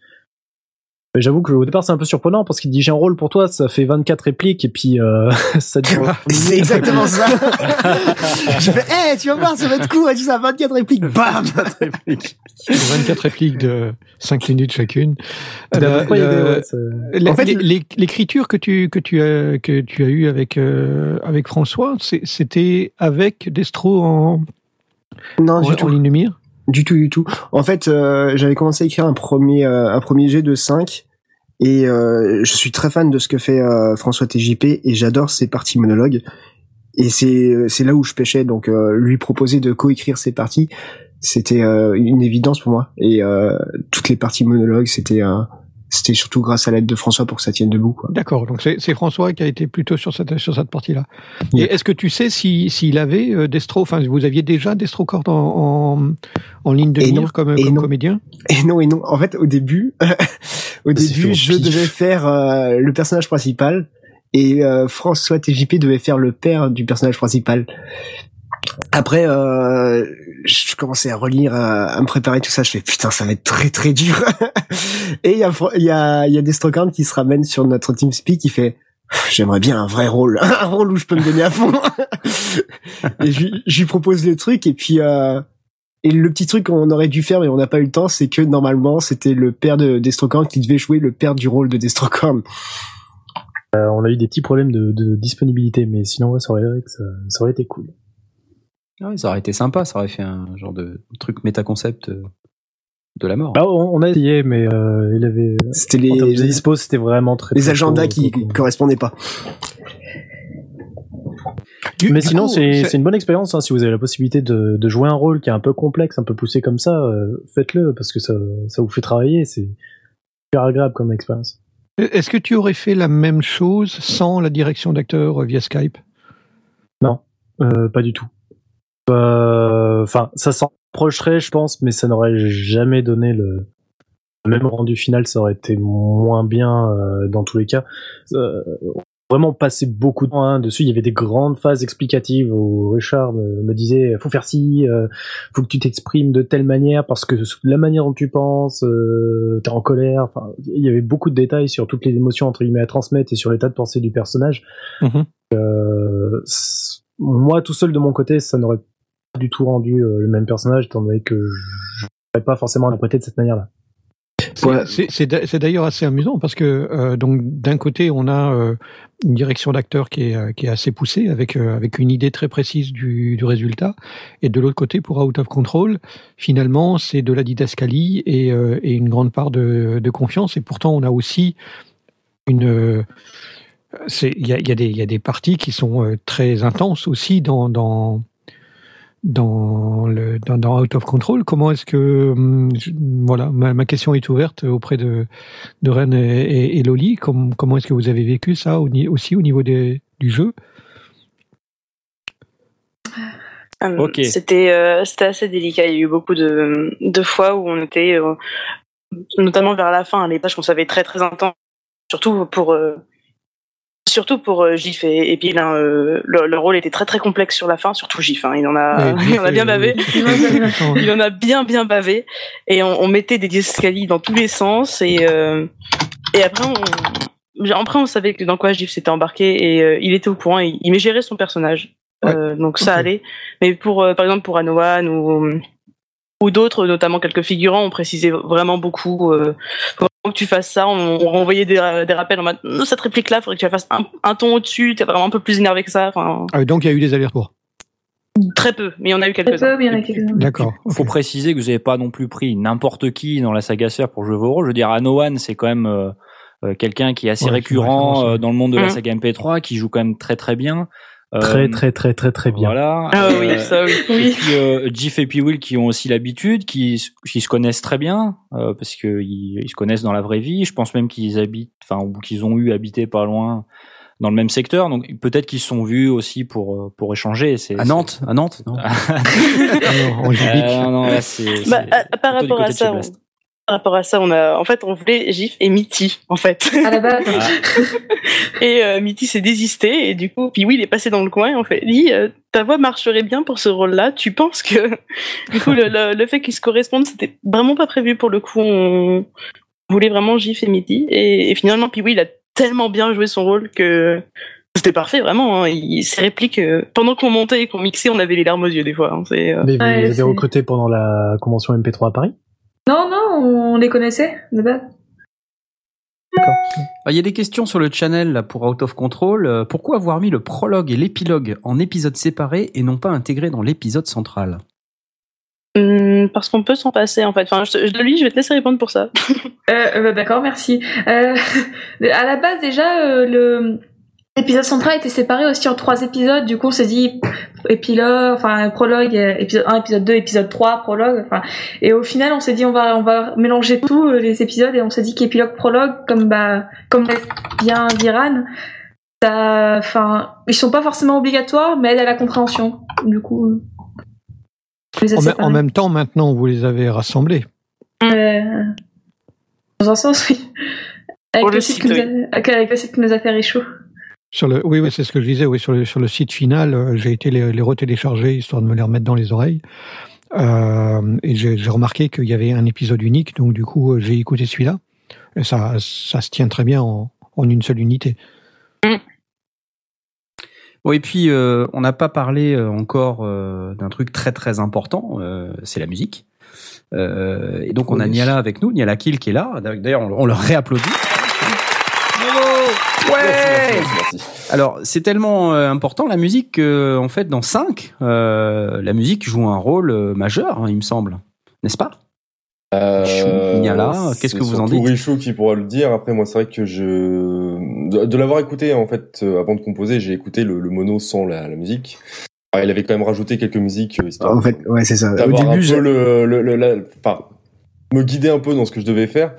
Mais j'avoue qu'au départ c'est un peu surprenant parce qu'il dit j'ai un rôle pour toi, ça fait 24 répliques et puis euh, ça dure. C'est exactement ça. je fais, eh, tu vas voir, ça va être court et tout ça, 24 répliques, bam, 24 répliques. 24 répliques de 5 minutes chacune. La- En fait, l'é- l'é- l'écriture que tu que tu as que tu as eu avec euh, avec François, c'était avec Destro en, Non, en, du en tout. ligne de mire? Du tout, du tout. En fait, euh, j'avais commencé à écrire un premier, euh, un premier jet de 5 et euh, je suis très fan de ce que fait euh, François TJP et j'adore ses parties monologues. Et c'est c'est là où je pêchais, donc euh, lui proposer de coécrire ses parties, c'était euh, une évidence pour moi. Et toutes les parties monologues, c'était euh, c'était surtout grâce à l'aide de François pour que ça tienne debout. Quoi. D'accord, donc c'est c'est François qui a été plutôt sur cette sur cette partie-là. Et est-ce que tu sais si s'il avait euh, Destro, enfin vous aviez déjà Destro Cord en, en en ligne de Et mire non. comme, Et comme non. comédien? Et non, et non. En fait, au début, au début, je pif. devais faire euh, le personnage principal et euh, François TJP devait faire le père du personnage principal. Après, euh, je commençais à relire, à, à me préparer tout ça. Je fais putain, ça va être très très dur. et il y a y a y a Destrocorn qui se ramène sur notre TeamSpeak qui fait J'aimerais bien un vrai rôle, un rôle où je peux me donner à fond. et je, lui- propose le truc et puis euh, Et le petit truc qu'on aurait dû faire mais on n'a pas eu le temps, c'est que normalement c'était le père de Destrocorn qui devait jouer le père du rôle de Destrocorn. Euh, on a eu des petits problèmes de, de disponibilité, mais sinon ouais, ça aurait été cool. Ah oui, ça aurait été sympa, ça aurait fait un genre de truc méta-concept euh, de la mort. Bah, on, a essayé, mais euh, il avait. C'était les, dispo, c'était vraiment très. les très agendas chaud, qui donc, correspondaient pas. mais du sinon, c'est une bonne expérience. Hein, si vous avez la possibilité de, de jouer un rôle qui est un peu complexe, un peu poussé comme ça, euh, faites-le parce que ça, ça vous fait travailler. C'est super agréable comme expérience. Est-ce que tu aurais fait la même chose sans la direction d'acteur euh, via Skype? Non, euh, pas du tout. Euh, Enfin, ça s'en rapprocherait, je pense, mais ça n'aurait jamais donné le même rendu final. Ça aurait été moins bien euh, dans tous les cas. Euh, vraiment passé beaucoup de temps hein, dessus. Il y avait des grandes phases explicatives où Richard me, me disait faut faire ci, euh, faut que tu t'exprimes de telle manière parce que la manière dont tu penses, euh, t'es en colère. Enfin, il y avait beaucoup de détails sur toutes les émotions entre guillemets à transmettre et sur l'état de pensée du personnage. Mhm. Euh, moi, tout seul de mon côté, ça n'aurait du tout rendu euh, le même personnage, étant donné que je n'aurais pas forcément interprété de cette manière-là. C'est- C'est c'est d'a- c'est d'ailleurs assez amusant parce que euh, donc d'un côté on a euh, une direction d'acteur qui est, qui est assez poussée avec euh, avec une idée très précise du, du résultat. Et de l'autre côté pour Out of Control finalement c'est de la didascalie et, euh, et une grande part de, de confiance. Et pourtant on a aussi une euh, c'est il y a, y a des il y a des parties qui sont euh, très intenses aussi dans dans dans le dans, dans Out of Control. Comment est-ce que hum, je- voilà ma, ma question est ouverte auprès de de Ren et, et, et Loli. Comment comment est-ce que vous avez vécu ça au aussi au niveau des du jeu? Ok. C'était euh, c'était assez délicat. Il y a eu beaucoup de, de fois où on était, euh, notamment vers la fin, les pages qu'on savait très très intenses, surtout pour euh, surtout pour euh, Gif et, et puis là, euh, le, le rôle était très très complexe sur la fin, surtout Gif. Hein, il en a Ouais, il en a bien bavé. il en a bien bien bavé. Et on, on mettait des escaliers dans tous les sens et euh, et après on après on savait que dans quoi Gif s'était embarqué et euh, il était au courant. Et il géré son personnage. Euh, donc ça allait. Mais pour euh, par exemple pour Anoan ou ou d'autres notamment quelques figurants on précisait vraiment beaucoup euh, que tu fasses ça on, on renvoyait des, des rappels en mode cette réplique là faudrait que tu la fasses un, un ton au dessus t'es vraiment un peu plus énervé que ça enfin Ah, donc il y a eu des allers-retours. très peu mais il y en a eu Très quelques-uns peu, mais il y en a quelques-uns. D'accord. Faut préciser que vous n'avez pas non plus pris n'importe qui dans la saga sœur pour jouer vos rôles. Je veux dire, Anoan, c'est quand même euh, euh, quelqu'un qui est assez Ouais, récurrent euh, dans le monde de la Mhm. saga MP3, qui joue quand même très très bien. Euh, Très très très très très bien. Voilà. ah Euh, oui ça oui Et puis euh, Jiff et Will qui ont aussi l'habitude, qui, qui se connaissent très bien euh, parce que ils, ils se connaissent dans la vraie vie. Je pense même qu'ils habitent, enfin ou qu'ils ont eu habité pas loin dans le même secteur. Donc peut-être qu'ils se sont vus aussi pour euh, pour échanger. C'est À Nantes, à Nantes, non Alors, en c'est- Gibic. Euh, non, non, là, c'est Bah, à- par rapport à ça, on. Par rapport à ça, on a, en fait, on voulait Gif et Mitty, en fait. À la base. Et euh, Mitty s'est désisté, et du coup, puis oui, il est passé dans le coin, et on fait, dit, euh, ta voix marcherait bien pour ce rôle-là, tu penses que, du coup, le, le, le fait qu'ils se correspondent, c'était vraiment pas prévu pour le coup, on voulait vraiment Gif et Mitty, et, et finalement, puis oui, il a tellement bien joué son rôle que c'était parfait, vraiment, hein. il, ses répliques, euh, pendant qu'on montait et qu'on mixait, on avait les larmes aux yeux, des fois, hein. euh, Mais vous Ouais, les avez recrutés pendant la convention MP3 à Paris? Non, non, on les connaissait de base. Ah, Il y a des questions sur le channel là, pour Out of Control. Euh, Pourquoi avoir mis le prologue et l'épilogue en épisodes séparés et non pas intégrés dans l'épisode central? Hum, parce qu'on peut s'en passer, en fait. Enfin, je, je, lui, je vais te laisser répondre pour ça. Euh, euh, bah, D'accord, merci. Euh, à la base, déjà, euh, le l'épisode central était séparé aussi en trois épisodes. Du coup, on s'est dit épilogue, enfin prologue, euh, épisode 1, épisode 2, épisode 3, prologue. Enfin, et au final, on s'est dit on va on va mélanger tous euh, les épisodes et on s'est dit qu'épilogue, prologue, comme bah comme bien d'Iran, ça, enfin, ils sont pas forcément obligatoires, mais aident à la compréhension. Du coup. euh, En, même temps, maintenant, vous les avez rassemblés. Euh, dans un sens, oui. Avec le, site qui nous a, avec le site qui nous a fait Richaud. Sur le, oui, oui, c'est ce que je disais. Oui, sur le, sur le site final, euh, j'ai été les, les retélécharger histoire de me les remettre dans les oreilles. Euh, et j'ai remarqué qu'il y avait un épisode unique, donc du coup, euh, j'ai écouté celui-là. Et ça, ça se tient très bien en, en une seule unité. Bon, et puis euh, on n'a pas parlé encore euh, d'un truc très très important, euh, c'est la musique. Euh, et donc on a. Niala avec nous, Niala Kill qui est là. D'ailleurs, on, on le réapplaudit. Ouais. Merci. Alors c'est tellement euh, important la musique que en fait dans 5 la musique joue un rôle euh, majeur, hein, il me semble, n'est-ce pas? Euh, Niala, qu'est-ce que vous en dites? Richaud qui pourra le dire. Après, moi, c'est vrai que je de, de l'avoir écouté en fait euh, avant de composer, j'ai écouté le, le mono sans la, la musique. Alors, il avait quand même rajouté quelques musiques euh, histoire En fait, ouais, c'est ça. Au d'avoir un début, peu le, le, le- la- enfin, me guider un peu dans ce que je devais faire.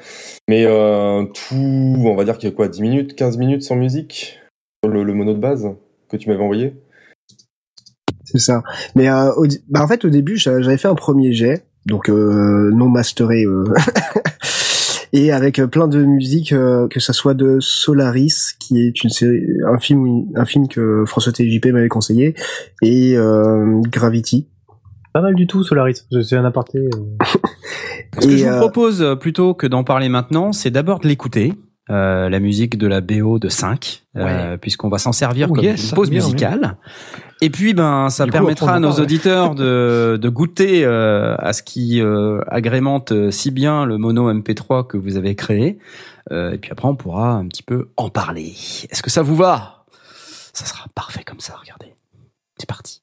Mais euh, tout, on va dire qu'il y a quoi, 10 minutes, 15 minutes sans musique? Le, le mono de base que tu m'avais envoyé? C'est ça. Mais euh, bah, en fait, au début, j'a- j'avais fait un premier jet, donc euh, non masteré, euh, et avec euh, plein de musiques, euh, que ça soit de Solaris, qui est une série, un film, un film que François TJP m'avait conseillé, et Gravity. Pas mal du tout, Solaris. C'est un aparté. euh. Ce que Et, je vous euh, propose euh, plutôt que d'en parler maintenant, c'est d'abord de l'écouter. euh, la musique de la BO de 5, euh, puisqu'on va s'en servir Oh, comme yes, une pause bien, musicale. Et puis, ben, ça Du permettra à nos auditeurs de, de goûter euh, à ce qui euh, agrémente si bien le mono MP3 que vous avez créé. Euh, et puis après, on pourra un petit peu en parler. Est-ce que ça vous va? Ça sera parfait comme ça, regardez. C'est parti.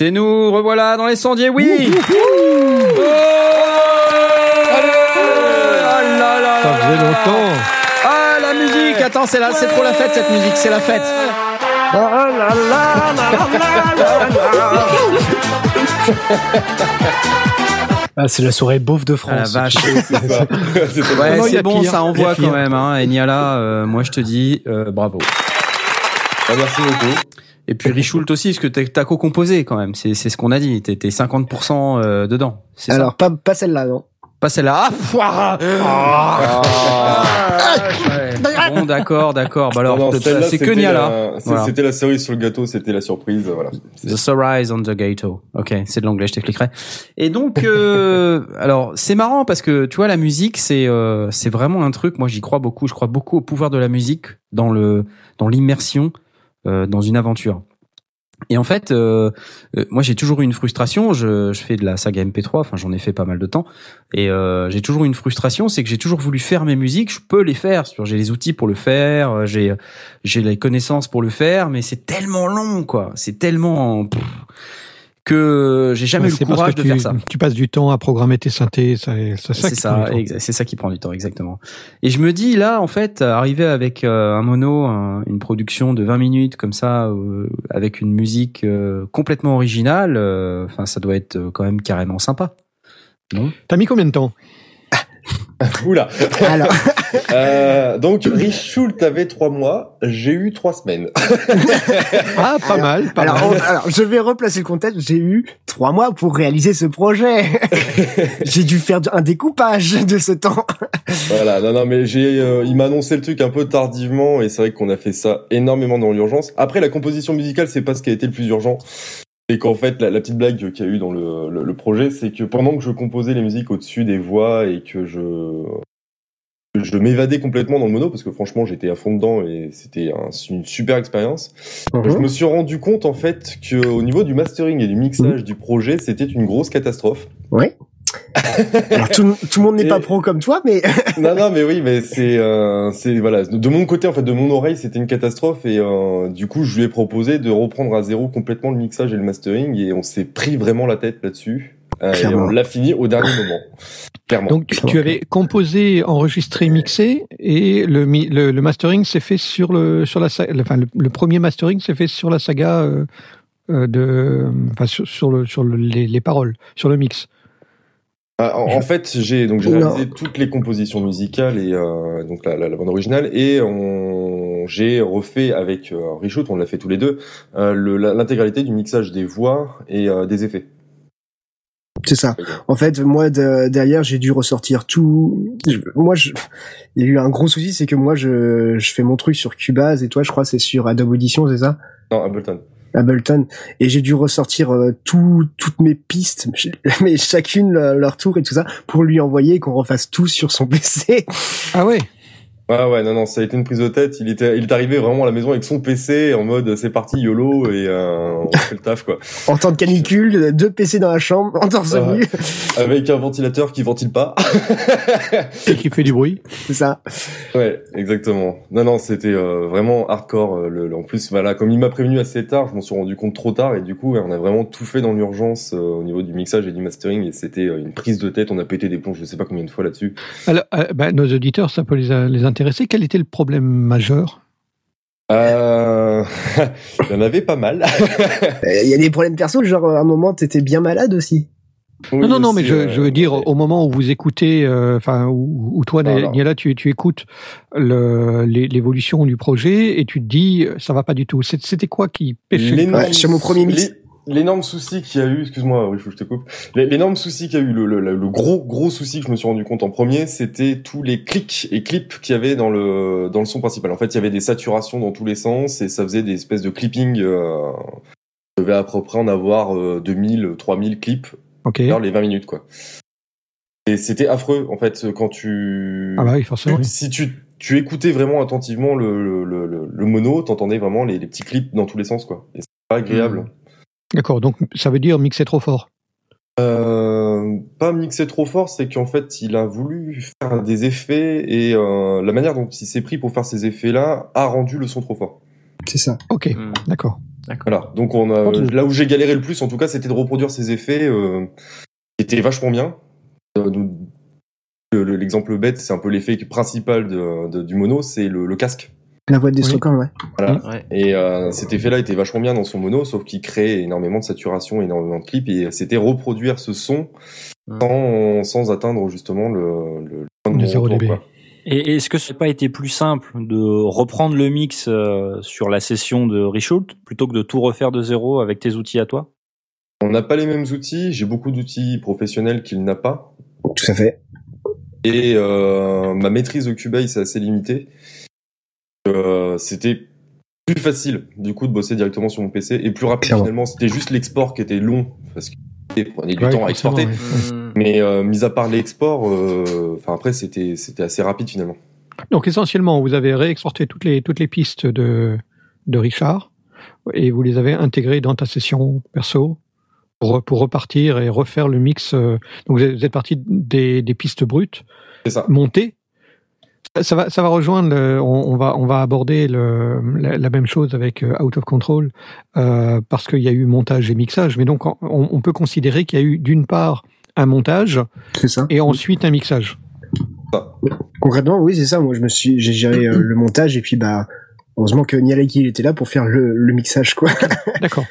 C'est nous, revoilà dans les sondiers, oui Oh Ah là là Ça faisait longtemps. Ah la musique Attends, c'est là, c'est trop la fête cette musique, c'est la fête. Ah, c'est la soirée beauf de Ah la France. vache. C'est Ouais, bon, pire. ça envoie quand même. Hein. Et Niala, euh, moi je te dis euh, bravo. Ah, merci beaucoup. Et puis Richult aussi, parce que t'as- co-composé quand même. C'est c'est ce qu'on a dit. T'es t'es 50% euh, dedans. C'est ça. Alors, pas, pas celle-là, non. Pas celle-là. Ah, Ah. Ouais. Bon, d'accord, d'accord. Bah alors, c'est que c'était Niala. la- c'est- Voilà. C'était la cerise sur le gâteau, c'était la surprise, voilà. The Surprise on the Gato. Ok, c'est de l'anglais, je t'expliquerai. Et donc, euh, alors c'est marrant parce que tu vois la musique, c'est euh, c'est vraiment un truc. Moi, j'y crois beaucoup. Je crois beaucoup au pouvoir de la musique dans le dans l'immersion euh, dans une aventure. Et en fait, euh, euh, moi j'ai toujours eu une frustration. Je, je fais de la saga MP3, enfin j'en ai fait pas mal de temps, et euh, j'ai toujours eu une frustration, c'est que j'ai toujours voulu faire mes musiques. Je peux les faire, j'ai les outils pour le faire, euh, j'ai j'ai les connaissances pour le faire, mais c'est tellement long, quoi. C'est tellement que j'ai jamais Ouais, eu le courage de tu, faire ça. tu passes du temps à programmer tes synthés, ça- c'est ça. C'est ça, c'est ça qui prend du temps, exactement. Et je me dis là, en fait, arriver avec euh, un mono, un- une production de 20 minutes comme ça, euh, avec une musique euh, complètement originale, enfin, ça doit être quand même carrément sympa. Non? T'as mis combien de temps? Oula. Alors, Euh, donc, Rich Schult avait trois mois, j'ai eu trois semaines. Ah, pas mal, pas alors, mal. on- alors, je vais replacer le contexte. J'ai eu trois mois pour réaliser ce projet. J'ai dû faire un découpage de ce temps. Voilà, non, non, mais j'ai, euh, il m'a annoncé le truc un peu tardivement et c'est vrai qu'on a fait ça énormément dans l'urgence. Après, la composition musicale, c'est pas ce qui a été le plus urgent. Et qu'en fait, la, la petite blague qu'il y a eu dans le, le, le projet, c'est que pendant que je composais les musiques au-dessus des voix et que je, je m'évadais complètement dans le mono, parce que franchement, j'étais à fond dedans et c'était un- une super expérience. Je me suis rendu compte, en fait, que au niveau du mastering et du mixage du projet, c'était une grosse catastrophe. Ouais. Alors, tout, tout le monde n'est pas pro comme toi, mais non, non, mais oui, mais c'est, euh, c'est voilà, de mon côté, en fait, de mon oreille, c'était une catastrophe et euh, du coup, je lui ai proposé de reprendre à zéro complètement le mixage et le mastering et on s'est pris vraiment la tête là-dessus. Euh, et on l'a fini au dernier moment. Clairement. Donc tu, tu avais composé, enregistré, mixé, et le, le, le mastering s'est fait sur le sur la enfin le, le premier mastering s'est fait sur la saga euh, euh, de enfin sur, sur le sur le- les, les paroles, sur le mix. Ah, en, en fait, j'ai donc j'ai Non. réalisé toutes les compositions musicales et euh, donc la, la, la bande originale et on j'ai refait avec euh, Richout, on l'a fait tous les deux, euh, l'intégralité du mixage des voix et euh, des effets. c'est ça. En fait, moi de- derrière, j'ai dû ressortir tout. je- Moi, je... il y a eu un gros souci, c'est que moi, je, je fais mon truc sur Cubase et toi, je crois, c'est sur Adobe Audition, c'est ça? Non, Ableton. Ableton et j'ai dû ressortir euh, tout, toutes mes pistes mais chacune le- leur tour et tout ça pour lui envoyer qu'on refasse tout sur son PC Ah ouais? Ouais, ouais, non, non, ça a été une prise de tête. Il était, il est arrivé vraiment à la maison avec son PC en mode c'est parti YOLO et euh, on fait le taf quoi. en temps de canicule deux PC dans la chambre en torse Ouais. nu Avec un ventilateur qui ventile pas. Et qui fait du bruit. c'est ça ouais, exactement. Non, non, c'était euh, vraiment hardcore. euh, Le, le- en plus, voilà, comme il m'a prévenu assez tard, je m'en suis rendu compte trop tard et du coup, ouais, on a vraiment tout fait dans l'urgence euh, au niveau du mixage et du mastering et c'était euh, une prise de tête. On a pété des plombs, je sais pas combien de fois là-dessus. Alors, euh, ben, nos auditeurs, ça peut les, les intéresser. Quel était le problème majeur? Euh... il y en avait pas mal. Il y a des problèmes perso genre à un moment t'étais bien malade aussi Non, non, non, mais je, je veux dire, au moment où vous écoutez, euh, enfin, où, où toi. Niela, tu, tu écoutes l'évolution du projet et tu te dis, ça va pas du tout. C'était quoi qui pêchait Ouais, sur mon premier mix. L'é- L'énorme souci qu'il y a eu, excuse-moi, oui, faut que je te coupe. L'é- L'énorme souci qu'il y a eu, le, le, le gros gros souci que je me suis rendu compte en premier, c'était tous les clics et clips qu'il y avait dans le dans le son principal. En fait, il y avait des saturations dans tous les sens et ça faisait des espèces de clipping. Euh, je devais à peu près en avoir euh, 2000, 3000 clips Ok. dans les 20 minutes, quoi. Et c'était affreux, en fait, quand tu Ah bah oui, forcément. oui. si tu, tu écoutais vraiment attentivement le, le, le, le- le mono, t'entendais vraiment les, les petits clips dans tous les sens, quoi. Et c'est pas agréable. D'accord. Donc, ça veut dire mixer trop fort. Euh, pas mixer trop fort, c'est qu'en fait, il a voulu faire des effets et euh, la manière dont il s'est pris pour faire ces effets-là a rendu le son trop fort. c'est ça Ok. Hmm. D'accord. Voilà. Donc on a, là où j'ai galéré le plus, en tout cas, c'était de reproduire ces effets euh, qui étaient vachement bien. Euh, L'exemple bête, c'est un peu l'effet principal de, de- du mono, c'est le, le casque. La voix de Destructor, ouais. Voilà. Et euh, cet effet-là était vachement bien dans son mono, sauf qu'il créait énormément de saturation, énormément de clips, et c'était reproduire ce son sans, sans atteindre justement le, le, le point de Les non 0 retour, dB. Et est-ce que ça n'a pas été plus simple de reprendre le mix euh, sur la session de Reshoot plutôt que de tout refaire de zéro avec tes outils à toi? On n'a pas les mêmes outils, j'ai beaucoup d'outils professionnels qu'il n'a pas. Tout à fait. Et euh, ma maîtrise de Cubase est assez limitée. Euh, c'était plus facile du coup de bosser directement sur mon PC et plus rapide Clairement. finalement. C'était juste l'export qui était long parce qu'il prenait du Ouais, temps à exporter. ouais. Mm. Mais euh, mis à part l'export, euh, enfin après c'était c'était assez rapide finalement. Donc essentiellement, vous avez réexporté toutes les toutes les pistes de de Richard et vous les avez intégrées dans ta session perso pour pour repartir et refaire le mix. Donc vous êtes, parti des des pistes brutes C'est ça. montées. Ça- va ça va rejoindre. le- on, on va on va aborder le, la, la même chose avec euh, Out of Control euh, parce qu'il y a eu montage et mixage. Mais donc on, on peut considérer qu'il y a eu d'une part un montage ça. et ensuite un mixage. Concrètement, oui, c'est ça. Moi, je me suis, j'ai géré euh, le montage et puis bah, heureusement que Nialaki était là pour faire le, le mixage, quoi. D'accord.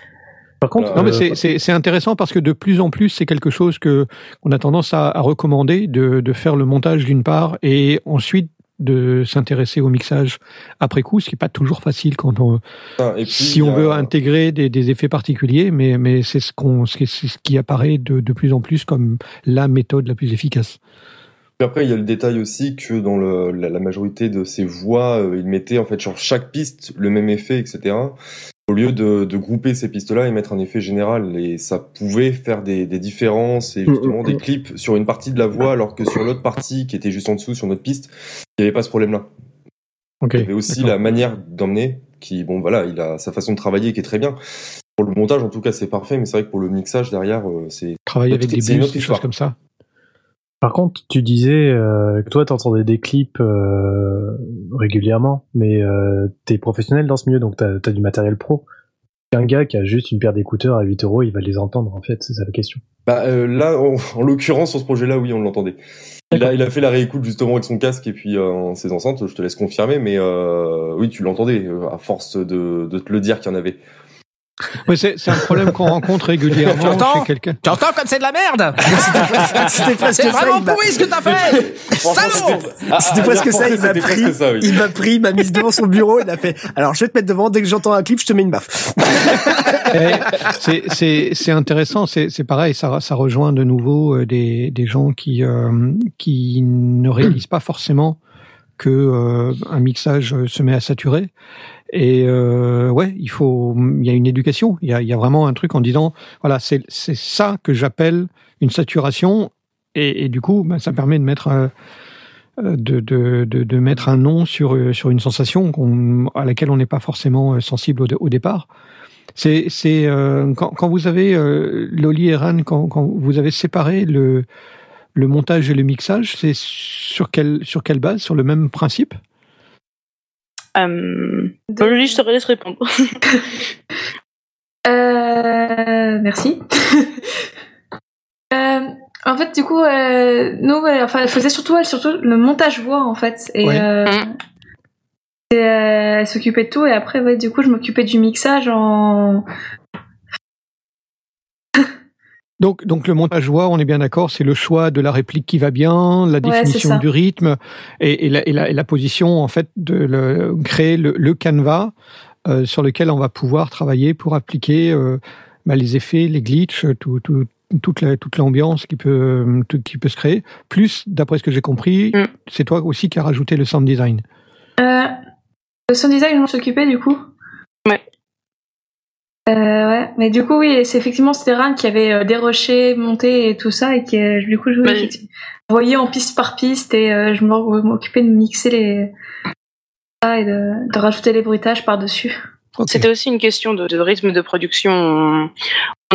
Par contre, Non, mais euh, c'est- c'est c'est intéressant parce que de plus en plus, c'est quelque chose que qu'on a tendance à, à recommander de, de faire le montage d'une part et ensuite de s'intéresser au mixage après coup, ce qui est pas toujours facile quand on Ah, et puis, si on a- veut intégrer des, des effets particuliers, mais mais c'est ce qu'on c'est ce qui apparaît de, de plus en plus comme la méthode la plus efficace. Puis après, il y a le détail aussi que dans le, la, la majorité de ces voix, euh, il mettait en fait sur chaque piste le même effet, etc. Au lieu de, de grouper ces pistes-là et mettre un effet général, et ça pouvait faire des, des différences et justement Mm, mm, des mm. clips sur une partie de la voix, alors que sur l'autre partie qui était juste en dessous sur notre piste, il n'y avait pas ce problème-là. Ok. Il y avait aussi la manière d'emmener, qui bon voilà, il a sa façon de travailler qui est très bien. Pour le montage, en tout cas, c'est parfait, mais c'est vrai que pour le mixage derrière, euh, c'est Travailler avec des bus, des choses comme ça. Par contre, tu disais euh, que toi, t'entendais des clips euh, régulièrement, mais euh, t'es professionnel dans ce milieu, donc t'as as du matériel pro. Un gars qui a juste une paire d'écouteurs à 8 euros, il va les entendre, en fait, c'est ça la question. Bah euh, là, en, en l'occurrence, sur ce projet-là, oui, on l'entendait. Il a, il a fait la réécoute justement avec son casque et puis euh, ses enceintes. Je te laisse confirmer, mais euh, oui, tu l'entendais euh, à force de, de te le dire qu'il y en avait. Ouais, c'est c'est un problème qu'on rencontre régulièrement J'entends chez quelqu'un. Tu entends comme c'est de la merde C'était presque C'est vraiment pourri ce que t'as fait Salaud Ah, C'était presque dire ça, il m'a pris, oui. il m'a pris, il m'a mis devant son bureau, il a fait, alors je vais te mettre devant, dès que j'entends un clip, je te mets une baffe. Eh, c'est- c'est c'est intéressant, c'est c'est pareil, ça, ça rejoint de nouveau euh, des, des gens qui euh, qui ne réalisent pas forcément que euh, un mixage euh, se met à saturer. Et euh, ouais, il faut, il y a une éducation, il y a, vraiment un truc en disant, voilà, c'est c'est ça que j'appelle une saturation, et, du coup, ben, ça permet de mettre euh, de, de, de, mettre un nom sur sur une sensation à laquelle on n'est pas forcément sensible au, au départ. C'est c'est quand, quand vous avez euh, Loli et Ran, quand, quand vous avez séparé le le montage et le mixage, c'est sur quelle sur quelle base, sur le même principe? Euh, Loli, je te laisse répondre. Euh, merci. euh, en fait, du coup, euh, nous, ouais, enfin, elle faisait surtout, elle, surtout le montage voix, en fait. Et, Ouais. euh, et, euh, elle s'occupait de tout. Et après, ouais, du coup, je m'occupais du mixage en. Donc, donc le montage voix, on est bien d'accord, c'est le choix de la réplique qui va bien, la Ouais, définition du rythme et, et, la, et, la, et la position en fait de le, créer le, le canevas euh, sur lequel on va pouvoir travailler pour appliquer euh, bah, les effets, les glitches, tout, tout, toute la- toute l'ambiance qui peut tout- qui peut se créer. Plus, d'après ce que j'ai compris, Mm. c'est toi aussi qui as rajouté le sound design. Euh, le sound design, je m'en s'occupait, du coup? Ouais. Euh, ouais, mais du coup, oui, c'est effectivement c'était Ran qui avait euh, déroché, monté et tout ça, et qui, euh, du coup, je Ouais. effectivement, voyais en piste par piste, et euh, je m'occupais de mixer les. et de, de rajouter les bruitages par-dessus. C'était aussi une question de, de rythme de production. On-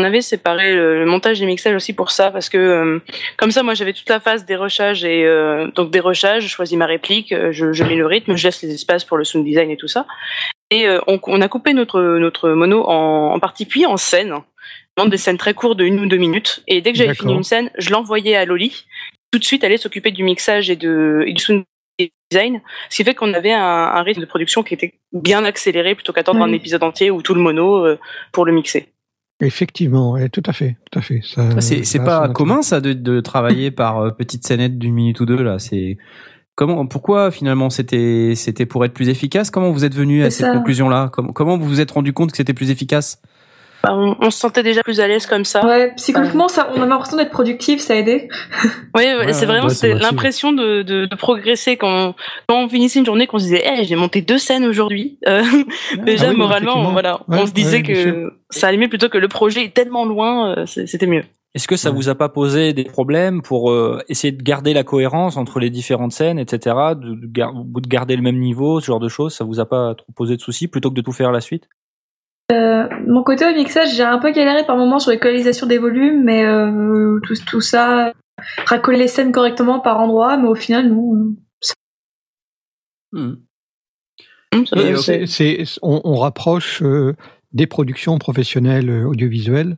avait séparé le, le montage et le mixage aussi pour ça, parce que euh, comme ça, moi, j'avais toute la phase dérochage et euh, donc dérochage. Je choisis ma réplique, je, je mets le rythme, je laisse les espaces pour le sound design et tout ça. Et euh, on, on a coupé notre, notre mono en, en partie puis en scène. Vraiment Des scènes très courtes de une ou deux minutes. Et dès que j'avais fini une scène, je l'envoyais à Loli. Tout de suite, elle allait s'occuper du mixage et, de, et du sound design. Ce qui fait qu'on avait un, un rythme de production qui était bien accéléré plutôt qu'attendre Oui. un épisode entier ou tout le mono euh, pour le mixer. Effectivement, ouais, tout à fait, tout à fait. Ah, C'est pas commun ça de, de travailler par euh, petites scénettes d'une minute ou deux là. C'est comment pourquoi finalement c'était c'était pour être plus efficace? Comment vous êtes venu à cette ça. conclusion là comment, comment vous vous êtes rendu compte que c'était plus efficace? Bah, on, on se sentait déjà plus à l'aise comme ça. Ouais, psychologiquement, ça, on avait l'impression d'être productif, ça a aidé. Oui, ouais, Ouais, c'est vraiment ouais, l'impression de, de, de progresser quand, quand on finissait une journée qu'on se disait hey, j'ai monté deux scènes aujourd'hui. Euh, déjà Ah oui, moralement, effectivement. voilà, Ouais, on se disait que ça allait mieux plutôt que le projet est tellement loin, euh, c'était mieux. Est-ce que ça vous a pas posé des problèmes pour euh, essayer de garder la cohérence entre les différentes scènes, etc., de, de, gar- de garder le même niveau, ce genre de choses? Ça vous a pas trop posé de soucis plutôt que de tout faire à la suite? Euh, mon côté au mixage, j'ai un peu galéré par moments sur l'équalisation des volumes, mais euh, tout, tout ça, racoler les scènes correctement par endroit, mais au final, euh, c'est- c'est- on, on rapproche euh, des productions professionnelles euh, audiovisuelles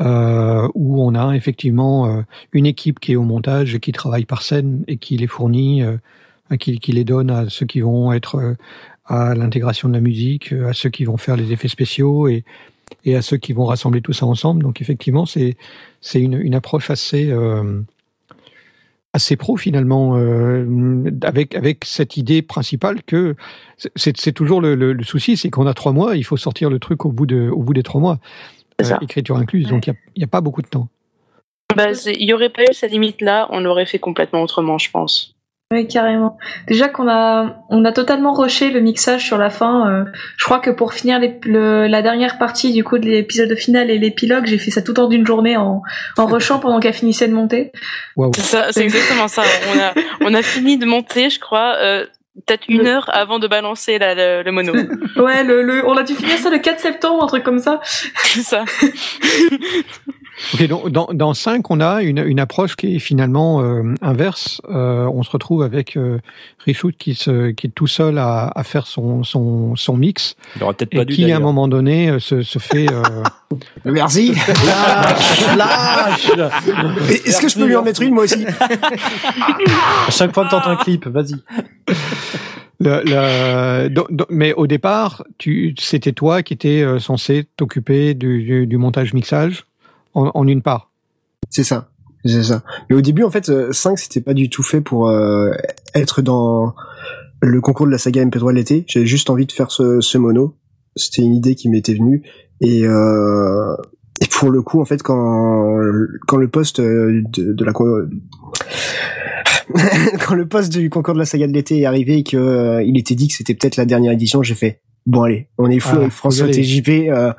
euh, où on a effectivement euh, une équipe qui est au montage qui travaille par scène et qui les fournit, euh, qui, les donne à ceux qui vont être euh, à l'intégration de la musique, à ceux qui vont faire les effets spéciaux et, à ceux qui vont rassembler tout ça ensemble. Donc effectivement, c'est c'est une, une approche assez assez pro finalement, avec avec cette idée principale que c'est toujours le, le, souci, c'est qu'on a trois mois, il faut sortir le truc au bout de au bout des trois mois, ça. écriture incluse, donc il y a, pas beaucoup de temps. Bah, il y aurait pas eu cette limite là, on l'aurait fait complètement autrement, je pense. Oui, carrément. Déjà qu'on a, on a totalement rushé le mixage sur la fin. euh, je crois que pour finir les- le- la dernière partie du coup de l'épisode final et l'épilogue, j'ai fait ça tout en d'une journée en, en rushant pendant qu'elle finissait de monter. Waouh. C'est ça, c'est exactement ça. On a, on a fini de monter, je crois, euh, peut-être une heure avant de balancer la- le, le mono. Ouais, le, le, on a dû finir ça le 4 septembre, un truc comme ça. c'est ça. Ok, donc dans, dans 5, on a une, une approche qui est finalement euh, inverse. Euh, on se retrouve avec euh, Richout qui, se, qui est tout seul à, à faire son, son, son mix Il aurait peut-être pas dû qui, à un moment donné, euh, se, se fait... euh, Merci. Lâche, lâche Est-ce que je peux lui en mettre une moi aussi? À chaque fois que t'entends un clip, vas-y. Mais au départ, c'était toi qui étais euh, censé t'occuper du, du, du montage mixage en, une part. C'est ça. C'est ça. Mais au début, en fait, euh, 5, c'était pas du tout fait pour euh, être dans le concours de la saga MP3 de l'été. J'avais juste envie de faire ce, mono. C'était une idée qui m'était venue. Et, euh, pour le coup, en fait, quand, quand le poste euh, de la... quand le poste du concours de la saga de l'été est arrivé et que euh, il était dit que c'était peut-être la dernière édition, j'ai fait bon allez, on est fou, Ah, François. TJP, euh,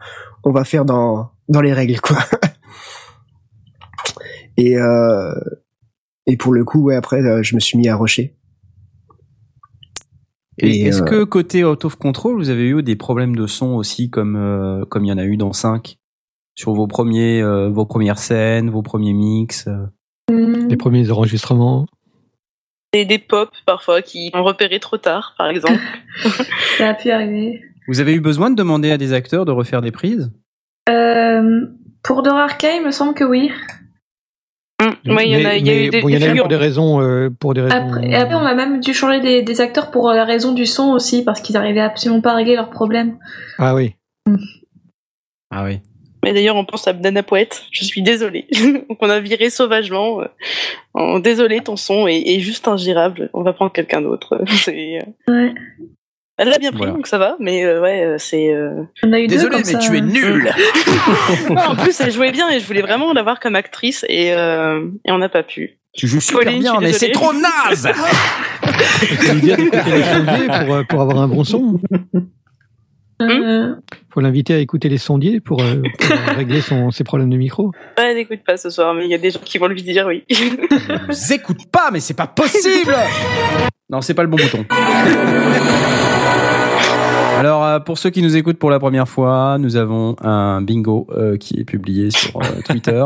on va faire dans dans les règles quoi. Et euh, et pour le coup, ouais, après, euh, je me suis mis à rusher. Et Et, est-ce euh, que côté out of control, vous avez eu des problèmes de son aussi, comme euh, comme il y en a eu dans 5 sur vos premiers euh, vos premières scènes, vos premiers mix. Les premiers enregistrements. Des, des pop parfois qui ont repéré trop tard, par exemple. Ça a pu arriver. Vous avez eu besoin de demander à des acteurs de refaire des prises? Euh, pour Dorarca, il me semble que oui. Mm. Ouais, il y en a, Mais- il y a mais eu des, bon, il y des en a eu figures. pour des raisons, euh, pour des raisons. Après, et après, on a même dû changer des, des acteurs pour euh, la raison du son aussi, parce qu'ils arrivaient absolument pas à régler leurs problèmes. Ah oui. Ah oui. Mais d'ailleurs, on pense à Dana Poète. Je suis désolée. on a viré sauvagement. euh, en désolé, ton son est, est juste ingérable. On va prendre quelqu'un d'autre. Euh, Ouais. Elle l'a bien pris, Voilà. donc ça va. Mais euh, ouais, c'est. euh, On a eu deux comme ça. nul. non, en plus, elle jouait bien et je voulais vraiment l'avoir comme actrice et, euh, et on n'a pas pu. Tu joues super Pauline, bien, mais c'est désolée. trop naze. Faut lui dire les sondiers pour, pour avoir un bon son. Euh, Faut l'inviter à écouter les sondiers pour, euh, pour régler son, ses problèmes de micro. Ouais, elle n'écoute pas ce soir, mais il y a des gens qui vont lui dire oui. vous écoute pas, mais c'est pas possible. non, c'est pas le bon bouton. Alors, euh, pour ceux qui nous écoutent pour la première fois, nous avons un bingo euh, qui est publié sur euh, Twitter.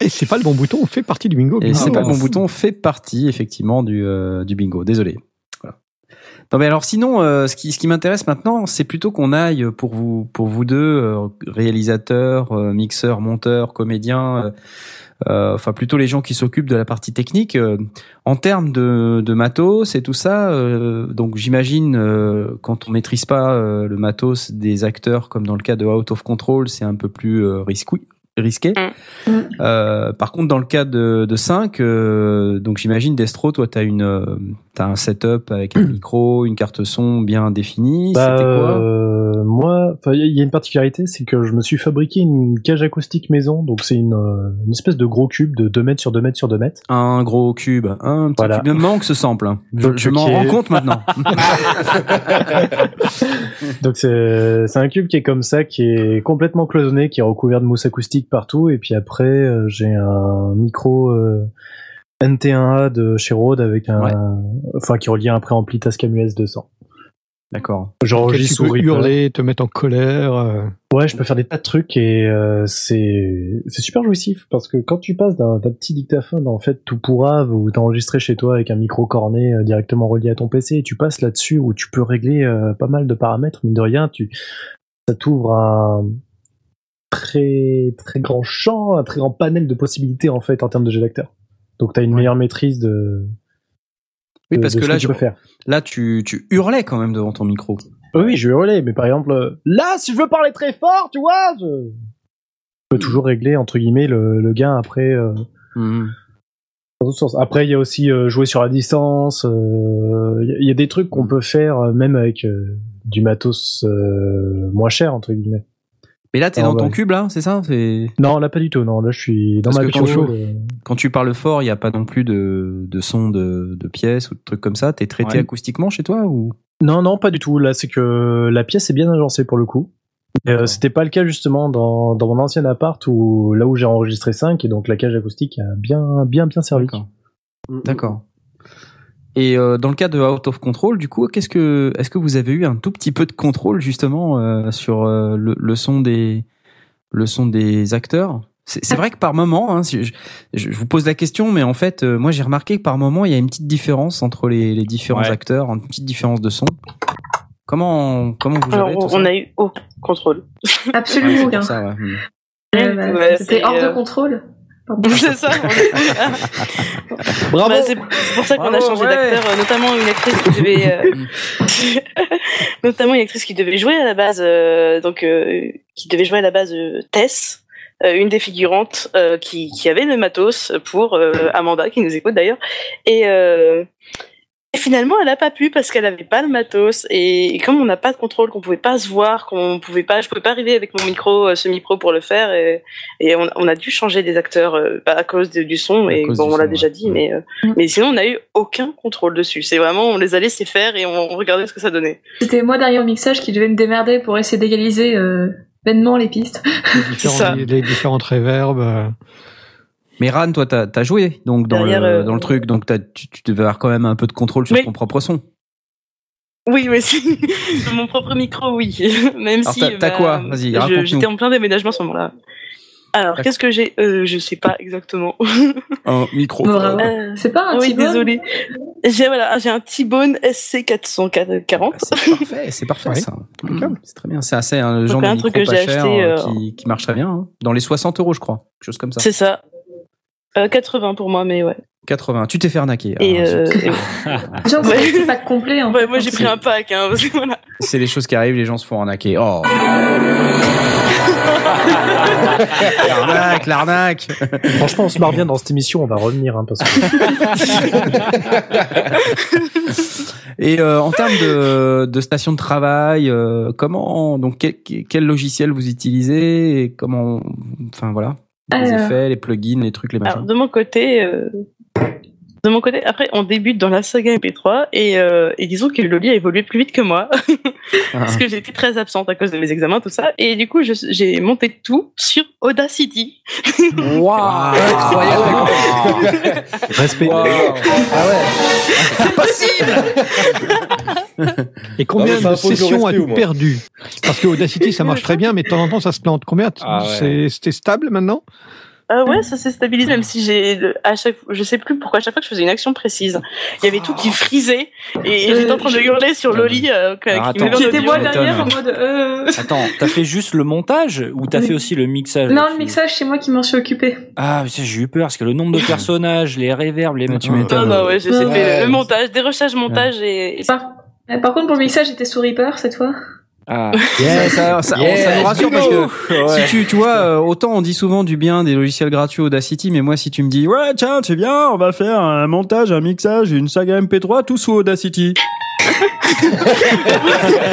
Et c'est pas le bon bouton, on fait partie du bingo. Et Ah, c'est pas le bon bouton, fait partie effectivement du, euh, du bingo. Désolé. Non mais alors sinon, euh, ce qui ce qui m'intéresse maintenant, c'est plutôt qu'on aille pour vous pour vous deux euh, réalisateurs, euh, mixeurs, monteurs, comédiens, euh, euh, enfin plutôt les gens qui s'occupent de la partie technique. euh, en termes de, de matos et tout ça, donc j'imagine quand on maîtrise pas le matos des acteurs, comme dans le cas de Out of Control, c'est un peu plus euh, risqué. risqué. Euh, par contre, dans le cas de, de 5, euh, donc j'imagine Destro, toi, t'as une, euh, t'as un setup avec un micro, une carte son bien définie. Bah, C'était quoi? euh, Moi, il y a une particularité, c'est que je me suis fabriqué une cage acoustique maison, donc c'est une, une espèce de gros cube de 2 mètres sur 2 mètres sur 2 mètres. Un gros cube, un petit Voilà. cube. Il me manque ce sample. hein. Je, m'en est- rends compte maintenant. Donc c'est un cube qui est comme ça, qui est complètement cloisonné, qui est recouvert de mousse acoustique partout, et puis après euh, j'ai un micro euh, NT1A de chez Rode avec un, enfin qui relie un préampli Tascam US 200. D'accord. J'enregistre sous peux hurler, te mettre en colère. euh. Ouais, je peux faire des tas de trucs et euh, c'est c'est super jouissif parce que quand tu passes d'un petit dictaphone en fait tout pourrave où t'as enregistré chez toi avec un micro corné euh, directement relié à ton PC et tu passes là-dessus où tu peux régler euh, pas mal de paramètres mine de rien, tu ça t'ouvre un très très grand champ, un très grand panel de possibilités en fait en termes de jeu d'acteur. Donc t'as une meilleure maîtrise de Oui, parce de que là, tu je- peux faire. là, tu, tu hurlais quand même devant ton micro. Oui, je hurlais, mais par exemple, là, si je veux parler très fort, tu vois, je, je peux toujours régler, entre guillemets, le, le gain après. euh, dans sens. Après, il y a aussi euh, jouer sur la distance. euh, Il y, y a des trucs qu'on peut faire même avec du matos moins cher, entre guillemets. Mais là, t'es Ah, dans ton cube, là, c'est ça? C'est Non, là, pas du tout. Non, là, je suis dans Parce ma que quand, tu- euh, quand tu parles fort, il n'y a pas non plus de, de son de, de pièces ou de trucs comme ça. T'es traité Ouais. acoustiquement chez toi ou? Non, non, pas du tout. Là, c'est que la pièce est bien agencée pour le coup. Euh, C'était pas le cas justement dans, dans mon ancien appart où là où j'ai enregistré 5 et donc la cage acoustique a bien bien bien servi. D'accord. Et euh, dans le cas de Out of Control, du coup, qu'est-ce que est-ce que vous avez eu un tout petit peu de contrôle justement euh, sur euh, le, le son des le son des acteurs? C'est vrai que par moment, hein, si je, je- je vous pose la question, mais en fait, euh, moi j'ai remarqué que par moment il y a une petite différence entre les, les différents Ouais. acteurs, une petite différence de son. Comment comment vous gérez Alors, tout on, ça? on a eu aucun contrôle. Ouais, Absolument aucun. ouais. Bah, Ouais, C'était hors euh, de contrôle. C'est ça. Bravo. Bah, c'est pour ça qu'on a changé ouais. d'acteur, euh, notamment une actrice qui devait, euh, notamment une actrice qui devait jouer à la base, euh, donc euh, qui devait jouer à la base euh, Tess, euh, une des figurantes euh, qui, qui avait le matos pour euh, Amanda qui nous écoute d'ailleurs, et, euh, et finalement elle a pas pu parce qu'elle avait pas le matos et, et comme on n'a pas de contrôle, qu'on pouvait pas se voir, qu'on pouvait pas, je pouvais pas arriver avec mon micro, euh, semi-pro pour le faire et, et on, on a dû changer des acteurs euh, bah, à cause de- du son et bon on l'a déjà ouais. dit mais euh, mais sinon on n'a eu aucun contrôle dessus. C'est vraiment on les a laissés faire et on, on regardait ce que ça donnait. C'était moi derrière le mixage qui devais me démerder pour essayer d'égaliser euh, vainement les pistes. Les, différents- les, les différentes réverbes. Euh. Mais Ran, toi, t'as as joué donc dans Derrière, le euh, dans le truc, donc t'as- tu, tu devais avoir quand même un peu de contrôle sur Oui. ton propre son. Oui, mais si. Mon propre micro, oui. Même Alors, si. t'as- t'as bah, quoi Vas-y. J'étais en plein déménagement à ce moment-là. Alors, qu'est-ce que j'ai euh, Je sais pas exactement. Un micro. Bravo. Euh, C'est pas un oui, T-Bone désolé. J'ai voilà, j'ai un T-Bone SC440. C'est parfait, c'est parfait ça. Impeccable, C'est très bien. C'est assez un genre Donc, de un micro truc que pas cher acheté, euh, euh, qui, qui marche très bien. hein. Dans les 60 euros, je crois. Quelque chose comme ça. C'est ça. Euh, 80 pour moi, mais ouais. 80. Tu t'es fait arnaquer. Et, euh, et- Genre, Ouais. c'est pas complet. En Ouais, moi j'ai pris un pack, hein, voilà. C'est les choses qui arrivent, les gens se font arnaquer. Oh. l'arnaque, l'arnaque. Franchement, on se marre bien dans cette émission. On va revenir hein, parce que Et euh, en termes de, de station de travail, euh, comment donc quel, quel logiciel vous utilisez et comment, enfin voilà, les effets, les plugins, les trucs, les machins. Alors, de mon côté, euh, de mon côté, après, on débute dans la saga MP3 et, euh, et disons que Loli a évolué plus vite que moi parce que j'étais très absente à cause de mes examens, tout ça. Et du coup, j'ai monté tout sur Audacity. Waouh, incroyable. respect. Ah Et combien Non, mais ça de sessions as-tu perdu Parce que Audacity, ça marche très bien, mais de temps en temps, ça se plante. Combien Ah ouais. c'est- C'était stable maintenant? Euh, ouais, ça s'est stabilisé, même si j'ai, à chaque, je sais plus pourquoi, à chaque fois que je faisais une action précise, il y avait tout qui frisait, et Euh, j'étais en train de hurler sur Loli, euh, Alors, qui attends. était moi derrière, en mode, euh... Attends, t'as fait juste le montage ou t'as fait aussi le mixage Non, le mixage, c'est moi qui m'en suis occupé. Ah, mais ça, j'ai eu peur parce que le nombre de personnages, les réverbes, les tu m'étonnes. Non, non, ouais, j'ai Ouais. fait le montage, dérochage, montage et, et Par... euh, par contre, pour le mixage, j'étais sous Reaper cette fois. Ah. Yeah, ça, ça, ça nous rassure parce que Ouais. si tu, tu vois, euh, autant on dit souvent du bien des logiciels gratuits Audacity, mais moi si tu me dis ouais tiens c'est bien, on va faire un montage, un mixage, une saga MP3 tout sous Audacity.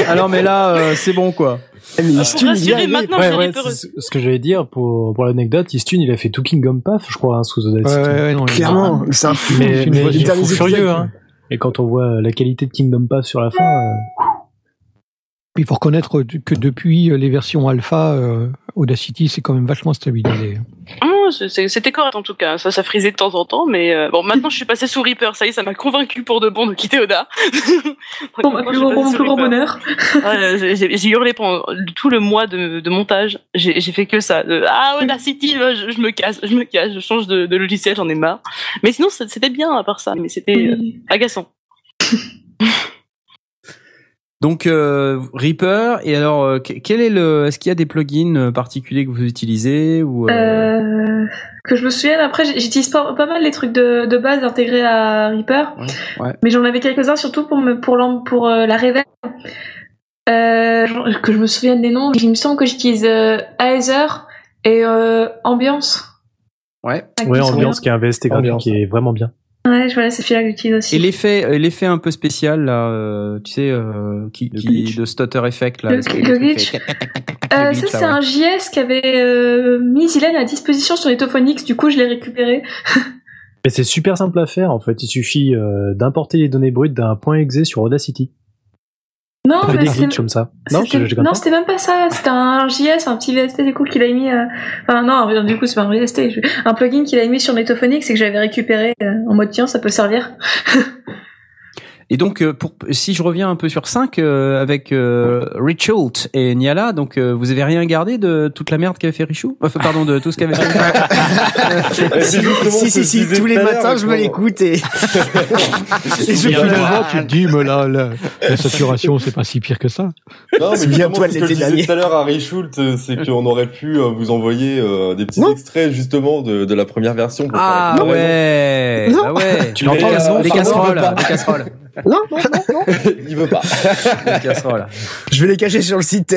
Alors mais là euh, c'est bon quoi. Mais Istune, il y a- maintenant, ouais, ouais, ce- que j'allais dire pour, pour l'anecdote, Istune, il a fait tout Kingdom Path, je crois, hein, sous Audacity. Ouais, ouais, non, Clairement, c'est un fou. Mais, mais voix il est furieux, hein. Et quand on voit la qualité de Kingdom Path sur la fin, euh, Il faut reconnaître que depuis les versions alpha, euh, Audacity c'est quand même vachement stabilisé. Ah c'était correct en tout cas. Ça, ça frisait de temps en temps, mais euh, bon, maintenant je suis passé sous Reaper. Ça y est, ça m'a convaincu pour de bon de quitter Oda. Pour ma plus plus gros bonheur. Ouais, j'ai- hurlé pendant tout le mois de, de montage. J'ai fait que ça. De, ah Audacity, euh, je, je me casse, je me casse, je change de, de logiciel, j'en ai marre. Mais sinon, c'était bien à part ça. Mais c'était euh, agaçant. Donc euh, Reaper et alors euh, que- quel est le est-ce qu'il y a des plugins euh, particuliers que vous utilisez ou euh, Euh, que je me souvienne, après, j'utilise pas, pas mal les trucs de, de base intégrés à Reaper. ouais. Mais j'en avais quelques-uns surtout pour me, pour, pour euh, la réverb. Euh, que je me souvienne des noms. Il me semble que j'utilise euh, Aether et euh, Ambiance. Ouais. ouais, Ambiance qui est un VST gratuit qui est vraiment bien. Ouais, je vois, c'est celui-là que j'utilise aussi. Et l'effet, euh, l'effet un peu spécial là, euh, tu sais, euh, qui, qui de stutter effect là. Le, le glitch. fait- Euh, le ça, glitch, c'est ouais. un JS qu'avait euh, mis Zilane à disposition sur Netophonix. Du coup, je l'ai récupéré. Mais c'est super simple à faire en fait. Il suffit euh, d'importer les données brutes d'un point exe sur Audacity. Non, Ça fait mais des c'est- glitches comme ça. Non, C'était- même pas ça. C'était un JS, un petit VST du coup qu'il a mis. euh, Enfin non, du coup c'est pas un VST, un plugin qu'il a mis sur Netophonix et que j'avais récupéré euh, en mode tiens, ça peut servir. Et donc, euh, pour, si je reviens un peu sur 5, avec euh, Richult et Niala, donc euh, vous avez rien gardé de toute la merde qu'avait fait Richou? Enfin, pardon, de tout ce qu'avait fait. Si, si, si, si, tous les matins, je me l'écoute et... et je Finalement, tu te dis, mais là, la, la saturation, c'est pas si pire que ça. Non, mais C'est bien justement, ce que je disais tout à l'heure à Richult, euh, c'est qu'on aurait pu euh, vous envoyer euh, des petits extraits justement de, de la première version. pour Ah faire la ouais, bah ouais. Tu l'entends, les, casseroles, pas. les casseroles. Non, non, non, non. Il veut pas. Je vais les cacher sur le site.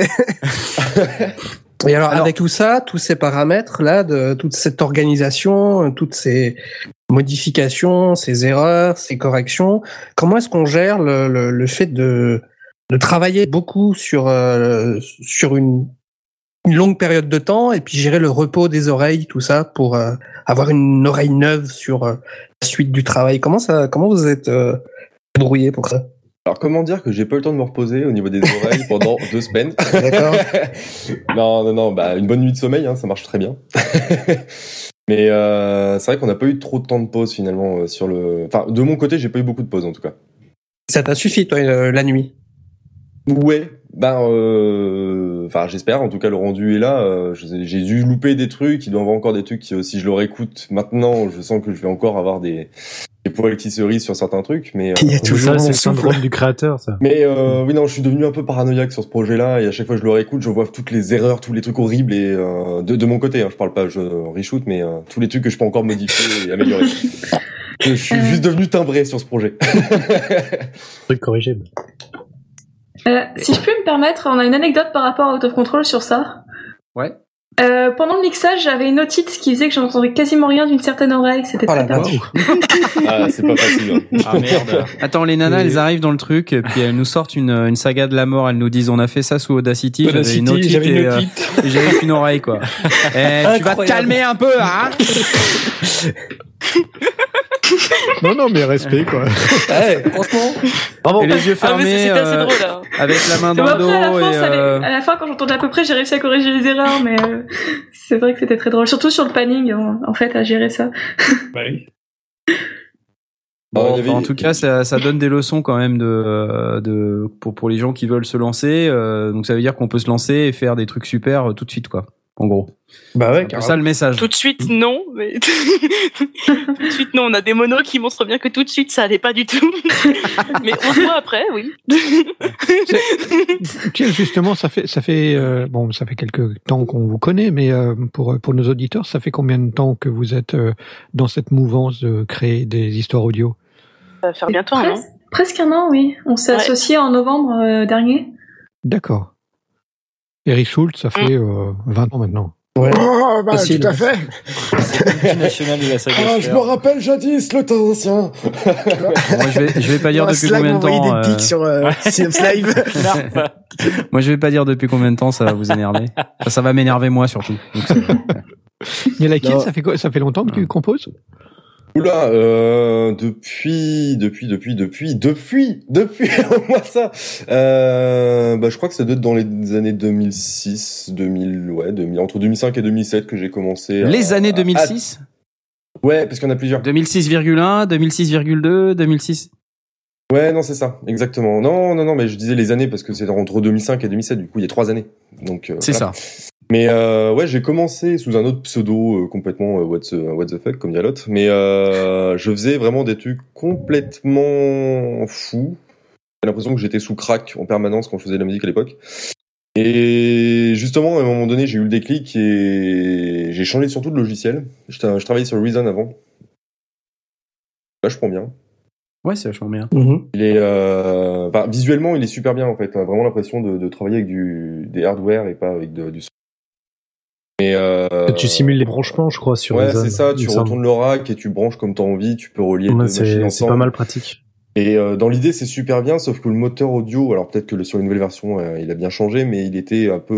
Et alors, avec tout ça, tous ces paramètres là, de toute cette organisation, toutes ces modifications, ces erreurs, ces corrections, comment est-ce qu'on gère le, le, le fait de, de travailler beaucoup sur euh, sur une, une longue période de temps et puis gérer le repos des oreilles, tout ça pour euh, avoir une oreille neuve sur euh, la suite du travail? Comment ça, comment vous êtes débrouillé pour ça Alors comment dire que j'ai pas eu le temps de me reposer au niveau des oreilles pendant deux semaines? D'accord. non, non, non, bah une bonne nuit de sommeil, hein, ça marche très bien. Mais euh, c'est vrai qu'on n'a pas eu trop de temps de pause finalement euh, sur le. Enfin, de mon côté, j'ai pas eu beaucoup de pause en tout cas. Ça t'a suffi toi euh, la nuit? Ouais, ben, euh, enfin, j'espère. En tout cas, le rendu est là. Euh, j'ai dû louper des trucs. Il doit y avoir encore des trucs. qui, si je le réécoute maintenant, je sens que je vais encore avoir des, des poils qui se risent sur certains trucs. Mais Il y a euh, toujours ça, c'est le souffle. syndrome du créateur, ça. mais euh, oui, non, je suis devenu un peu paranoïaque sur ce projet-là. Et à chaque fois que je le réécoute, je vois toutes les erreurs, tous les trucs horribles et euh, de, de mon côté. Hein, je parle pas, je reshoot, mais euh, tous les trucs que je peux encore modifier et améliorer. je suis juste devenu timbré sur ce projet. Truc corrigeable. Euh, si je peux me permettre, on a une anecdote par rapport à Out of Control sur ça. Ouais. Euh, pendant le mixage, j'avais une otite qui faisait que j'entendais quasiment rien d'une certaine oreille. C'était Oh très ah, c'est pas facile. hein. Ah merde. Attends, les nanas, elles arrivent dans le truc, et puis elles nous sortent une, une saga de la mort. Elles nous disent, on a fait ça sous Audacity. J'avais Audacity, une otite j'avais une et, euh, otite. et j'avais qu'une oreille, quoi. Eh, tu vas te calmer un peu, hein Non, non, mais respect, quoi. Ouais, franchement. Et les yeux Ah, mais fermés, c'était assez euh, drôle, hein. avec la main dans le après, dos. à la, fin, et, euh, à la fin, quand j'entendais à peu près, j'ai réussi à corriger les erreurs, mais euh, c'est vrai que c'était très drôle. Surtout sur le panning, en, en fait, à gérer ça. Bon, Bon, avait- enfin, en tout cas, ça, ça donne des leçons quand même de, euh, de pour pour les gens qui veulent se lancer. euh, donc ça veut dire qu'on peut se lancer et faire des trucs super euh, tout de suite, quoi. En gros. Bah ouais, C'est ça le message. Tout de suite, non. Mais tout de suite, non. On a des monos qui montrent bien que tout de suite, ça allait pas du tout. mais 11 mois après, oui. Tiens, justement, ça fait, ça fait, euh, bon, ça fait quelques temps qu'on vous connaît, mais euh, pour pour nos auditeurs, ça fait combien de temps que vous êtes euh, dans cette mouvance de créer des histoires audio? Ça va faire bientôt un an. Pres- presque un an, oui. On s'est Ouais. associés en novembre euh, dernier. D'accord. Eric Schultz, ça fait euh, 20 ans maintenant. Ouais. Oh, bah, Facile. tout à fait. Ah, je me rappelle jadis le temps ancien. Moi, je vais, je vais pas dire depuis combien de temps. des euh, sur euh, Live. Moi, je vais pas dire depuis combien de temps ça va vous énerver. Ça, ça va m'énerver moi surtout. Donc, Il y a la Non. ça fait quoi Ça fait longtemps que tu composes? Oula, euh, depuis, depuis, depuis, depuis, depuis, depuis, moi ça. Euh, bah, je crois que ça doit être dans les années 2006, 2000, ouais, 2000, entre 2005 et 2007 que j'ai commencé. à- Les années à- 2006 à- ouais, parce qu'il y en a plusieurs. 2006,1, 2006,2, 2006. Ouais, non, c'est ça, exactement. Non, non, non, mais je disais les années parce que c'est entre 2005 et 2007, du coup, il y a trois années. Donc, euh, C'est voilà. ça. Mais euh, ouais, j'ai commencé sous un autre pseudo euh, complètement euh, what, the, what the fuck comme dirait l'autre. Mais euh, je faisais vraiment des trucs complètement fous. J'ai l'impression que j'étais sous crack en permanence quand je faisais de la musique à l'époque. Et justement, à un moment donné, j'ai eu le déclic et j'ai changé surtout de logiciel. Je, tra- je travaillais sur Reason avant. Vachement bien. Ouais, c'est vachement bien. Mhm. Il est, euh, visuellement, il est super bien en fait. On a vraiment l'impression de, de travailler avec du, des hardware et pas avec de- du son. Mais euh, Tu simules les branchements, je crois, sur ouais, c'est ça. Tu retournes le rack et tu branches comme t'as envie. Tu peux relier Ouais, deux c'est- pas mal pratique. Et euh, dans l'idée, c'est super bien, sauf que le moteur audio, alors peut-être que le- sur les nouvelles versions, euh, il a bien changé, mais il était un peu,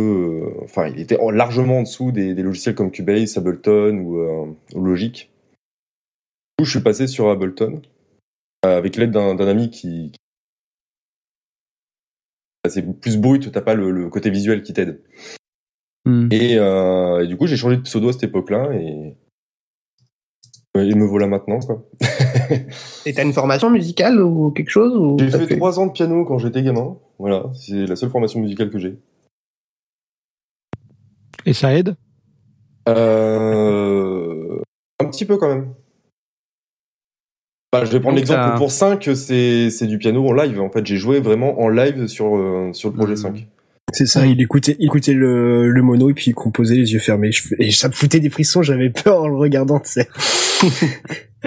euh, enfin, il était en- largement en dessous des, des logiciels comme Cubase, Ableton ou, euh, ou Logic. Du coup, je suis passé sur Ableton avec l'aide d'un d'un ami qui, qui- c'est plus brut, t'as pas le, le côté visuel qui t'aide. Hmm. Et, euh, et du coup, j'ai changé de pseudo à cette époque-là et, et me voilà maintenant, quoi. Et t'as une formation musicale ou quelque chose ou J'ai fait trois ans de piano quand j'étais gamin. Voilà, c'est la seule formation musicale que j'ai. Et ça aide? Euh... Un petit peu quand même. Bah, je vais prendre l'exemple pour 5, c'est c'est du piano en live. En fait, j'ai joué vraiment en live sur, euh, sur le projet 5. C'est ça, il écoutait, il écoutait le, le mono et puis il composait les yeux fermés. Je, et ça me foutait des frissons, j'avais peur en le regardant, tu sais.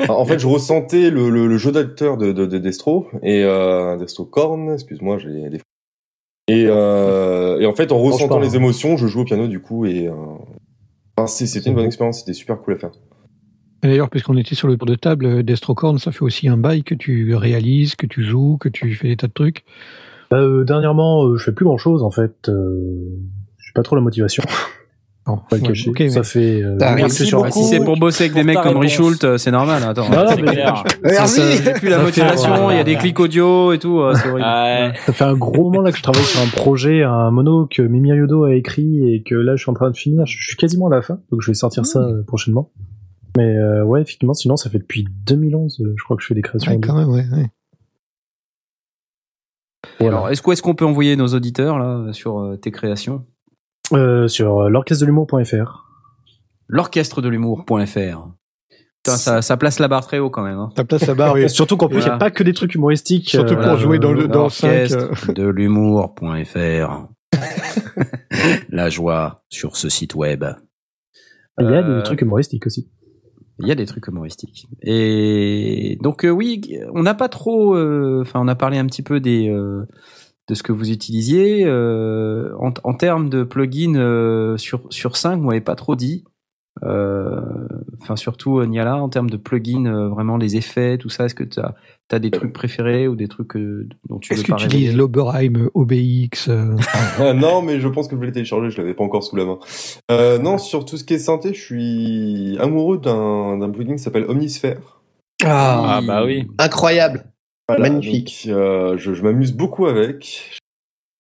En fait, je ressentais le, le, le jeu d'acteur de, de, de Destro et euh, Destro Korn, excuse-moi, j'ai des et, euh, et en fait, en ressentant les émotions, je joue au piano du coup et euh... enfin, c'était une bonne expérience, c'était super cool à faire. D'ailleurs, puisqu'on était sur le tour de table, Destrocorn, ça fait aussi un bail que tu réalises, que tu joues, que tu fais des tas de trucs. Bah, euh, dernièrement, euh, je fais plus grand chose en fait. Euh, j'ai pas trop la motivation. Non, Pas le ouais, cacher. ok, ça mais- fait. euh, un Bah, si c'est pour bosser avec des mecs comme. Richult, c'est normal. Attends. Ah, mais- clair. Ça, Merci. j'ai plus la motivation, il y a des clics audio et tout, euh, c'est horrible. Ouais. Ça fait un gros moment là que je travaille sur un projet, un mono que Mimi Yodo a écrit et que là je suis en train de finir. Je suis quasiment à la fin, donc je vais sortir ça prochainement. Mais euh, ouais, effectivement, sinon ça fait depuis 2011, euh, je crois que je fais des créations. Ouais, quand même, ouais. ouais. Voilà. Alors, est-ce qu'on est qu'on peut envoyer nos auditeurs là sur euh, tes créations? Euh, sur euh, l'orchestre de l'humour.fr. L'orchestre de l'humour.fr. Ça, ça place la barre très haut quand même. Hein. Ta place à barre. Et surtout qu'en plus, il n'y Voilà. a pas que des trucs humoristiques. Surtout euh, pour jouer dans le dans 5. L'orchestre de l'humour.fr. la joie sur ce site web. Il y a Euh, des trucs humoristiques aussi. Il y a des trucs humoristiques. Et donc euh, oui, on n'a pas trop. euh, Enfin, on a parlé un petit peu des euh, de ce que vous utilisiez en, termes de plugins sur sur 5 Vous m'avez pas trop dit. Enfin, surtout Niala en termes de plugins, vraiment les effets, tout ça. Est-ce que tu as, as des trucs préférés ou des trucs euh, dont tu Est-ce que tu utilises l'Oberheim OBX euh, Ah, non, mais je pense que je vais le télécharger, je l'avais pas encore sous la main. Euh, non, sur tout ce qui est synthé, je suis amoureux d'un d'un plugin qui s'appelle Omnisphere. Ah, Ah bah oui. incroyable. Voilà, Magnifique. donc, euh, je je m'amuse beaucoup avec. Je fais mon nul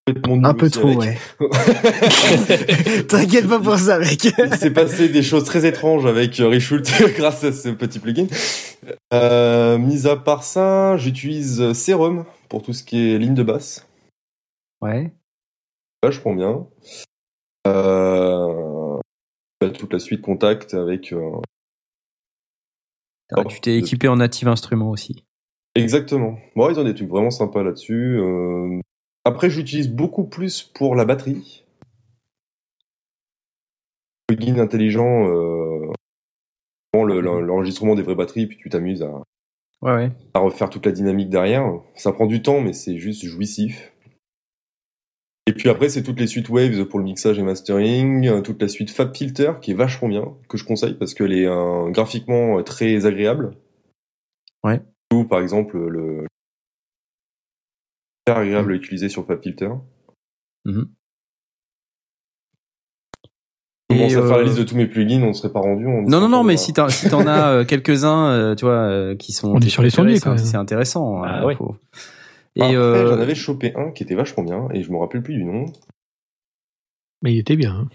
Un peu trop, avec. ouais. T'inquiète pas pour ça, mec. Il s'est passé des choses très étranges avec euh, Richult grâce à ce petit plugin. Euh, mis à part ça, j'utilise Serum pour tout ce qui est ligne de basse. Ouais. Vachement bien. Euh, toute la suite Contact avec. euh, Ah, tu t'es équipé en native instrument aussi. Exactement. Bon, ils ont des trucs vraiment sympas là-dessus. Euh, Après, j'utilise beaucoup plus pour la batterie. Plugin intelligent, euh... le- l'enregistrement des vraies batteries, puis tu t'amuses à, Ouais, ouais. à refaire toute la dynamique derrière. Ça prend du temps, mais c'est juste jouissif. Et puis après, c'est toutes les suites Waves pour le mixage et mastering, euh, toute la suite FabFilter qui est vachement bien, que je conseille parce qu'elle est euh, graphiquement euh, très agréable. Ouais. Ou par exemple le agréable à utiliser sur FabFilter. Mhm. On commence Et, à faire la euh, liste de tous mes plugins, on ne serait pas rendu. on Non, non, non, mais si t'en si as euh, quelques-uns, euh, tu vois, euh, qui sont. On est sur les sondiers, c'est- quand même. C'est intéressant. Ah euh, ouais. faut- Et Après, euh, j'en avais chopé un qui était vachement bien et je me rappelle plus du nom. Mais il était bien. hein.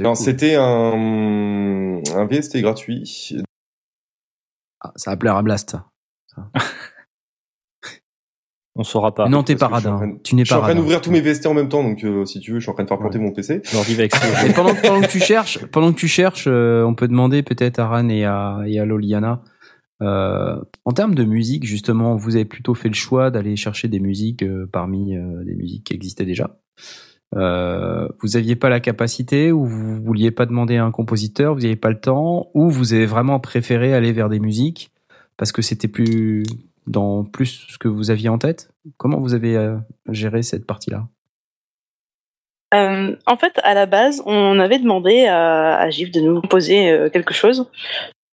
Non, cool. c'était un, un VST gratuit. Ah, ça va plaire à Blast. ça. On saura pas. non, t'es pas parce que je suis en radin. de- Tu n'es Je suis pas en train d'ouvrir tous mes VST en même temps, donc euh, si tu veux, je suis en train de faire planter mon PC. L'ordi va exploser. Et pendant, pendant que tu cherches, pendant que tu cherches, euh, on peut demander peut-être à Ran et à, et à Loliana. Euh, en termes de musique, justement, vous avez plutôt fait le choix d'aller chercher des musiques euh, parmi euh, des musiques qui existaient déjà. Euh, vous aviez pas la capacité, ou vous vouliez pas demander à un compositeur, vous n'aviez pas le temps, ou vous avez vraiment préféré aller vers des musiques parce que c'était plus dans plus ce que vous aviez en tête? Comment vous avez euh, géré cette partie-là? Euh, en fait, à la base, on avait demandé à, à Gif de nous composer euh, quelque chose.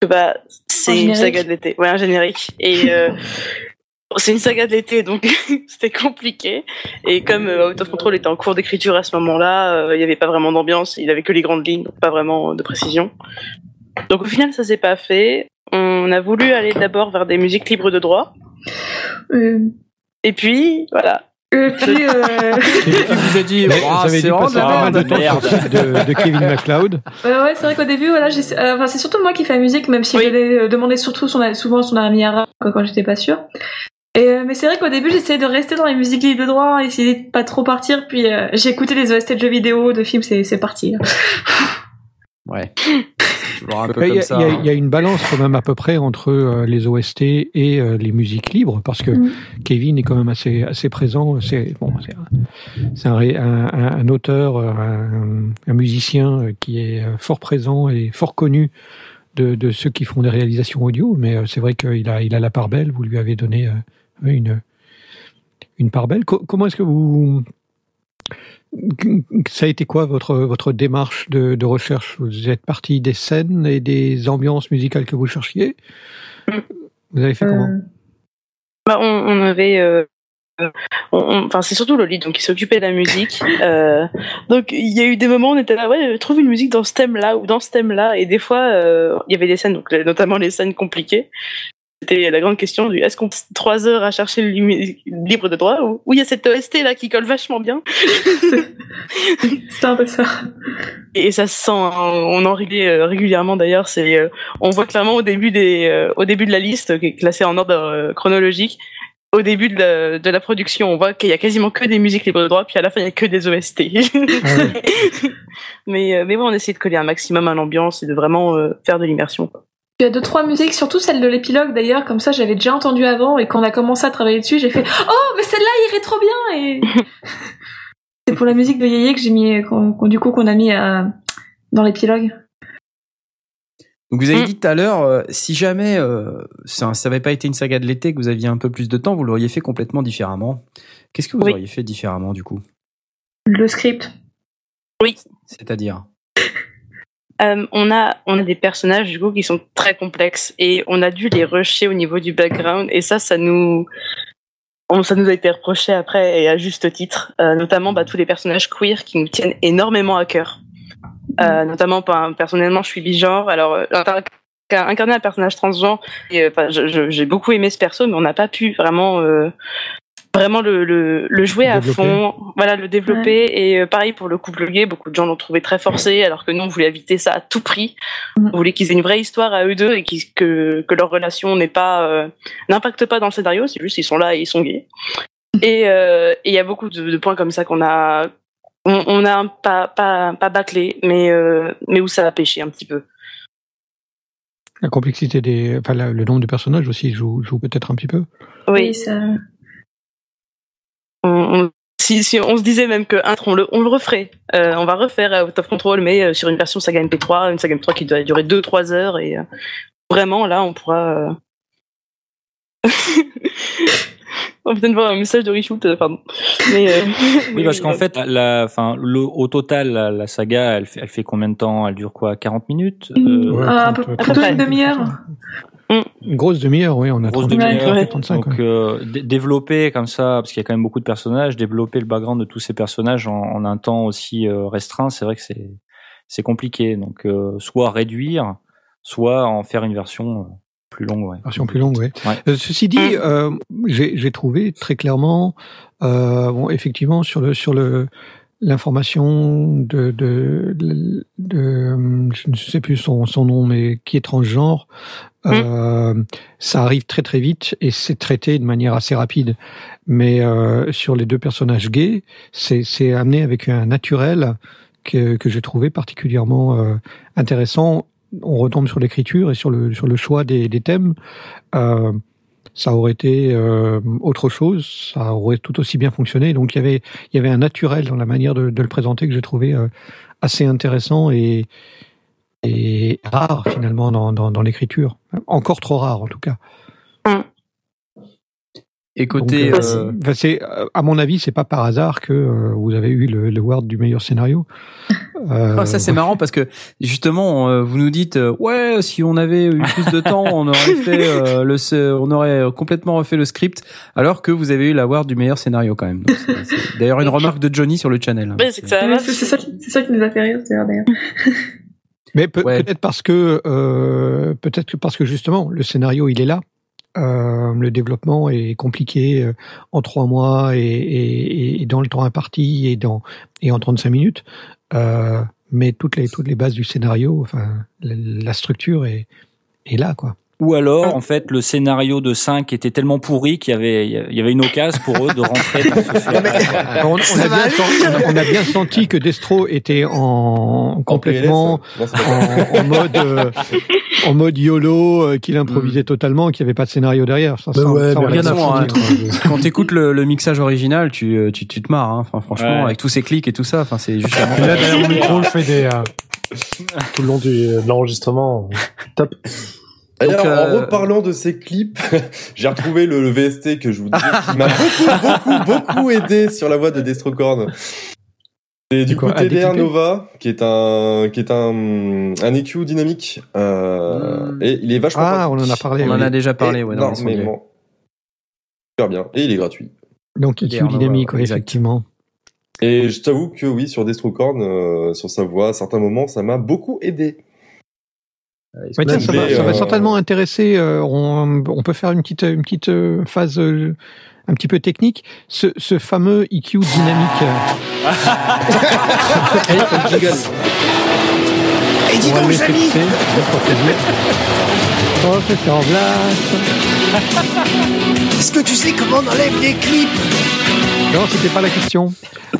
Bah, c'est Un une saga de l'été. Ouais, un générique. Et euh, c'est une saga de l'été, donc c'était compliqué. Et comme euh, Out of Control était en cours d'écriture à ce moment-là, euh, il n'y avait pas vraiment d'ambiance. Il avait que les grandes lignes, donc pas vraiment de précision. Donc au final, ça s'est pas fait. On a voulu aller d'abord vers des musiques libres de droit. Euh, Et puis, voilà. et puis, euh, vous a dit, Mais Oh, vous avez c'est vraiment de la merde. de, de Kevin MacLeod. Euh, ouais, c'est vrai qu'au début, voilà, euh, enfin, c'est surtout moi qui fais la musique, même si Oui. j'allais euh, demander surtout son, souvent son ami arabe quand j'étais pas sûre. Et, euh, mais c'est vrai qu'au début, j'essayais de rester dans les musiques libres de droit, essayer de pas trop partir, puis euh, j'ai écouté les OST de jeux vidéo, de films, c'est c'est parti. Ouais. Il y, a- hein. y une balance quand même à peu près entre euh, les OST et euh, les musiques libres, parce que Mm. Kevin est quand même assez assez présent. C'est bon, c'est un, un, auteur, euh, un, un musicien qui est fort présent et fort connu de, de ceux qui font des réalisations audio. Mais euh, c'est vrai qu'il a il a la part belle. Vous lui avez donné euh, une une part belle. Co- comment est-ce que vous ça a été quoi votre votre démarche de, de recherche? Vous êtes parti des scènes et des ambiances musicales que vous cherchiez? Vous avez fait comment? Euh, Bah, on, on avait. euh, euh, Enfin, c'est surtout Loli donc qui s'occupait de la musique. Euh, donc, il y a eu des moments où on était là, ouais, trouve une musique dans ce thème-là ou dans ce thème-là. Et des fois, il y avait des scènes, donc, notamment les scènes compliquées. C'était la grande question du est-ce qu'on passe trois heures à chercher le libre de droit ou il y a cette OST là qui colle vachement bien. C'était un peu ça. et ça se sent hein, on en riait euh, régulièrement d'ailleurs. C'est euh, on voit clairement au début des euh, au début de la liste qui est classée en ordre chronologique au début de la, de la production on voit qu'il y a quasiment que des musiques libres de droit puis à la fin il y a que des OST mais euh, mais bon on essaie de coller un maximum à l'ambiance et de vraiment faire de l'immersion quoi. Il y a deux trois musiques, surtout celle de l'épilogue d'ailleurs, comme ça j'avais déjà entendu avant et quand on a commencé à travailler dessus, j'ai fait oh mais celle-là irait trop bien et c'est pour la musique de Yeye que j'ai mis du coup qu'on a mis à- dans l'épilogue. Donc vous avez Mm. dit tout à l'heure, euh, si jamais euh, ça n'avait pas été une saga de l'été, que vous aviez un peu plus de temps, vous l'auriez fait complètement différemment. Qu'est-ce que vous Oui. auriez fait différemment du coup? Le script. C'est-à-dire? Euh, on a on a des personnages qui sont très complexes et on a dû les rusher au niveau du background et ça ça nous ça nous a été reproché après et à juste titre. Euh, notamment bah, tous les personnages queer qui nous tiennent énormément à cœur. Euh, notamment personnellement je suis bigenre. Alors incarner un personnage transgenre et, j'ai beaucoup aimé ce perso mais on n'a pas pu vraiment vraiment le, le, le jouer à fond voilà le développer et euh, pareil pour le couple gay beaucoup de gens l'ont trouvé très forcé alors que nous on voulait éviter ça à tout prix Mhm. on voulait qu'ils aient une vraie histoire à eux deux et que, que leur relation n'est pas euh, n'impacte pas dans le scénario c'est juste ils sont là et ils sont gays et euh, et il y a beaucoup de, de points comme ça qu'on a on, on a un pas pas pas bâclé, mais euh, mais où ça a pêché un petit peu. La complexité des, enfin la- le nombre de personnages aussi joue, joue peut-être un petit peu. Oui, ça. On, on- si, si on se disait même que un, on le on le referait, Euh, on va refaire euh, Out of Control, mais euh, sur une version saga MP3, une saga MP3 qui doit durer 2-3 heures et euh, vraiment là on pourra. euh, on peut peut-être voir un message de reshoot, euh, pardon. Mais, euh, Oui, parce qu'en fait, la, enfin, le, au total, la, la saga, elle fait, elle fait combien de temps? Elle dure quoi? 40 minutes Euh, Ouais, Ah, un 30, peu, plutôt une demi-heure. Une grosse demi-heure, oui, on a grosse 30, demi-heure. ouais, 35. Donc euh, dé- développer comme ça, parce qu'il y a quand même beaucoup de personnages, développer le background de tous ces personnages en, en un temps aussi euh, restreint, c'est vrai que c'est c'est compliqué. Donc euh, soit réduire, soit en faire une version plus longue. Ouais. Version plus longue, oui. Ouais. Euh, ceci dit, euh, j'ai j'ai trouvé très clairement, euh, bon, effectivement, sur le sur le l'information de, de, de, de- je ne sais plus son, son nom, mais qui est transgenre, euh, ça arrive très très vite et c'est traité de manière assez rapide. Mais euh, sur les deux personnages gays, c'est c'est amené avec un naturel que, que j'ai trouvé particulièrement euh, intéressant. On retombe sur l'écriture et sur le sur le choix des, des thèmes. Ça aurait été euh, autre chose, ça aurait tout aussi bien fonctionné. Donc il y avait un naturel dans la manière de, le présenter que j'ai trouvé euh, assez intéressant et rare finalement dans l'écriture. Encore trop rare en tout cas. Et côté, Donc, euh, enfin, c'est euh, à mon avis c'est pas par hasard que euh, vous avez eu le, le award du meilleur scénario. Euh, ça c'est marrant parce que justement euh, vous nous dites euh, ouais si on avait eu plus de temps on aurait fait euh, le on aurait complètement refait le script alors que vous avez eu l'award du meilleur scénario quand même. C'est- D'ailleurs une remarque de Johnny sur le channel. ouais, c'est que ça. C'est c'est ça, qui- c'est ça qui nous a fait rire d'ailleurs. d'ailleurs. Mais peut- Ouais. peut-être parce que euh, peut-être que parce que justement le scénario il est là. Euh, le développement est compliqué euh, en trois mois et, et, et dans le temps imparti et dans et en 35 minutes. Euh, mais toutes les toutes les bases du scénario, enfin la, structure est est là quoi. Ou alors, en fait, le scénario de 5 était tellement pourri qu'il y avait, il y avait une occasion pour eux de rentrer dans ce fait. on, on a bien senti, on a bien senti que Destro était en complètement en, en mode euh, en mode YOLO euh, qu'il improvisait totalement, qu'il n'y avait pas de scénario derrière. Ça, Bah ça, ouais, ça, on bien hein. Quand t'écoutes le, le mixage original tu euh, tu, tu te marres hein. enfin, franchement Ouais. avec tous ces clics et tout ça enfin c'est juste la Et là, derrière micro, je fais des. euh, tout le long du, de l'enregistrement. Top. D'ailleurs, euh, en reparlant de ces clips, j'ai retrouvé le, le VST que je vous disais qui m'a beaucoup, beaucoup, beaucoup aidé sur la voix de Destrocorn. C'est du quoi, coup TDR? Nova, qui est un, qui est un, un EQ dynamique, euh, Mm. et il est vachement Ah, on en a parlé. on oui. en a déjà parlé ouais, dans. Super bien. Et il est gratuit. Donc EQ dynamique, Nova, ouais, effectivement. Et je t'avoue que oui, sur Destrocorn, euh, sur sa voix, à certains moments, ça m'a beaucoup aidé. Ouais, tiens, vous ça, va, ça va euh, certainement intéresser. euh, on, on peut faire une petite, une petite euh, phase euh, un petit peu technique. Ce, ce fameux EQ dynamique. euh, Et dis donc, dire. Oh, c'est en place. Est-ce que tu sais comment on enlève les clips? Non, c'était pas la question.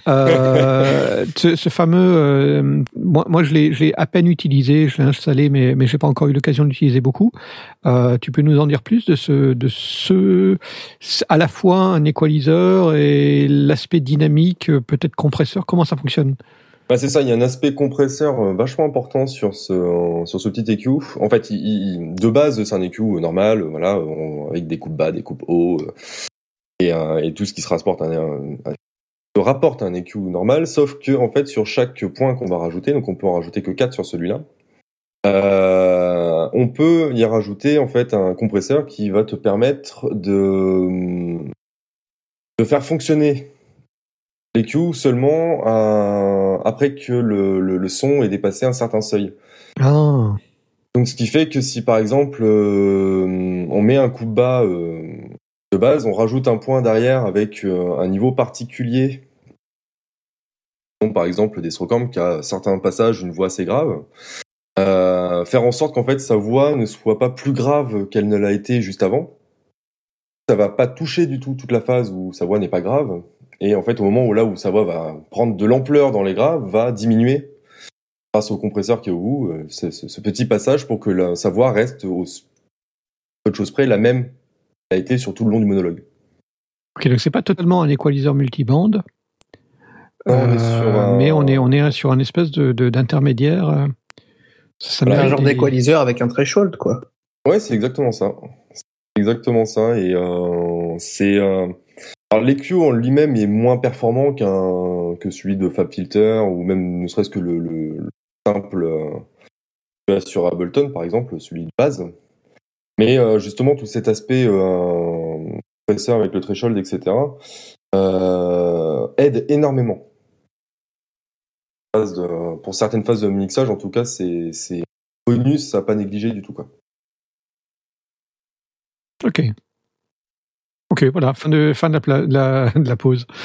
Euh, ce, ce fameux, euh, moi, moi je l'ai, je à peine utilisé, je l'ai installé, mais mais j'ai pas encore eu l'occasion d'utiliser beaucoup. Euh, tu peux nous en dire plus de ce, de ce, à la fois un équaliseur et l'aspect dynamique, peut-être compresseur? Comment ça fonctionne? Bah c'est ça, il y a un aspect compresseur euh, vachement important sur ce sur ce petit EQ. En fait, il, il- de base, c'est un EQ normal, voilà, avec des coupes bas, des coupes hauts, euh, et, un- et tout ce qui se rapporte à un, rapporte un EQ normal, sauf que en fait, sur chaque point qu'on va rajouter, donc on peut en rajouter que 4 sur celui-là. euh, on peut y rajouter en fait un compresseur qui va te permettre de de faire fonctionner l'EQ seulement euh, après que le, le, le son ait dépassé un certain seuil. Ah, Donc ce qui fait que si par exemple euh, on met un coup de bas euh, on rajoute un point derrière avec euh, un niveau particulier. Par exemple des Strocamp qui a certains passages une voix assez grave. Euh, faire en sorte qu'en fait sa voix ne soit pas plus grave qu'elle ne l'a été juste avant. Ça va pas toucher du tout toute la phase où sa voix n'est pas grave. Et en fait, au moment où là où sa voix va prendre de l'ampleur dans les graves, va diminuer grâce au compresseur qui est au bout, euh, ce, petit passage pour que la- sa voix reste au peu de choses près la même a été sur tout le long du monologue. Ok, donc c'est pas totalement un equalizer multiband. Non, on est Euh, sur un- Mais on est, on est sur un espèce de, de- d'intermédiaire. euh, Ça un mérite genre des- d'équaliseur avec un threshold, quoi. Ouais, c'est exactement ça. C'est exactement ça. Et euh, c'est euh... alors l'EQ en lui-même est moins performant qu'un que celui de FabFilter ou même ne serait-ce que le, le, le simple euh, sur Ableton par exemple, celui de base. Mais euh, justement tout cet aspect euh, compresseur avec le threshold, etc. euh, aide énormément. De- pour certaines phases de mixage, en tout cas, c'est bonus à pas négliger du tout quoi. Ok. Ok, voilà, fin de, fin de, la, pla- de la, de la pause.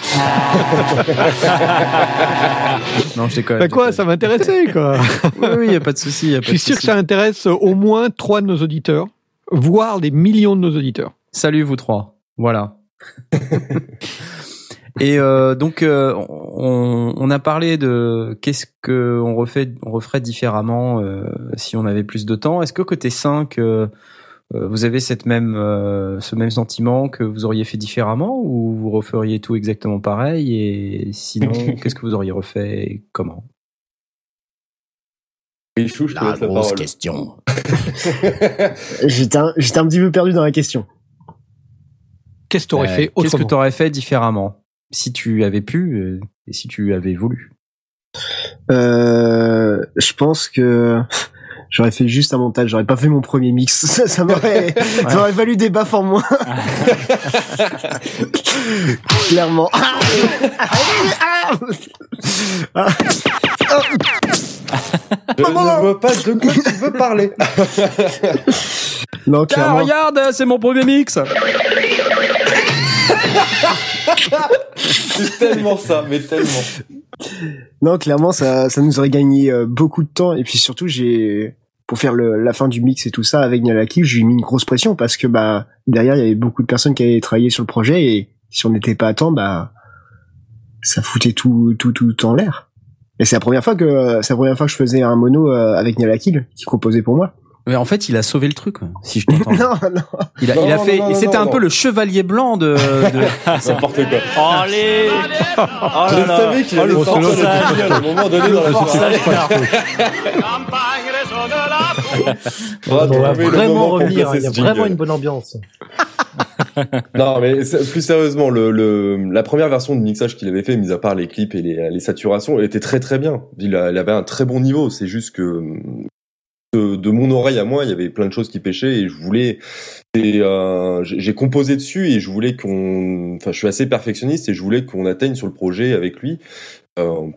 Non, je déconne. Bah quoi, ça m'intéressait, quoi. Oui, oui, y a pas de souci. Je suis sûr que ça intéresse au moins trois de nos auditeurs, voire des millions de nos auditeurs. Salut vous trois. Voilà. Et euh, donc euh, on, on a parlé de qu'est-ce que on refait, on referait différemment euh, si on avait plus de temps. Est-ce que côté 5 euh, euh, vous avez cette même euh, ce même sentiment que vous auriez fait différemment ou vous referiez tout exactement pareil? Et sinon qu'est-ce que vous auriez refait et comment? Je te la parole. question. J'étais un, j'étais un petit peu perdu dans la question. Qu'est-ce que tu aurais Euh, fait Qu'est-ce que autrement tu aurais fait différemment? Si tu avais pu euh, et si tu avais voulu Euh, je pense que j'aurais fait juste un montage, j'aurais pas fait mon premier mix. Ça, ça m'aurait, ça valu des baffes en moins. Clairement. Ah. Je ne vois pas de quoi tu veux parler. non, Ah, regarde, c'est mon premier mix. C'est tellement ça, mais tellement. Non, clairement, ça, ça nous aurait gagné euh, beaucoup de temps. Et puis surtout, j'ai, pour faire le, la fin du mix et tout ça avec Nialaki, j'ai mis une grosse pression parce que bah derrière il y avait beaucoup de personnes qui avaient travaillé sur le projet et si on n'était pas à temps, bah ça foutait tout tout tout en l'air. Et c'est la première fois que c'est la première fois que je faisais un mono euh, avec Nialaki qui composait pour moi. Mais en fait, il a sauvé le truc, si je t'entends. non, non. Il a, Non, il a non, fait, c'était un peu le chevalier blanc de. de- N'importe quoi. Allez Oh Je là savais qu'il Oh, allait le sortir le à un moment donné dans la soirée. On va vraiment revenir. Il y a vraiment jingle. une bonne ambiance. Non, mais plus sérieusement, le, le, la première version de mixage qu'il avait fait, mis à part les clips et les, les saturations, elle était très très bien. Il, a- il avait un très bon niveau. C'est juste que de, de mon oreille à moi, il y avait plein de choses qui pêchaient et je voulais. et, euh, J'ai composé dessus et je voulais qu'on. Enfin, je suis assez perfectionniste et je voulais qu'on atteigne sur le projet avec lui. Euh,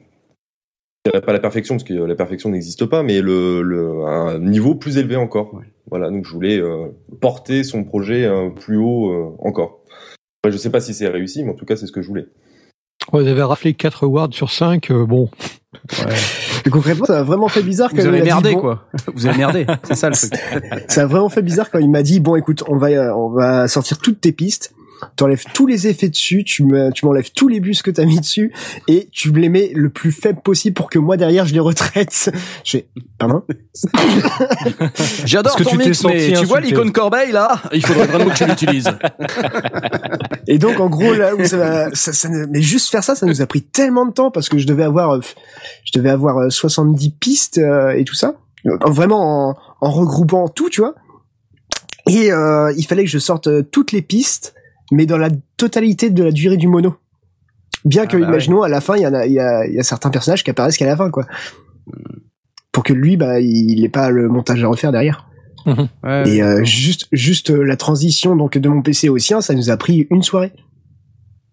pas la perfection parce que la perfection n'existe pas, mais le, le un niveau plus élevé encore. Voilà, donc je voulais euh, porter son projet euh, plus haut euh, encore. Après, je sais pas si c'est réussi, mais en tout cas, c'est ce que je voulais. Vous avez raflé 4 awards sur 5, euh, bon. Et concrètement, ça a vraiment fait bizarre Vous quand il avez m'a dit, merdé, bon- quoi. Vous avez merdé. C'est ça le truc. ça a vraiment fait bizarre quand il m'a dit bon écoute on va euh, on va sortir toutes tes pistes t'enlèves tous les effets dessus tu me tu m'enlèves tous les bus que t'as mis dessus et tu me les mets le plus faible possible pour que moi derrière je les retraite je fais pardon? J'adore ton tu mix, mais tu vois l'icône Corbeil là? Il faudrait vraiment que tu l'utilises. et donc en gros là où ça, m'a- ça, ça mais juste faire ça ça nous a pris tellement de temps parce que je devais avoir euh, je devais avoir euh, 70 pistes euh, et tout ça. Euh, vraiment en, en regroupant tout tu vois. Et euh, il fallait que je sorte euh, toutes les pistes mais dans la totalité de la durée du mono. Bien que Ah bah imaginons à la fin il y en a il y a, il y a certains personnages qui apparaissent qu'à la fin quoi. Pour que lui bah il n'ait pas le montage à refaire derrière Ouais, et euh, juste juste euh, la transition donc de mon PC au sien ça nous a pris une soirée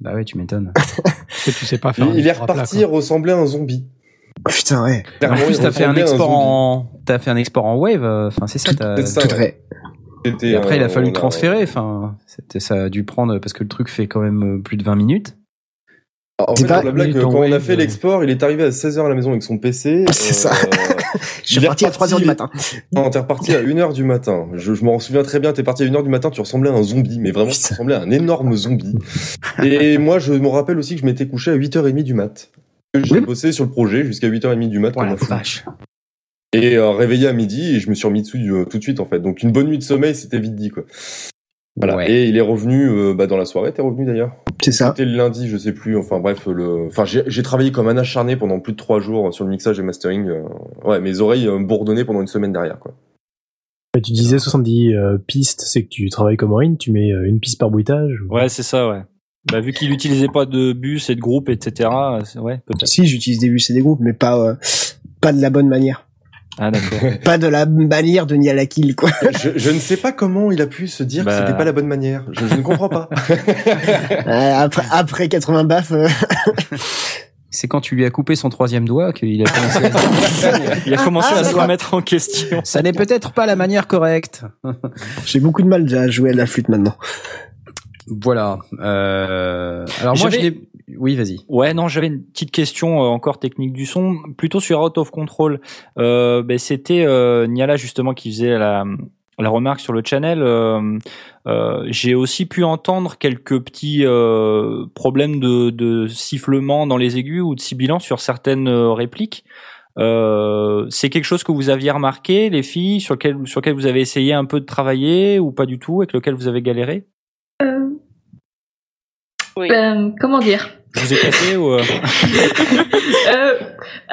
Bah ouais, tu m'étonnes. Que tu sais pas faire. Il, il est plat, reparti, ressembler à un zombie. Oh, putain ouais En plus, t'as fait un ressemblait export en, t'as fait un export en wave. euh, Enfin, c'est ça. t'as- C'est ça, tout ouais. Et après, il a fallu transférer. Enfin, c'était, ça a dû prendre parce que le truc fait quand même euh, plus de 20 minutes. En fait, pas- la blague, quand on a fait euh. l'export, il est arrivé à 16h à la maison avec son PC. C'est ça. Je suis parti à 3 heures du matin. Non, t'es reparti à 1h du matin. Je, je m'en souviens très bien, t'es parti à 1h du matin, tu ressemblais à un zombie, mais vraiment, tu ressemblais à un énorme zombie. Et moi, je me rappelle aussi que je m'étais couché à 8h30 du mat. J'ai Oui. bossé sur le projet jusqu'à 8h30 du mat. Voilà, fou. vache. Et euh, réveillé à midi, et je me suis remis dessus euh, tout de suite, en fait. Donc, une bonne nuit de sommeil, c'était vite dit, quoi. Voilà. Ouais. Et il est revenu euh, bah, dans la soirée. T'es revenu d'ailleurs C'est ça. C'était le lundi, je sais plus. Enfin bref, le. Enfin, j'ai j'ai travaillé comme un acharné pendant plus de trois jours sur le mixage et mastering. euh, Ouais, mes oreilles euh, bourdonnaient pendant une semaine derrière, quoi. Mais tu disais 70 euh, pistes, c'est que tu travailles comme Aurine, tu mets euh, une piste par bruitage. ou- Ouais, c'est ça, ouais. Bah, vu qu'il utilisait pas de bus et de groupe, etc. Ouais, peut-être. Si, j'utilise des bus et des groupes, mais pas, euh, pas de la bonne manière. Ah, d'accord. Pas de la manière de nier à la kill, quoi. je, je ne sais pas comment il a pu se dire Bah. que c'était pas la bonne manière. Je, je ne comprends pas. Après, après 80 baffes, euh, C'est quand tu lui as coupé son troisième doigt qu'il a commencé à Il a commencé Ah, à se remettre en question. Ça n'est peut-être pas la manière correcte. j'ai beaucoup de mal à jouer à la flûte maintenant. Voilà. Euh... Alors moi, je l'ai. Oui, vas-y. Ouais, non, j'avais une petite question euh, encore technique du son, plutôt sur Out of Control. Euh, ben, c'était euh, Niala justement qui faisait la, la remarque sur le channel. Euh, euh, J'ai aussi pu entendre quelques petits euh, problèmes de, de sifflement dans les aigus ou de sibilant sur certaines répliques. Euh, c'est quelque chose que vous aviez remarqué, les filles, sur lequel, sur lequel vous avez essayé un peu de travailler ou pas du tout, avec lequel vous avez galéré? Euh, Oui. euh, comment dire Je vous ai cassé ou euh,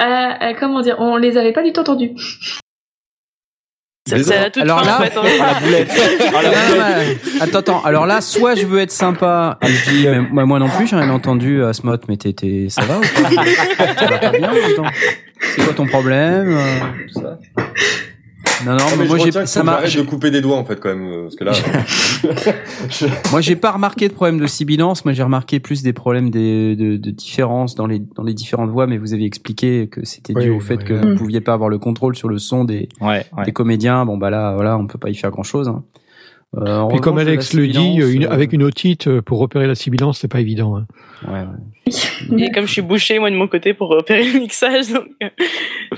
euh, Comment dire On les avait pas du tout entendus. Toute Alors là- en fait. hein. la boulette Ah, la Non, boulette. mais- attends, attends. Alors là, soit je veux être sympa et je dis, mais moi, moi non plus, j'ai rien entendu à Smot, mais t'es, ça va ou pas? Ça va pas bien. C'est quoi ton problème euh, tout ça? Non, non, Non, mais mais moi je j'ai, ça faut que m'a, j'arrête de couper des doigts en fait quand même, euh, parce que là. je- moi j'ai pas remarqué de problème de sibilance. Moi j'ai remarqué plus des problèmes des, de, de différence dans les dans les différentes voix, mais vous avez expliqué que c'était dû Oui, au fait oui, que oui. vous pouviez pas avoir le contrôle sur le son des, Ouais, ouais. des comédiens. Bon bah là, voilà, on peut pas y faire grand chose. Hein. Euh, Puis comme Alex le dit, une- euh, avec une otite euh, pour repérer la sibilance, c'est pas évident. hein. ouais, ouais. Et comme je suis bouché moi de mon côté pour repérer le mixage, donc euh,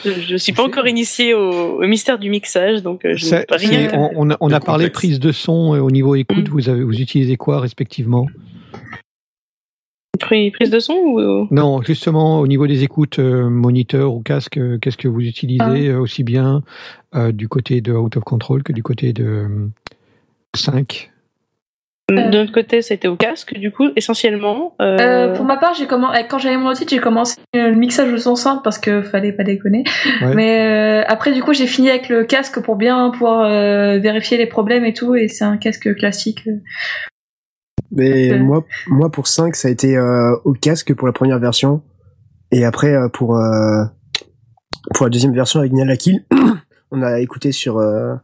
je, je suis pas encore initiée au, au mystère du mixage, donc je ne peux rien. on, on a, on de a parlé prise de son au niveau écoute. Mm. Vous avez, vous utilisez quoi respectivement? Pris- Prise de son ou Non, justement au niveau des écoutes, euh, moniteur ou casque, euh, qu'est-ce que vous utilisez euh, aussi bien euh, du côté de Out of Control que du côté de euh, 5 de notre côté, ça a été au casque, du coup, essentiellement. Euh, Euh, pour ma part, j'ai commencé quand j'avais mon titre, j'ai commencé euh, le mixage de son simple parce que fallait pas déconner. Ouais. Mais euh, après, du coup, j'ai fini avec le casque pour bien pouvoir euh, vérifier les problèmes et tout. Et c'est un casque classique. Mais Euh. moi, moi pour 5, ça a été euh, au casque pour la première version. Et après, euh, pour, euh, pour la deuxième version avec Nial Kill, on a écouté sur, euh,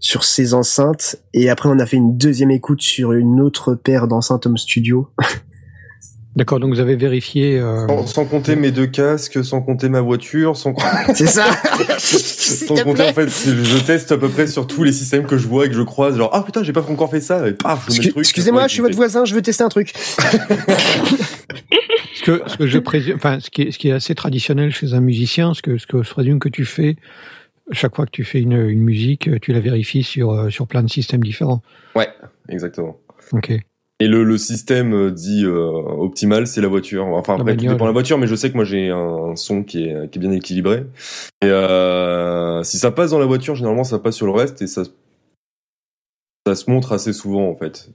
sur ces enceintes. Et après, on a fait une deuxième écoute sur une autre paire d'enceintes home studio. D'accord, donc vous avez vérifié. euh, Sans, sans compter mes deux casques, sans compter ma voiture, sans, C'est ça sans compter en fait, je teste à peu près sur tous les systèmes que je vois et que je croise. Genre, ah putain, j'ai pas encore fait ça. Et paf, je mets le Excu- truc. Excusez-moi, je suis votre voisin, je veux tester un truc. Ce que, ce que je présume, enfin, ce qui est, ce qui est assez traditionnel chez un musicien, ce que, ce que je présume que tu fais, chaque fois que tu fais une, une musique, tu la vérifies sur, euh, sur plein de systèmes différents. Ouais, exactement. Ok. Et le, le système euh, dit euh, optimal, c'est la voiture. Enfin, après, tout dépend de la voiture, mais je sais que moi j'ai un son qui est, qui est bien équilibré. Et euh, si ça passe dans la voiture, généralement ça passe sur le reste et ça, ça se montre assez souvent en fait.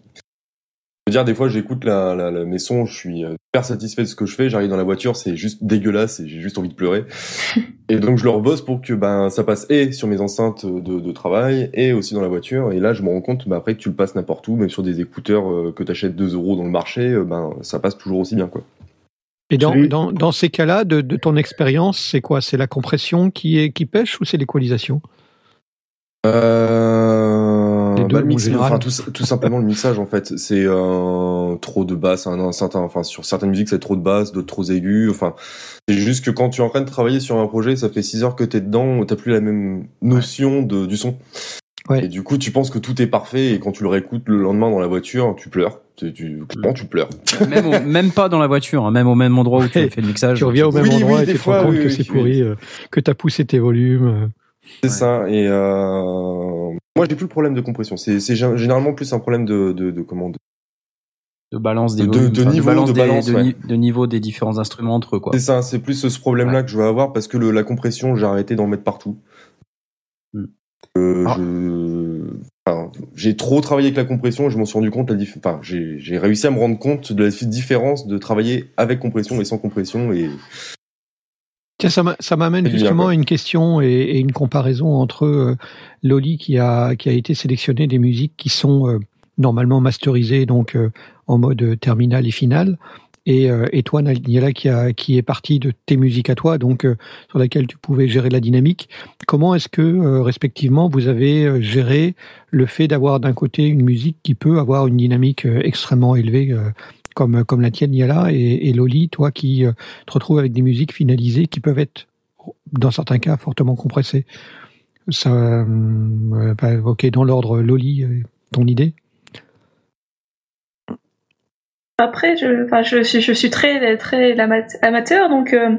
Je veux dire, des fois j'écoute la, la, la- mes sons, je suis euh, super satisfait de ce que je fais, j'arrive dans la voiture, c'est juste dégueulasse et j'ai juste envie de pleurer. et donc je leur bosse pour que ben ça passe et sur mes enceintes de, de travail et aussi dans la voiture. Et là je me rends compte, ben, après que tu le passes n'importe où, même sur des écouteurs euh, que t'achètes 2 euros dans le marché, euh, ben ça passe toujours aussi bien quoi. Et dans, dans, dans ces cas-là, de, de ton expérience, c'est quoi? C'est la compression qui, est, qui pêche ou c'est l'équalisation? Euh, bah, le mix, général. enfin tout, tout simplement le mixage en fait, c'est euh, trop de basses, un, un certain, enfin sur certaines musiques c'est trop de basses, d'autres trop aigus, enfin c'est juste que quand tu es en train de travailler sur un projet, ça fait 6 heures que t'es dedans, t'as plus la même notion de, du son. Et du coup, tu penses que tout est parfait et quand tu le réécoutes le lendemain dans la voiture, tu pleures. Tu, tu, clairement, tu pleures? même, au- même pas dans la voiture, hein, même au même endroit où tu fait le mixage. Tu reviens au même Oui, endroit oui, et tu te rends compte oui, que oui, c'est oui. pourri, euh, que t'as poussé tes volumes. euh. C'est ça. Et euh... moi, j'ai plus le problème de compression. C'est c'est gé- généralement plus un problème de, de, de comment de- de balance des De- de enfin, niveau, balance de des- balance, de, ouais. de niveau des différents instruments entre eux, quoi. C'est ça. C'est plus ce problème-là que je veux avoir parce que le, la compression, j'ai arrêté d'en mettre partout. Hmm. Euh, Ah. je... enfin, j'ai trop travaillé avec la compression et je m'en suis rendu compte. La dif... enfin, j'ai réussi à me rendre compte de la différence de travailler avec compression et sans compression. Et ça m'a- ça m'amène justement à une question et, une comparaison entre euh, Loli qui a qui a été sélectionné des musiques qui sont euh, normalement masterisées donc euh, en mode terminal et final et, et toi Niela qui a qui est parti de tes musiques à toi donc sur laquelle tu pouvais gérer la dynamique. Comment est-ce que respectivement vous avez géré le fait d'avoir d'un côté une musique qui peut avoir une dynamique extrêmement élevée comme comme la tienne Niela et, et Loli toi qui euh, te retrouves avec des musiques finalisées qui peuvent être, dans certains cas, fortement compressées. Ça, euh, bah, ok, dans l'ordre, Loli, euh, ton idée? Après, je, enfin, je, suis- je suis très, très amateur, donc euh,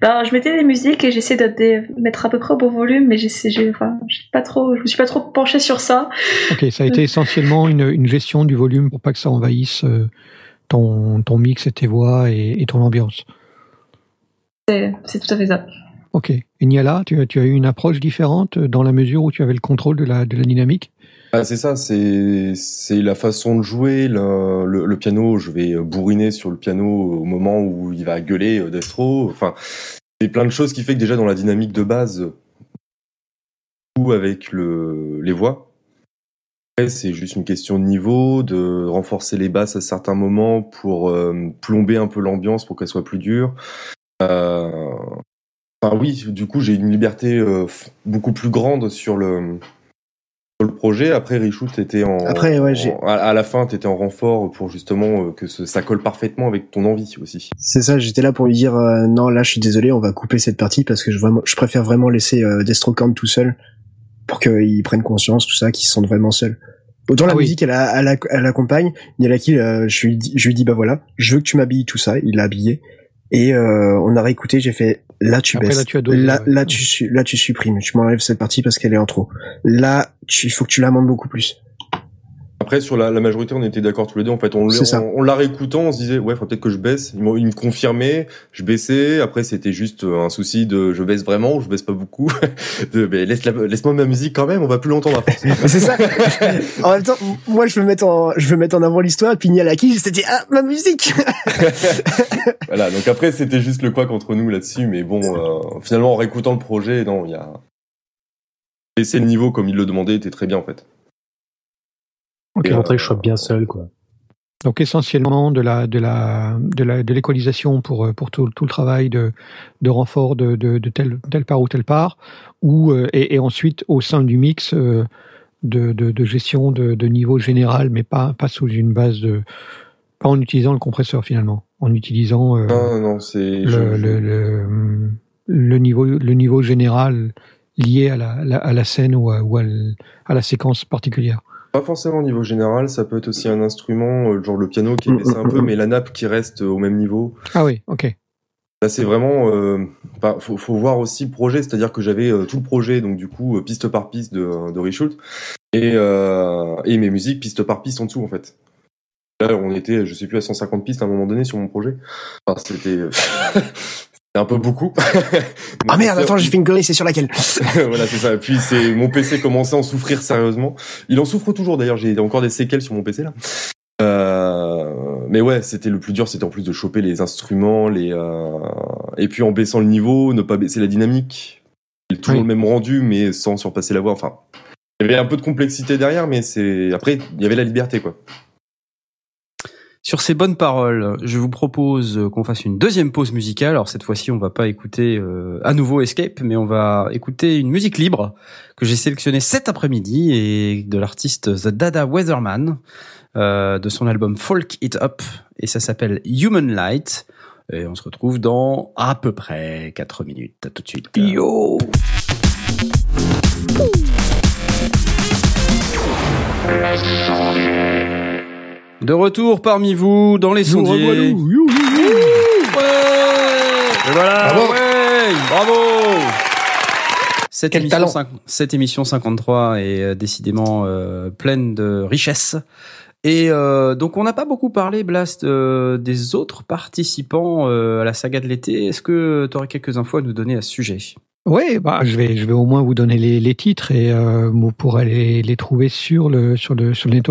ben, je mettais des musiques et j'essaie de de mettre à peu près au bon volume, mais j'essaie, j'ai, enfin, pas trop, je me suis pas trop penchée sur ça. Ok, ça a été essentiellement une, une gestion du volume pour pas que ça envahisse euh, ton, ton mix et tes voix et, et ton ambiance. C'est, c'est tout à fait ça. Ok. Et Niala, tu, as- tu as eu une approche différente dans la mesure où tu avais le contrôle de la, de la dynamique? Ah, c'est ça, c'est c'est la façon de jouer. Le, le, le piano, je vais bourriner sur le piano au moment où il va gueuler euh, Destro. Enfin, c'est plein de choses qui fait que déjà dans la dynamique de base, ou avec le, les voix, c'est juste une question de niveau, de renforcer les basses à certains moments pour euh, plomber un peu l'ambiance pour qu'elle soit plus dure. Euh, Enfin oui, du coup j'ai une liberté euh, beaucoup plus grande sur le sur le projet. Après Richout était en Après, ouais, j'ai- en- à, la fin t'étais en renfort pour justement euh, que ce- ça colle parfaitement avec ton envie aussi. C'est ça, j'étais là pour lui dire euh, non, là je suis désolé, on va couper cette partie parce que je, vraiment, je préfère vraiment laisser euh, Destrocorn tout seul pour qu'ils prennent conscience, tout ça, qu'ils se sentent vraiment seuls. Autant la Ah oui. musique, elle, a- elle, a- elle accompagne, Nialaki, euh, je, lui dis, je lui dis bah voilà, je veux que tu m'habilles tout ça, il l'a habillé. Et euh, on a réécouté, j'ai fait là tu Après, baisses, là, tu là, ouais. là, tu là tu supprimes, tu m'enlèves cette partie parce qu'elle est en trop. Là, tu- il faut que tu la montes beaucoup plus. Après sur la, la majorité on était d'accord tous les deux. En fait on, on, on l'a réécoutant, on se disait ouais faut peut-être que je baisse. Il, me- confirmait, je baissais. Après c'était juste euh, un souci de je baisse vraiment ou je baisse pas beaucoup? de mais laisse la- laisse-moi ma musique quand même, on va plus longtemps à force. c'est ça. en même temps, moi je veux mettre en, je veux mettre en avant l'histoire, puis Nialaki, c'était ah ma musique. voilà, donc après c'était juste le quoi contre nous là-dessus, mais bon, euh, finalement en réécoutant le projet, non, il y a laisser le niveau comme il le demandait était très bien en fait. Ok. Et, euh, montrer que je sois bien seul, quoi. Donc essentiellement de la de la de la de l'équalisation pour euh, pour tout, tout le travail de de renfort de de, de telle telle part ou telle part ou euh, et, et ensuite au sein du mix euh, de, de de gestion de de niveau général mais pas pas sous une base de pas en utilisant le compresseur finalement en utilisant euh, Non, non, c'est le, je- le, le, le niveau le niveau général lié à la, la- à la scène ou à, ou à, l- à la séquence particulière. Pas forcément au niveau général, ça peut être aussi un instrument, euh, genre le piano qui est Mm, baissé un mm, peu, mm. mais la nappe qui reste au même niveau. Ah oui, ok. Là, c'est vraiment, euh, bah, faut, faut voir aussi le projet, c'est-à-dire que j'avais euh, tout le projet, donc du coup euh, piste par piste de, de Reshoot, et et, et mes musiques piste par piste en dessous en fait. Là, on était, je sais plus, à 150 pistes à un moment donné sur mon projet. Enfin, c'était un peu beaucoup. Ah merde, attends, j'ai fait une connerie, c'est sur laquelle voilà, c'est ça. Puis c'est mon PC commençait à en souffrir sérieusement. Il en souffre toujours d'ailleurs. J'ai encore des séquelles sur mon PC là. Euh, mais ouais, c'était le plus dur, c'était en plus de choper les instruments, les euh, et puis en baissant le niveau, ne pas baisser la dynamique. Il est toujours Oui. le même rendu, mais sans surpasser la voix. Enfin, il y avait un peu de complexité derrière, mais c'est après il y avait la liberté quoi. Sur ces bonnes paroles, je vous propose euh, qu'on fasse une deuxième pause musicale. Alors cette fois-ci, on va pas écouter euh, à nouveau Escape, mais on va écouter une musique libre que j'ai sélectionnée cet après-midi et de l'artiste The Dada Weatherman euh, de son album Folk It Up et ça s'appelle Human Light. Et on se retrouve dans à peu près 4 minutes. À tout de suite. Yo De retour parmi vous dans les sondiers. Et voilà, Bravo. ouais, bravo. Cette Quel émission, talent. cinq- cette émission 53 est euh, décidément euh, pleine de richesse. Et euh, donc on n'a pas beaucoup parlé, Blast, euh, des autres participants euh, à la saga de l'été. Est-ce que tu aurais quelques infos à nous donner à ce sujet? Oui, bah, je vais, je vais au moins vous donner les, titres et euh, vous pourrez les, trouver sur le sur le sur le.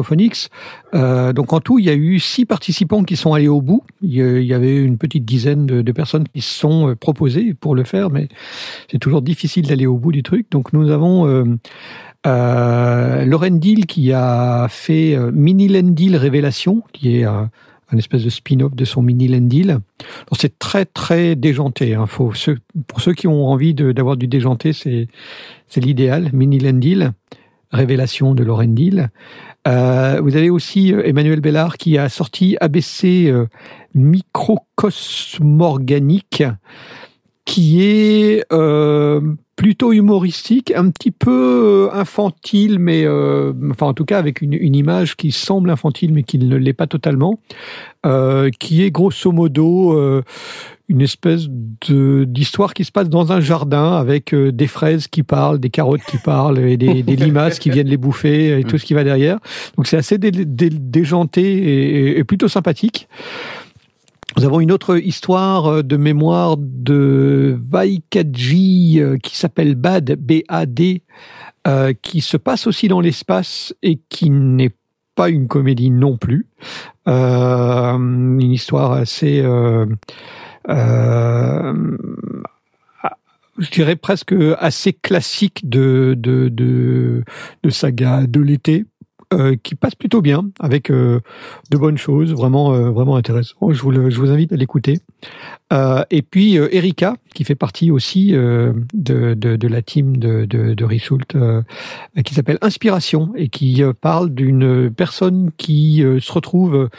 Euh, donc en tout, il y a eu six participants qui sont allés au bout. Il y avait une petite dizaine de, personnes qui se sont euh, proposées pour le faire, mais c'est toujours difficile d'aller au bout du truc. Donc nous avons euh, euh, Lauren Deal qui a fait euh, Mini Lendil Révélation, qui est un espèce de spin-off de son Mini Lendil. C'est très très déjanté. Hein. Faut pour ceux qui ont envie d'avoir du déjanté, c'est l'idéal. Mini Lendil, Révélation de Lauren Deal. Euh, vous avez aussi euh, Emmanuel Bellard qui a sorti ABC euh, Microcosme Organique, qui est euh, plutôt humoristique, un petit peu euh, infantile, mais euh, enfin en tout cas avec une, une image qui semble infantile, mais qui ne l'est pas totalement, euh, qui est grosso modo euh, une espèce de d'histoire qui se passe dans un jardin avec euh, des fraises qui parlent, des carottes qui parlent et des, des limaces qui viennent les bouffer et tout ce qui va derrière. Donc c'est assez dé- dé- déjanté et, et plutôt sympathique. Nous avons une autre histoire euh, de mémoire de Vaikaji euh, qui s'appelle Bad, B-A-D, euh, qui se passe aussi dans l'espace et qui n'est pas une comédie non plus. Une histoire assez... euh, je dirais presque assez classique de, de, de saga de l'été. Euh, qui passe plutôt bien avec euh, de bonnes choses, vraiment euh, vraiment intéressant. Je vous le- je vous invite à l'écouter. Euh, et puis euh, Erika, qui fait partie aussi de, de, de la team de, de, de euh, qui s'appelle Inspiration et qui parle d'une personne qui se retrouve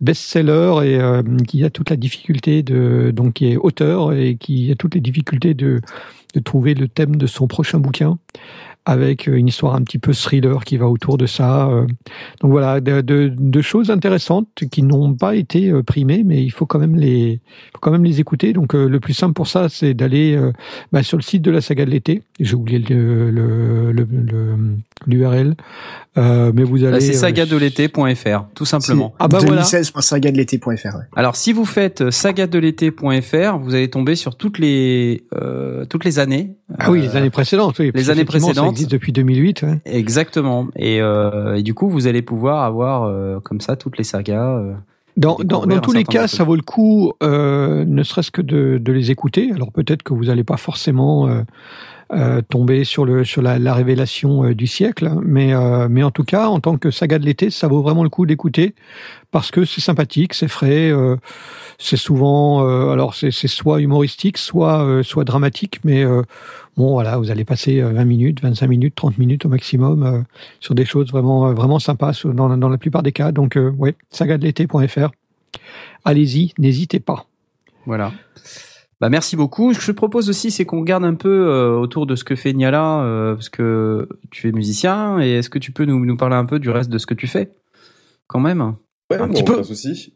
best-seller et euh, qui a toute la difficulté de donc qui est auteur et qui a toutes les difficultés de de trouver le thème de son prochain bouquin avec une histoire un petit peu thriller qui va autour de ça. euh. Donc voilà, de, de, de choses intéressantes qui n'ont pas été euh, primées, mais il faut quand même les, faut quand même les écouter. Donc euh, le plus simple pour ça, c'est d'aller euh, bah, sur le site de la saga de l'été. J'ai oublié le le le- le- l'URL, euh, mais vous allez. Là, c'est euh, sagadelété.fr, tout simplement. Ah bah voilà. 2016.sagadelété.fr. Ouais. Alors, si vous faites euh, sagadelété.fr, vous allez tomber sur toutes les euh, toutes les années. Ah oui, Euh, les années précédentes. Oui, les années précédentes. Existe depuis 2008. ouais. Exactement. Et, euh, et du coup, vous allez pouvoir avoir euh, comme ça toutes les sagas. euh, Dans, dans, dans tous les cas, ça vaut le coup, euh, ne serait-ce que de, de les écouter. Alors peut-être que vous n'allez pas forcément euh, euh, tomber sur, le, sur la, la révélation euh, du siècle, mais, euh, mais en tout cas, en tant que saga de l'été, ça vaut vraiment le coup d'écouter parce que c'est sympathique, c'est frais, euh, c'est souvent, euh, alors c'est soit humoristique, soit, soit dramatique, mais bon voilà, vous allez passer euh, 20 minutes, 25 minutes, 30 minutes au maximum sur des choses vraiment, vraiment sympas dans, dans la plupart des cas. Donc ouais, sagadelété.fr. Allez-y, n'hésitez pas. Voilà. Bah merci beaucoup. Ce que je propose aussi, c'est qu'on regarde un peu euh, autour de ce que fait Niala, euh, parce que tu es musicien, et est-ce que tu peux nous, nous parler un peu du reste de ce que tu fais Quand même? Ouais, Un bon, petit peu. Souci.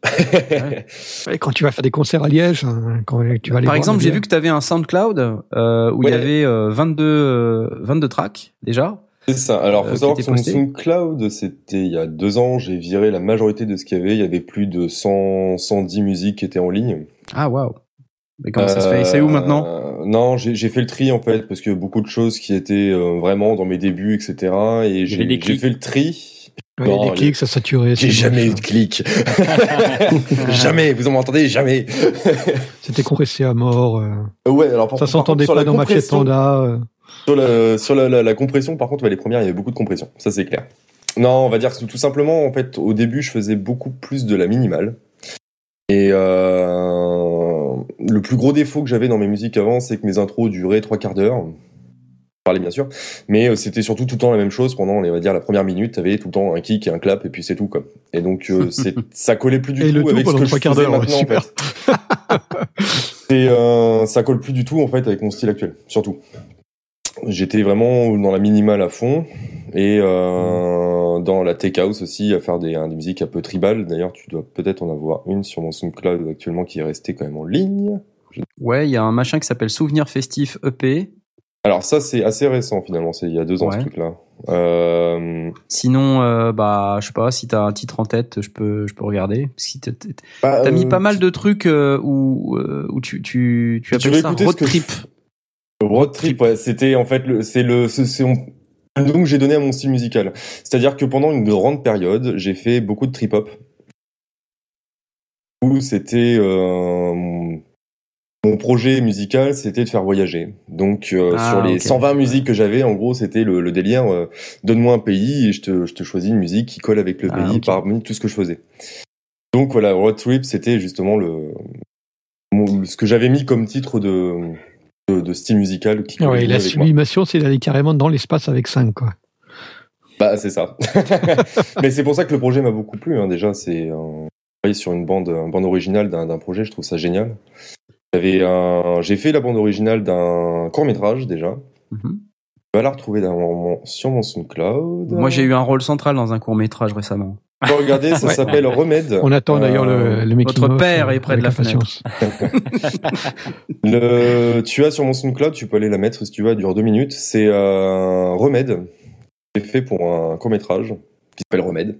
Et quand tu vas faire des concerts à Liège, hein, quand tu vas aller Par exemple, j'ai vu que tu avais un SoundCloud euh, où il y Ouais. avait euh, 22, euh, 22 tracks déjà. C'est ça. Alors, faut Euh, savoir que sur mon. SoundCloud, c'était il y a deux ans, j'ai viré la majorité de ce qu'il y avait. Il y avait plus de 100, 110 musiques qui étaient en ligne. Ah waouh Mais comment ça se fait? C'est où maintenant? Euh, Non, j'ai fait le tri en fait, parce que beaucoup de choses qui étaient euh, vraiment dans mes débuts, etc. Et j'ai fait le tri. Ouais, il y a Non, des clics, ça saturé. J'ai jamais eu de clics. jamais, vous en m'entendez? Jamais. C'était compressé à mort. euh. ouais, alors par, Ça s'entendait pas dans ma Fiat compression- Panda. Sur la, sur la, la, la compression, par contre, ouais, les premières, il y avait beaucoup de compression. Ça, c'est clair. Non, on va dire que tout simplement, en fait, au début, je faisais beaucoup plus de la minimale. Et euh, le plus gros défaut que j'avais dans mes musiques avant, c'est que mes intros duraient trois quarts d'heure. Parler bien sûr, mais euh, c'était surtout tout le temps la même chose pendant, on va dire, la première minute, t'avais tout le temps un kick et un clap et puis c'est tout quoi. Et donc euh, c'est, ça collait plus du Et tout avec ce que je trois quarts faisais maintenant en super. fait. Et euh, ça colle plus du tout en fait avec mon style actuel, surtout. J'étais vraiment dans la minimale à fond et euh, dans la tech house aussi à faire des, des musiques un peu tribales. D'ailleurs, tu dois peut-être en avoir une sur mon SoundCloud actuellement qui est restée quand même en ligne. Ouais, il y a un machin qui s'appelle Souvenir Festif EP. Alors ça, c'est assez récent finalement. C'est il y a deux ans ce truc-là. Euh, Sinon, euh, bah, je sais pas, si t'as un titre en tête, je peux, je peux regarder. Si t'as bah, mis euh, pas mal de trucs où, où tu, tu, tu appelles ça road je- trip. Road trip, ouais, c'était en fait le, c'est le, c'est le nom que j'ai donné à mon style musical. C'est-à-dire que pendant une grande période, j'ai fait beaucoup de trip hop. Où c'était euh, mon, projet musical, c'était de faire voyager. Donc euh, Ah, sur les ok. 120 musiques que j'avais, en gros, c'était le, le délire. euh, Donne-moi un pays et je te, je te choisis une musique qui colle avec le Ah, pays parmi tout ce que je faisais. Donc voilà, road trip, c'était justement le mon- ce que j'avais mis comme titre de de, de style musical qui Ouais, mieux la sublimation, c'est d'aller carrément dans l'espace avec 5, quoi. Bah c'est ça. Mais c'est pour ça que le projet m'a beaucoup plu. Hein. Déjà, c'est un... travailler sur une bande, une bande originale d'un projet, je trouve ça génial. Un... J'ai fait la bande originale d'un court métrage déjà. Mhm. Tu vas la retrouver dans mon- sur mon SoundCloud. Moi, j'ai eu un rôle central dans un court métrage récemment. Regarder, ça Ouais. s'appelle Remède. On attend d'ailleurs Euh, le, le making votre père euh, est près de la impatience. Le... Tu as sur mon SoundCloud, tu peux aller la mettre si tu veux, elle dure deux minutes. C'est euh, Remède. C'est fait pour un court métrage qui s'appelle Remède.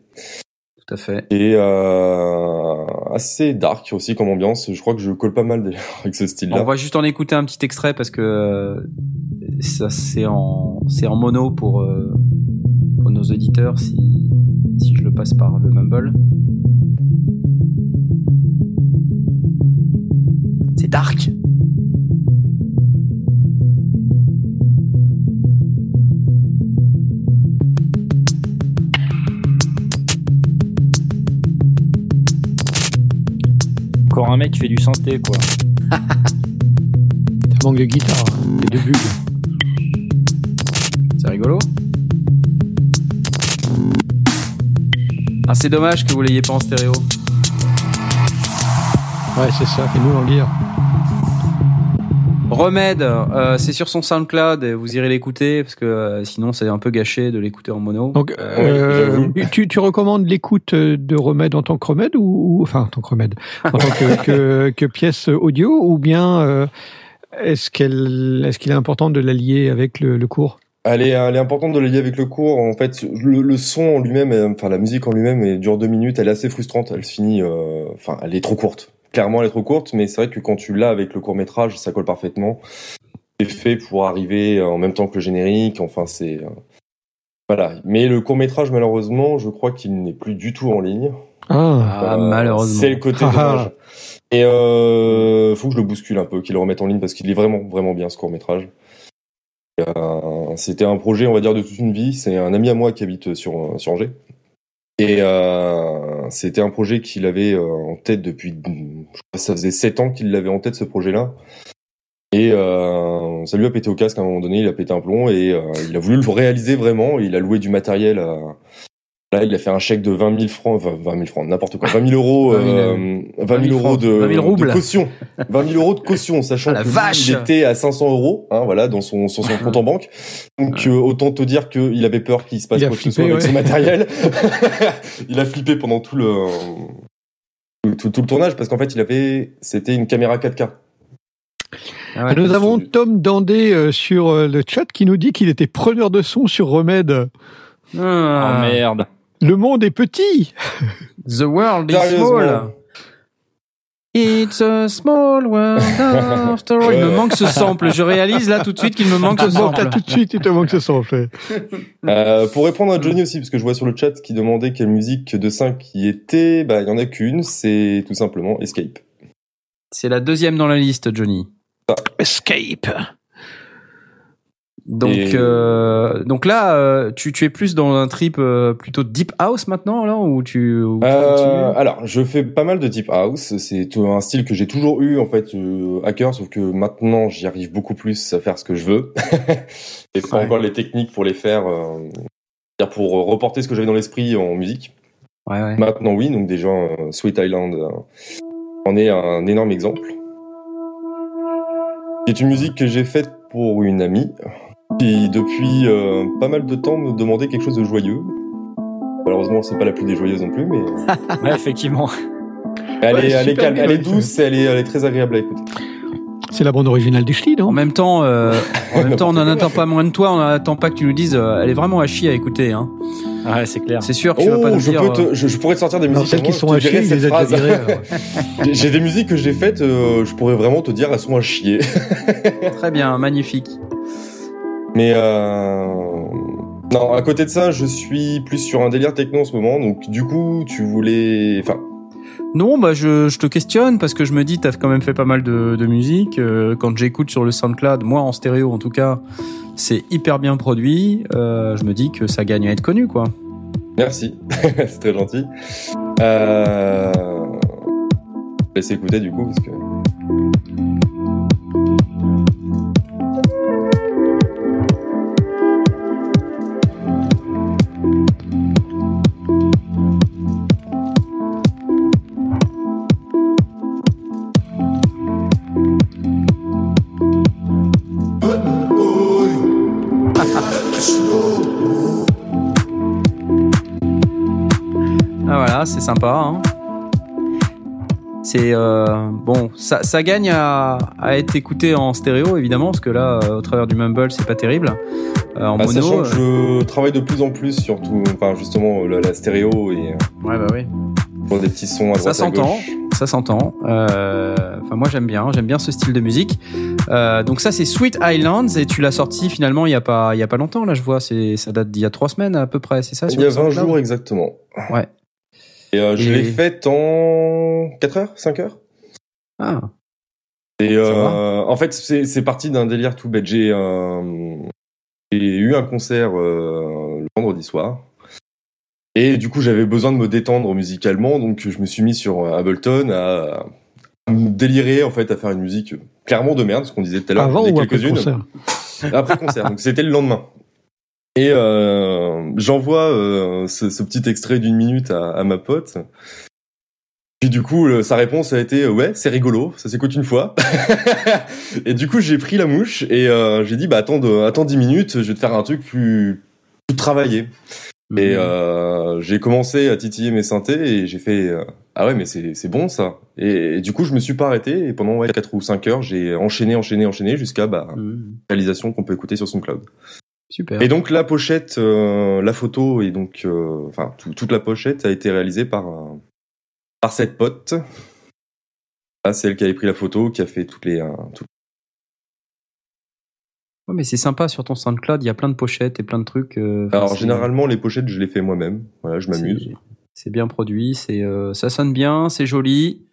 Tout à fait. Et euh, assez dark aussi comme ambiance. Je crois que je colle pas mal déjà avec ce style-là. On va juste en écouter un petit extrait parce que euh, ça c'est en c'est en mono pour euh, pour nos auditeurs si si je le passe par le Mumble. C'est dark. Encore un mec qui fait du synthé, quoi. Ça manque de guitare hein, et de bulles. C'est rigolo. Ah c'est dommage que vous l'ayez pas en stéréo. Ouais, c'est ça, fais-nous en lire. Remède, euh, c'est sur son SoundCloud, et vous irez l'écouter parce que euh, sinon c'est un peu gâché de l'écouter en mono. Donc, euh, tu, tu recommandes l'écoute de Remède en tant que remède ou, ou- enfin en tant que remède, en tant que, que, que pièce audio ou bien euh, est-ce qu'elle est-ce qu'il est important de la lier avec le, le cours? Elle est, elle est importante de le lier avec le cours. En fait, le, le son en lui-même, euh, enfin la musique en lui-même, dure deux minutes. Elle est assez frustrante. Elle finit, euh, enfin, elle est trop courte. Clairement, elle est trop courte. Mais c'est vrai que quand tu l'as avec le court métrage, ça colle parfaitement. C'est fait pour arriver en même temps que le générique. Enfin, c'est euh, voilà. Mais le court métrage, malheureusement, je crois qu'il n'est plus du tout en ligne. Ah, malheureusement. C'est le côté dommage. Et euh, faut que je le bouscule un peu, qu'il le remette en ligne parce qu'il est vraiment, vraiment bien ce court métrage. Euh, C'était un projet, on va dire, de toute une vie. C'est un ami à moi qui habite sur, sur Angers. Et euh, c'était un projet qu'il avait euh, en tête depuis, je crois ça faisait sept ans qu'il l'avait en tête ce projet-là. Et ça lui a pété au casque à un moment donné, il a pété un plomb et il a voulu le réaliser vraiment. Il a loué du matériel. À... Là, il a fait un chèque de 20 000 francs, enfin 20 000 francs, n'importe quoi, 20 000 euros, 20 000, euh, 20 000 euros francs, de, 20 000 roubles. de caution, 20 000 euros de caution, sachant Ah, la que lui, vache il était à 500 euros, hein, voilà, dans son, sur son compte en banque. Donc euh, autant te dire qu'il avait peur qu'il se passe Il quoi que ce soit avec ouais. son matériel. il a flippé pendant tout le tout, tout- tout le tournage parce qu'en fait, il avait, c'était une caméra 4K. Ah ouais. Nous avons Tom Dandé euh, sur euh, le chat qui nous dit qu'il était preneur de son sur Remède. Oh Ah, merde. Le monde est petit. The world is small. It's a small world after all. Il me manque ce sample. Je réalise là tout de suite qu'il me manque ce sample. tout de suite, il te manque ce fait. Euh, pour répondre à Johnny aussi, parce que je vois sur le chat qui demandait quelle musique de 5 qui était, bah, il y en a qu'une, c'est tout simplement Escape. C'est la deuxième dans la liste, Johnny. Escape. Donc, Et- euh, donc là, euh, tu, tu es plus dans un trip euh, plutôt deep house maintenant, là, ou tu, ou tu continues alors, je fais pas mal de deep house. C'est un style que j'ai toujours eu en fait à cœur, sauf que maintenant j'y arrive beaucoup plus à faire ce que je veux. Et pas Ouais. encore les techniques pour les faire, pour reporter ce que j'avais dans l'esprit en musique. Ouais, ouais. Maintenant, oui. Donc déjà, Sweet Island en est un énorme exemple. C'est une musique que j'ai faite pour une amie qui depuis euh, pas mal de temps me demandait quelque chose de joyeux. Malheureusement, c'est pas la plus des joyeuses non plus, mais Ouais, effectivement. elle Ouais, est, elle est super calme, bien, elle est douce, et elle est, elle est très agréable à écouter. C'est la bande originale des Ch'tis, non? En même temps, euh, en même temps, on n'en attend pas moins de toi. On n'attend pas que tu nous dises. euh, elle est vraiment à chier à écouter. Hein. Ouais, c'est clair. C'est sûr que tu vas pas Oh, nous je, dire. peux euh, te- je, je pourrais te sortir des Non, musiques. celles qui sont à chier, les. J'ai- J'ai des musiques que j'ai faites, euh, je pourrais vraiment te dire, elles sont à chier. Très bien, magnifique. Mais euh... non, à côté de ça, je suis plus sur un délire techno en ce moment. Donc du coup, tu voulais, enfin, Non, bah je, je te questionne parce que je me dis, t'as quand même fait pas mal de, de musique. Euh, quand j'écoute sur le SoundCloud, moi en stéréo en tout cas, c'est hyper bien produit. Euh, je me dis que ça gagne à être connu, quoi. merci, c'est très gentil. Euh... Laisse écouter du coup parce que. C'est sympa. Hein. C'est euh, bon, ça, ça gagne à, à être écouté en stéréo évidemment parce que là, euh, au travers du mumble, c'est pas terrible. Euh, en Bah, mono, sachant que je travaille de plus en plus sur tout, enfin justement la, la stéréo et ouais bah oui. pour des petits sons à Ça s'entend, ça s'entend. Enfin, moi j'aime bien, j'aime bien ce style de musique. Donc ça c'est Sweet Islands et tu l'as sorti finalement il y a pas, il y a pas longtemps là je vois, c'est ça date d'il y a trois semaines à peu près, c'est ça Il y a le 20 SoundCloud jours exactement. Ouais. Et euh, je Et- l'ai faite en 4 heures, 5 heures. Ah. Et euh, en fait, c'est parti d'un délire tout bête. J'ai euh, eu un concert le vendredi soir. Et du coup, j'avais besoin de me détendre musicalement, donc je me suis mis sur Ableton à, à me délirer en fait à faire une musique clairement de merde, ce qu'on disait tout à l'heure. Avant ou après le quelques-unes. concert? Après concert, donc c'était le lendemain. Et euh, j'envoie euh, ce, ce petit extrait d'une minute à, à ma pote. Puis du coup, sa réponse a été ouais, c'est rigolo, ça s'écoute une fois. et du coup, j'ai pris la mouche et euh, j'ai dit bah attends, de, attends 10 minutes, je vais te faire un truc plus, plus travaillé. Et Mhm. euh, j'ai commencé à titiller mes synthés et j'ai fait euh, ah ouais mais c'est c'est bon ça. Et, et du coup, je me suis pas arrêté et pendant ouais, 4 ou 5 heures, j'ai enchaîné, enchaîné, enchaîné jusqu'à bah Mhm. réalisation qu'on peut écouter sur son cloud. Super. Et donc la pochette, euh, la photo et donc euh, enfin tout- toute la pochette a été réalisée par un- par cette pote. Là, c'est elle qui avait pris la photo, qui a fait toutes les. euh, Ouais, mais c'est sympa sur ton SoundCloud, il y a plein de pochettes et plein de trucs. euh, Alors généralement les pochettes je les fais moi-même. Voilà, je m'amuse. C'est- bien produit, c'est euh, ça sonne bien, c'est joli.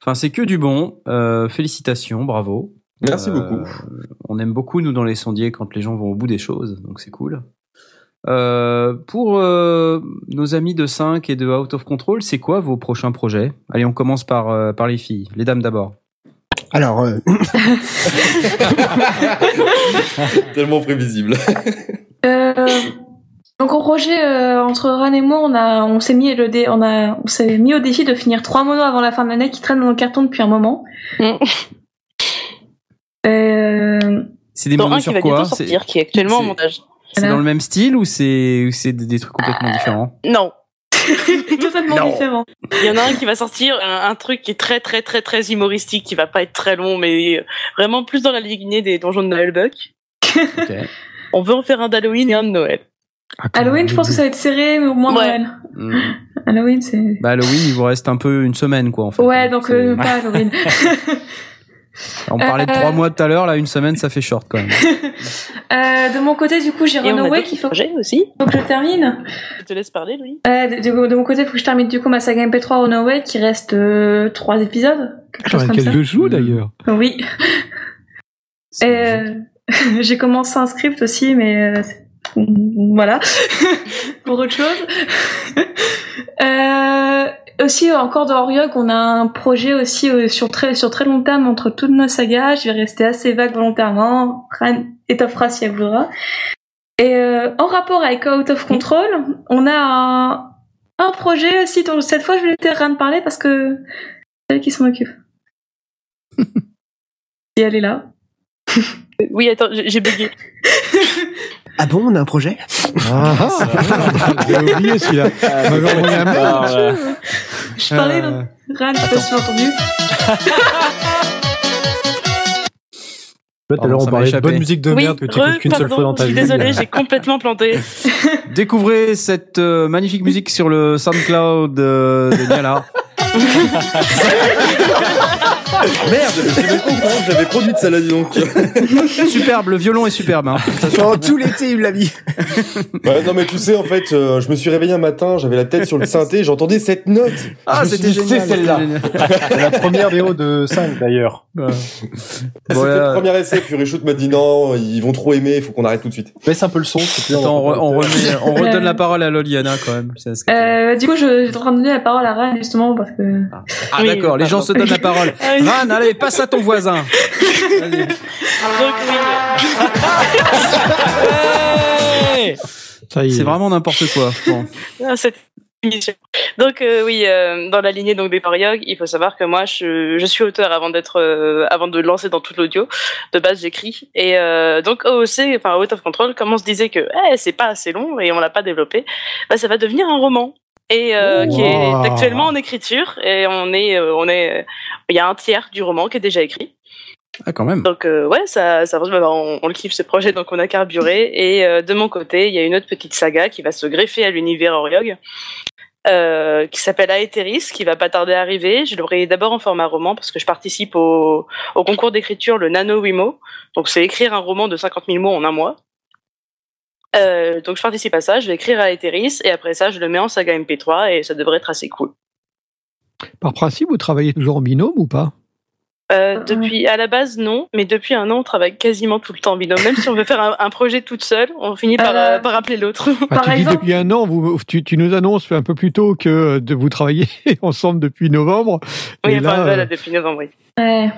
Enfin, c'est que du bon. Euh, félicitations, bravo. Merci Euh, beaucoup. On aime beaucoup nous dans les sondiers quand les gens vont au bout des choses, donc c'est cool. Euh, pour euh, nos amis de 5 et de Out of Control, c'est quoi vos prochains projets? Allez, on commence par euh, par les filles, les dames d'abord. Alors, euh, Tellement prévisible. Euh, donc au projet euh, entre Ran et moi, on a, on s'est mis le dé, on a, on s'est mis au défi de finir trois monos avant la fin de l'année qui traînent dans le carton depuis un moment. Euh, C'est des monos un qui sur va quoi bientôt sortir, qui est actuellement en c'est- montage. C'est dans le même style ou c'est c'est des, trucs complètement différents Non. totalement Non. différent. Il y en a un qui va sortir, un, un truc qui est très très très très humoristique, qui va pas être très long, mais vraiment plus dans la lignée des donjons de Noël Buck. On veut en faire un d'Halloween et un de Noël. Halloween, je pense que ça va être serré, mais au moins Ouais. Noël. Hmm. Halloween, c'est. Bah Halloween, il vous reste un peu une semaine quoi en fait. Ouais, donc euh, C'est- pas Halloween. On parlait de Euh, trois mois tout à l'heure, là une semaine ça fait short quand même. Euh, de mon côté, du coup, j'ai Runaway qu'il faut, aussi. faut que je termine. Je te laisse parler, Louis. Euh, de, de- de mon côté, il faut que je termine du coup ma saga MP3 Runaway qui reste euh, trois épisodes. Quelque Sur chose comme laquelle ça. je joue d'ailleurs. Oui. Euh, j'ai commencé un script aussi, mais euh, voilà, pour autre chose. euh, aussi, encore dans Oriog, on a un projet aussi euh, sur très sur très long terme entre toutes nos sagas. Je vais rester assez vague volontairement. Ran étoffera si elle voudra. Et euh, en rapport avec Out of Control, on a un, un projet aussi dont cette fois je vais laisser Ran parler parce que c'est elle qui s'en occupe. Et elle est là. Oui, attends, j'ai bugué. Ah bon, on a un projet? Ah, J'ai oublié celui-là. Ah. Voilà. Je parlais, Euh. Ran, je sais pas si à Pardon, l'heure, ça on parlait de bonne musique de oui, merde que tu écoutes qu'une seule fois dans ta je suis vie. désolée, j'ai complètement planté. Découvrez cette euh, magnifique musique sur le SoundCloud euh, de Niala. Merde, pas j'avais produite celle-là, dis donc. superbe, le violon est superbe. Hein. Pendant tout l'été, il l'a mis. Ouais, non, mais tu sais, en fait, euh, je me suis réveillé un matin, j'avais la tête sur le synthé, j'entendais cette note. Ah, c'était. C'est celle-là. c'était la première VO de 5 d'ailleurs. C'était Voilà. le premier essai, puis Richout m'a dit non, ils vont trop aimer, il faut qu'on arrête tout de suite. Baisse un peu le son. Attends, on, on re- remet- on redonne la parole à Loliana quand même. C'est ce que- Euh, du coup, je suis en train de donner la parole à Ran, justement, parce que... Ah oui, d'accord, les gens se donnent la parole. Ah Ran, allez, passe à ton voisin. Hey. C'est vraiment n'importe quoi. Bon. Ah, cette émission. Donc euh, oui, euh, dans la lignée donc des Pariog, il faut savoir que moi je, je suis auteur avant d'être euh, avant de lancer dans tout l'audio. De base j'écris et euh, donc OOC, enfin Out of Control, comme on se disait que eh, c'est pas assez long et on l'a pas développé, bah, ça va devenir un roman et euh, qui est actuellement en écriture et on est euh, on est il y a un tiers du roman qui est déjà écrit. Ah quand même. Donc euh, ouais, ça, ça bah, on, on le kiffe ce projet, donc on a carburé. Et euh, de mon côté, il y a une autre petite saga qui va se greffer à l'univers Oriog, euh, qui s'appelle Aetheris, qui va pas tarder à arriver. Je l'aurai d'abord en format roman parce que je participe au, au concours d'écriture le Nano Wimo. Donc c'est écrire un roman de 50 000 mots en un mois. Euh, donc je participe à ça, je vais écrire Aetheris et après ça je le mets en saga MP3 et ça devrait être assez cool. Par principe, vous travaillez toujours en binôme ou pas? Euh, depuis, à la base, non, mais depuis un an, on travaille quasiment tout le temps en binôme. Même si on veut faire un, un projet toute seule, on finit par, Euh, euh, par appeler l'autre. Enfin, Par Tu dis exemple- depuis un an, vous, tu, tu nous annonces un peu plus tôt que de vous travailler ensemble depuis novembre. Oui, Et enfin, là, voilà, euh, depuis novembre, oui. Ouais.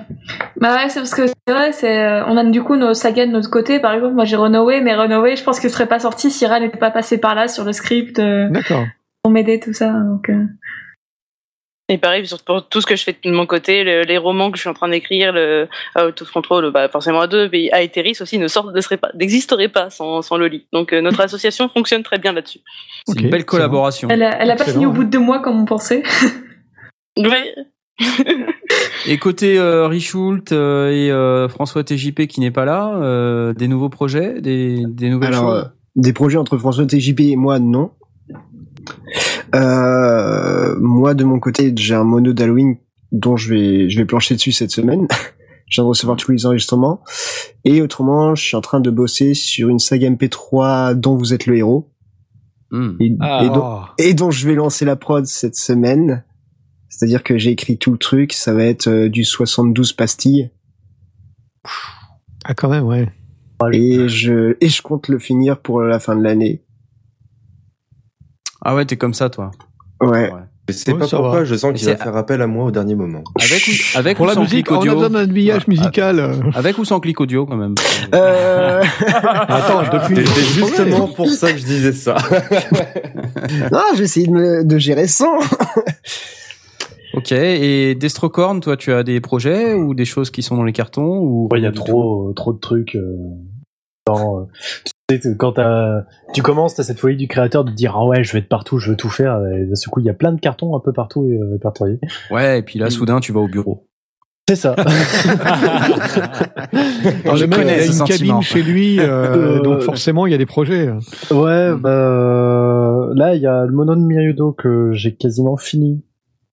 Bah ouais, c'est parce que c'est vrai, c'est, euh, on a du coup nos sagas de notre côté. Par exemple, moi j'ai Runaway, mais Runaway, je pense qu'il serait pas sorti si Ran n'était pas passé par là sur le script euh, D'accord. pour m'aider, tout ça. Donc, euh, Et pareil, pour tout ce que je fais de mon côté, le- les romans que je suis en train d'écrire, le Out of Control, bah, forcément à deux, mais Aetheris aussi ne sort, ne serait pas, n'existerait pas sans, sans Loli. Donc, euh, notre association fonctionne très bien là-dessus. C'est une belle collaboration. elle, a, elle a pas fini au bout de deux mois comme on pensait. Ouais. Et côté euh, Richoult euh, et euh, François TJP qui n'est pas là, euh, des nouveaux projets, des, des nouvelles Alors, choses? euh, des projets entre François TJP et moi, non. Euh, moi, de mon côté, j'ai un mono d'Halloween dont je vais, je vais plancher dessus cette semaine. je viens de recevoir tous les enregistrements. Et autrement, je suis en train de bosser sur une saga MP3 dont vous êtes le héros. Hmm. Et, Ah. et dont, Oh. et dont je vais lancer la prod cette semaine. C'est-à-dire que j'ai écrit tout le truc, ça va être euh, du 72 pastilles. Ah, quand même, ouais. Et je, et je compte le finir pour la fin de l'année. Ah ouais, t'es comme ça, toi. Ouais. Je sais Ouais, pas ça pourquoi, va. je sens qu'il va faire appel à moi au dernier moment. Avec ou, avec Pour ou la sans musique, clic on a audio besoin d'un habillage Ouais. musical. euh. Avec ou sans clic audio quand même. Euh... Attends, depuis. C'était justement pour ça que je disais ça. non, je vais essayer de, me- de gérer sans. Ok. Et Destrocorn, toi, tu as des projets ou des choses qui sont dans les cartons ou Ouais, il y a trop, euh, trop de trucs. Euh, dans, euh, quand t'as- tu commences, t'as cette folie du créateur de dire ah ouais, je vais être partout, je veux tout faire. Et d'un seul coup, il y a plein de cartons un peu partout euh, répertoriés. Ouais, et puis là, soudain, tu vas au bureau. C'est ça. Alors, Je le mec, connais il a ce une sentiment. cabine chez lui, euh, Euh, donc forcément, il y a des projets. ouais, bah là, il y a le mono de que j'ai quasiment fini.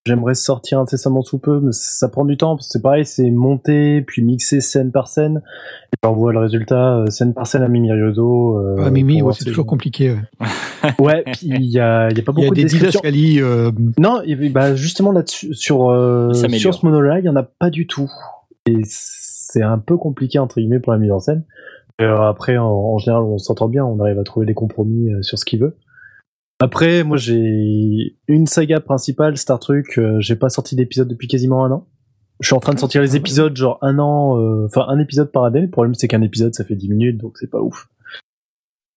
J'aimerais sortir incessamment sous peu, mais ça prend du temps. parce que C'est pareil, c'est monter puis mixer scène par scène. Et puis on voit le résultat euh, scène par scène à Mimiriudo. Euh, ah, Mimi, ouais, c'est toujours compliqué. ouais. Ouais, puis il y a, y a pas Il y a beaucoup de des descriptions. euh, Non, bah justement là-dessus, sur euh, sur ce monologue, il y en a pas du tout. Et c'est un peu compliqué entre guillemets pour la mise en scène. Euh, après, en, en général, on s'entend bien, on arrive à trouver des compromis euh, sur ce qu'il veut. Après, moi, j'ai une saga principale, Star Trek. euh, j'ai pas sorti d'épisode depuis quasiment un an. Je suis en train de sortir les épisodes, genre un an, euh, enfin un épisode par année. Le problème, c'est qu'un épisode, ça fait 10 minutes, donc c'est pas ouf.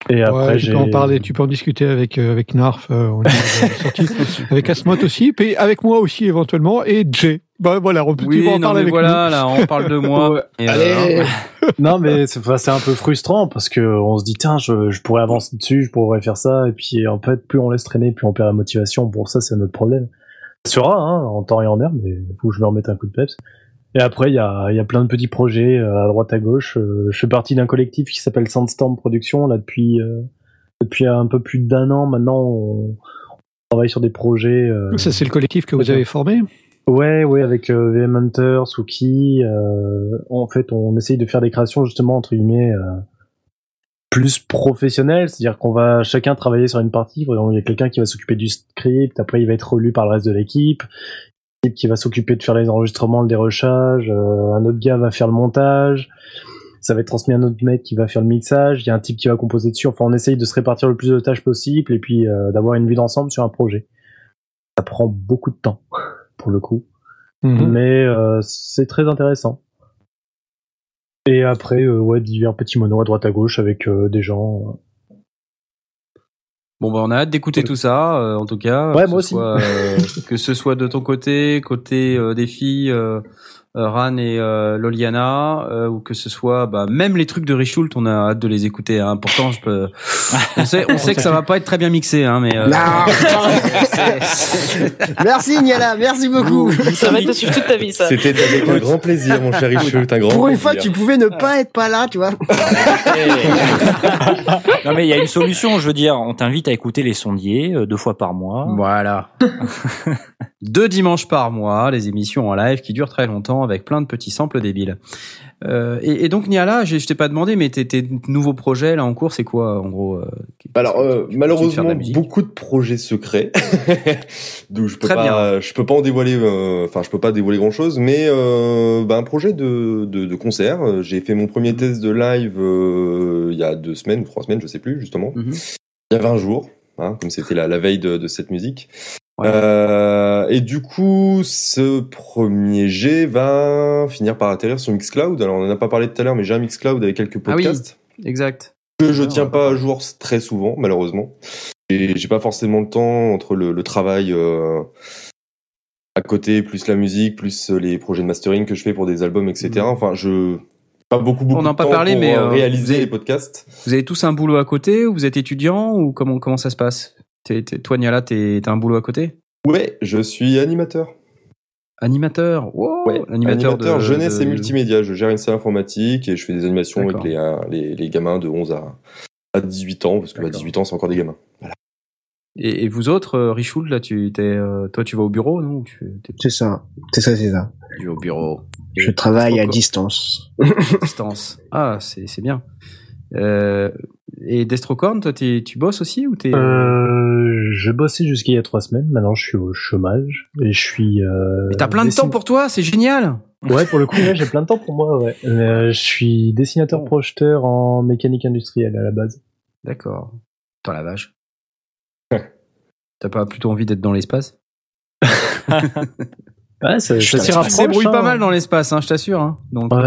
Et après, ouais, tu peux en parler, tu peux en discuter avec euh, avec Narf, euh, on est sorti, avec Asmot aussi, puis avec moi aussi éventuellement, et Jay Bah voilà, on peut Oui, en non, parler avec voilà, nous. là, on parle de moi. Euh, Allez. non mais c'est enfin, c'est un peu frustrant parce que on se dit tiens je, je pourrais avancer dessus je pourrais faire ça et puis en fait plus on laisse traîner plus on perd la motivation bon ça c'est notre problème ça sera hein, en temps et en heure mais faut que je me remette un coup de peps et après il y a, il y a plein de petits projets euh, à droite à gauche. Euh, je fais partie d'un collectif qui s'appelle Sandstorm Productions là depuis euh, depuis un peu plus d'un an maintenant on, on travaille sur des projets euh, Ça, c'est le collectif que vous avez formé? Ouais, ouais, avec euh, VM Hunter, Suki, euh, en fait, on essaye de faire des créations justement entre guillemets euh, plus professionnelles, c'est-à-dire qu'on va chacun travailler sur une partie. Il y a quelqu'un qui va s'occuper du script, après il va être relu par le reste de l'équipe qui va s'occuper de faire les enregistrements, le dérochage, euh, un autre gars va faire le montage, ça va être transmis à un autre mec qui va faire le mixage, il y a un type qui va composer dessus. Enfin, on essaye de se répartir le plus de tâches possible et puis euh, d'avoir une vue d'ensemble sur un projet. Ça prend beaucoup de temps pour le coup Mhm. mais euh, c'est très intéressant. Et après, euh, ouais, divers petits monos à droite à gauche avec euh, des gens. Bon, bah, on a hâte d'écouter tout ça, euh, en tout cas. Ouais, que moi ce aussi. Soit, euh, que ce soit de ton côté, côté euh, des filles, euh, euh, Ran et euh, Loliana, euh, ou que ce soit, bah, même les trucs de Richult, on a hâte de les écouter. Hein. Pourtant, je peux. On sait, on sait que ça va pas être très bien mixé, hein, mais. euh, Merci Niala, merci beaucoup. Ça va te suivre toute ta vie, ça. C'était avec un grand plaisir, mon cher Richult, un grand Pour une plaisir. fois, tu pouvais ne pas être pas là, tu vois. Non mais il y a une solution, je veux dire, on t'invite à écouter les sondiers euh, deux fois par mois. Voilà. Deux dimanches par mois, les émissions en live qui durent très longtemps avec plein de petits samples débiles. Euh, et, et donc Niala, je, je t'ai pas demandé, mais tes, tes nouveaux projets là en cours, c'est quoi en gros euh, Alors euh, de de malheureusement musique beaucoup de projets secrets, d'où je peux Très pas, je peux pas en dévoiler, euh, enfin je peux pas dévoiler grand chose, mais euh, bah, un projet de, de, de concert. J'ai fait mon premier test de live il y a deux semaines ou trois semaines, je sais plus justement. Mhm. Il y a 20 jours, hein, comme c'était la, la veille de, de cette musique. Euh, et du coup, ce premier jet va finir par atterrir sur Mixcloud. Alors, on en a pas parlé tout à l'heure, mais j'ai un Mixcloud avec quelques Ah oui, podcasts exact. que je Ouais, tiens pas à jour très souvent, malheureusement. Et j'ai pas forcément le temps entre le, le travail euh, à côté, plus la musique, plus les projets de mastering que je fais pour des albums, etc. Enfin, je pas beaucoup beaucoup. On en a de pas temps parlé, pour mais, euh, euh, réaliser avez- les podcasts. Vous avez tous un boulot à côté ou vous êtes étudiant ou comment comment ça se passe? Toi Niala, t'es- t'as un boulot à côté? Ouais, je suis animateur. Animateur. Wow, Ouais, animateur, de jeunesse de- et multimédia. Je gère une salle informatique et je fais des animations avec les, euh, les, les gamins de 11 à, à 18 ans, parce que bah, D'accord. 18 ans, c'est encore des gamins. Et, et vous autres, euh, Richoul, là, tu t'es, euh, toi, tu vas au bureau, non Ou tu, t'es- C'est ça, c'est ça, c'est ça. tu vas au bureau. Je travaille à distance. distance. Ah, c'est c'est bien. Euh, et Destrocorn, toi, tu bosses aussi ou t'es Euh, je bossais jusqu'il y a trois semaines. Maintenant, je suis au chômage et je suis. Euh, Mais T'as plein de temps pour toi, c'est génial. Ouais, pour le coup, j'ai plein de temps pour moi. Ouais. Euh, je suis dessinateur projeteur en mécanique industrielle à la base. D'accord. Dans la vache. T'as pas plutôt envie d'être dans l'espace? Ouais, ça, Je ça rapproche. débrouilles hein. pas mal dans l'espace, hein, je t'assure. Hein. Donc, Ouais,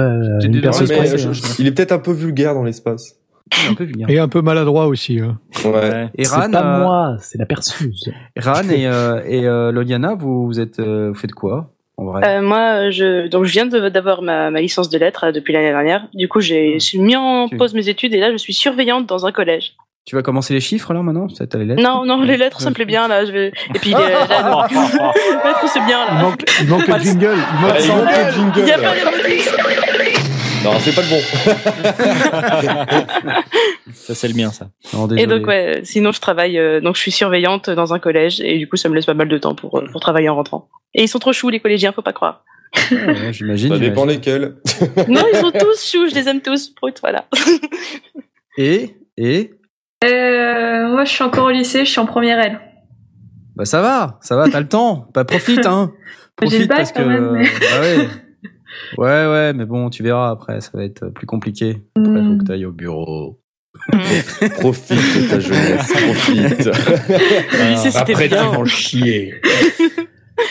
personne mais, je- il est peut-être un peu vulgaire dans l'espace. un peu vulgaire. Et un peu maladroit aussi. hein. Ouais. Et C'est Ran, pas euh, moi, c'est la perceuse. Ran et, euh, et euh, Loliana, vous, vous êtes, euh, vous faites quoi en vrai? Euh, moi, je donc je viens de- d'avoir ma, ma licence de lettres depuis l'année dernière. Du coup, j'ai suis mis en Tu- pause mes études et là, je suis surveillante dans un collège. Tu vas commencer les chiffres là maintenant? T'as les lettres? Non, non, les lettres, ça me plaît bien là. Je vais... Et puis les, là, les lettres, c'est bien Il là. manque, il manque le jingle. Il manque Ah, il le jingle. Il y a pas d'emojis. Non, c'est pas le bon. Ça c'est le mien ça. Non, Et donc ouais, sinon je travaille, euh, donc je suis surveillante dans un collège et du coup ça me laisse pas mal de temps pour euh, pour travailler en rentrant. Et ils sont trop choux les collégiens, faut pas croire. Ouais, j'imagine. Ça dépend lesquels. Non, ils sont tous choux, je les aime tous. Brut, voilà. Et et? Euh, moi, je suis encore au lycée, je suis en première L. bah ça va, ça va, t'as le temps. Bah profite hein. Profite bac, parce que quand même, mais- bah ouais. Ouais ouais, mais bon, tu verras après, ça va être plus compliqué. Après, Hmm. faut que t'ailles au bureau. Profite de ta jeunesse, profite. C'était Après, bien. ils vont chier.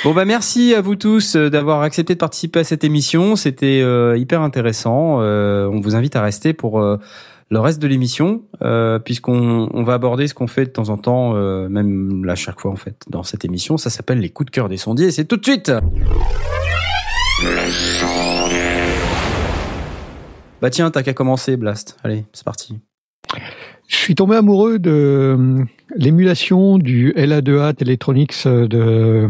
Bon bah merci à vous tous euh, d'avoir accepté de participer à cette émission. C'était euh, hyper intéressant. Euh, on vous invite à rester pour euh, le reste de l'émission, euh, puisqu'on on va aborder ce qu'on fait de temps en temps, euh, même là chaque fois en fait dans cette émission. Ça s'appelle les coups de cœur des sondiers. et C'est tout de suite. Bah tiens, t'as qu'à commencer, Blast. Allez, c'est parti. Je suis tombé amoureux de euh, l'émulation du LA2A Electronics euh, de, euh,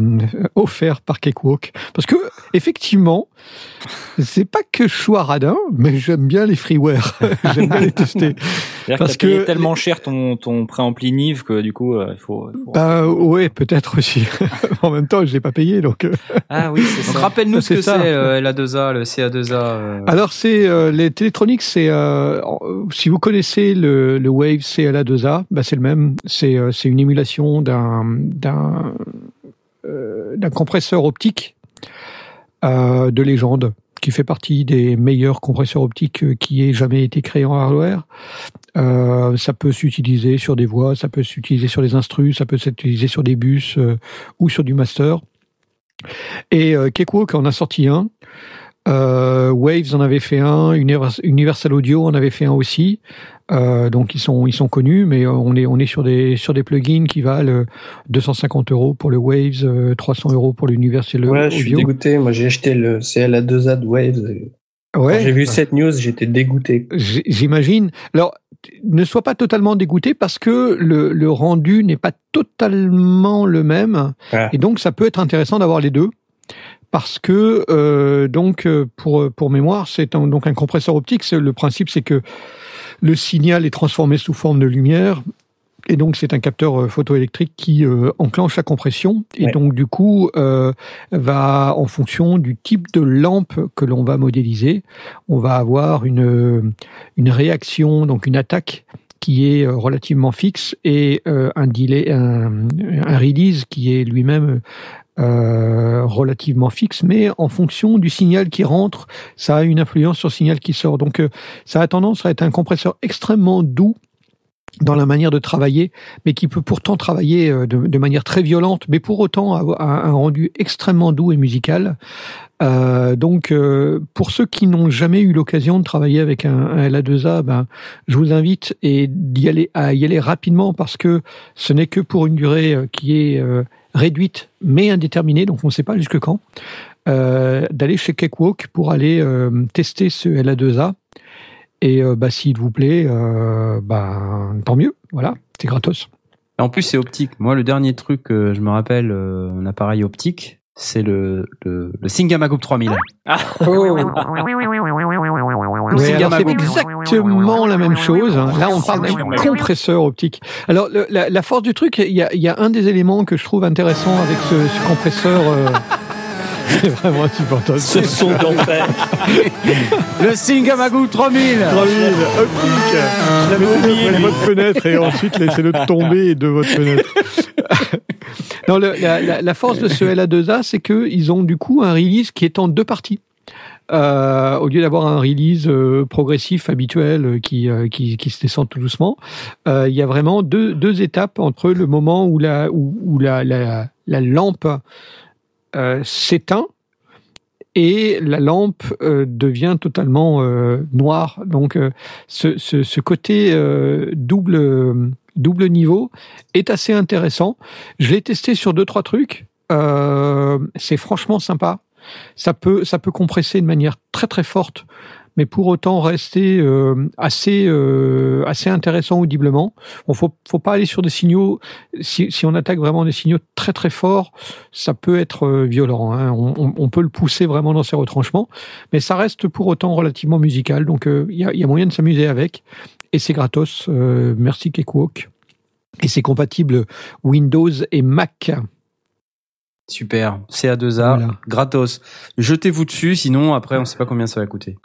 offert par Cakewalk. Parce que, effectivement, c'est pas que je sois radin, mais j'aime bien les freeware. j'aime bien les tester. Parce que t'as payé que- tellement cher ton, ton préampli Nive que du coup, euh, il faut, faut- Bah ouais, peut-être aussi. en même temps, je l'ai pas payé, donc. euh, Ah oui, c'est Donc ça. rappelle-nous ce que c'est euh, LA2A, le CA2A. euh. Alors c'est euh, les Télétronics, c'est euh, si vous connaissez le, le Wave CLA2A, bah c'est le même. C'est euh, une émulation d'un euh, compresseur optique euh, de légende qui fait partie des meilleurs compresseurs optiques euh, qui aient jamais été créés en hardware. Euh, ça peut s'utiliser sur des voix, ça peut s'utiliser sur des instrus, ça peut s'utiliser sur des bus euh, ou sur du master. Et euh, Cakewalk en a sorti un. Euh, Waves en avait fait un, Univers- Universal Audio en avait fait un aussi. Euh, donc ils sont ils sont connus, mais euh, on est on est sur des sur des plugins qui valent euh, 250 euros pour le Waves, euh, 300 euros pour l'Universal Ouais, je suis Audio. dégoûté. Moi, j'ai acheté le CLA2A de Waves. Ouais. j'ai vu cette news, j'étais dégoûté. J'imagine. Alors, ne sois pas totalement dégoûté parce que le, le rendu n'est pas totalement le même. Ah. Et donc, ça peut être intéressant d'avoir les deux. Parce que, euh, donc, euh, pour, pour mémoire, c'est un, donc un compresseur optique. C'est, le principe, c'est que le signal est transformé sous forme de lumière. Et donc, c'est un capteur euh, photoélectrique qui euh, enclenche la compression. Et Ouais. donc, du coup, euh, va, en fonction du type de lampe que l'on va modéliser, on va avoir une, une réaction, donc une attaque qui est euh, relativement fixe et euh, un delay, un, un release qui est lui-même euh, relativement fixe, mais en fonction du signal qui rentre, ça a une influence sur le signal qui sort. Donc, euh, ça a tendance à être un compresseur extrêmement doux dans la manière de travailler, mais qui peut pourtant travailler euh, de, manière très violente, mais pour autant avoir un, un rendu extrêmement doux et musical. Euh, donc, euh, pour ceux qui n'ont jamais eu l'occasion de travailler avec un, un LA2A, ben, je vous invite et d'y aller à y aller rapidement parce que ce n'est que pour une durée euh, qui est euh, réduite mais indéterminée, donc on ne sait pas jusque quand. Euh, d'aller chez Cakewalk pour aller euh, tester ce LA2A. Et euh, bah, s'il vous plaît, euh, bah, tant mieux. Voilà, c'est gratos. En plus, c'est optique. Moi, le dernier truc que je me rappelle, euh, un appareil optique, c'est le, le, le Singamagoop 3000. Ah. Le Ouais, alors c'est exactement la même chose. hein. Là, on parle d'un compresseur optique. Alors, le- la, la force du truc, il y a, il y a un des éléments que je trouve intéressant avec ce, ce compresseur. euh, c'est vraiment insupportable. Ce son d'enfer. Le Singamagoop 3000 3000, optique. Je l'avais oublié votre fenêtre et ensuite laissez-le tomber de votre fenêtre. non, le- la, la- la force de ce LA2A, c'est qu'ils ont du coup un release qui est en deux parties. Euh, au lieu d'avoir un release euh, progressif habituel euh, qui, qui, se descend tout doucement, il y a vraiment deux, deux étapes entre le moment où la, où, la, la, la lampe s'éteint et la lampe devient totalement noire. Donc ce, ce, ce côté double double niveau est assez intéressant. Je l'ai testé sur deux trois trucs. C'est franchement sympa. Ça peut ça peut compresser de manière très très forte, mais pour autant rester euh, assez euh, assez intéressant audiblement. Bon, faut faut pas aller sur des signaux. Si, si on attaque vraiment des signaux très très forts, ça peut être euh, violent. hein. On, peut le pousser vraiment dans ses retranchements, mais ça reste pour autant relativement musical. Donc il y, a, moyen de s'amuser avec, et c'est gratos. Merci Cakewalk. Et c'est compatible Windows et Mac. Super, CA2A, Voilà. gratos. Jetez-vous dessus, sinon après on sait pas combien ça va coûter.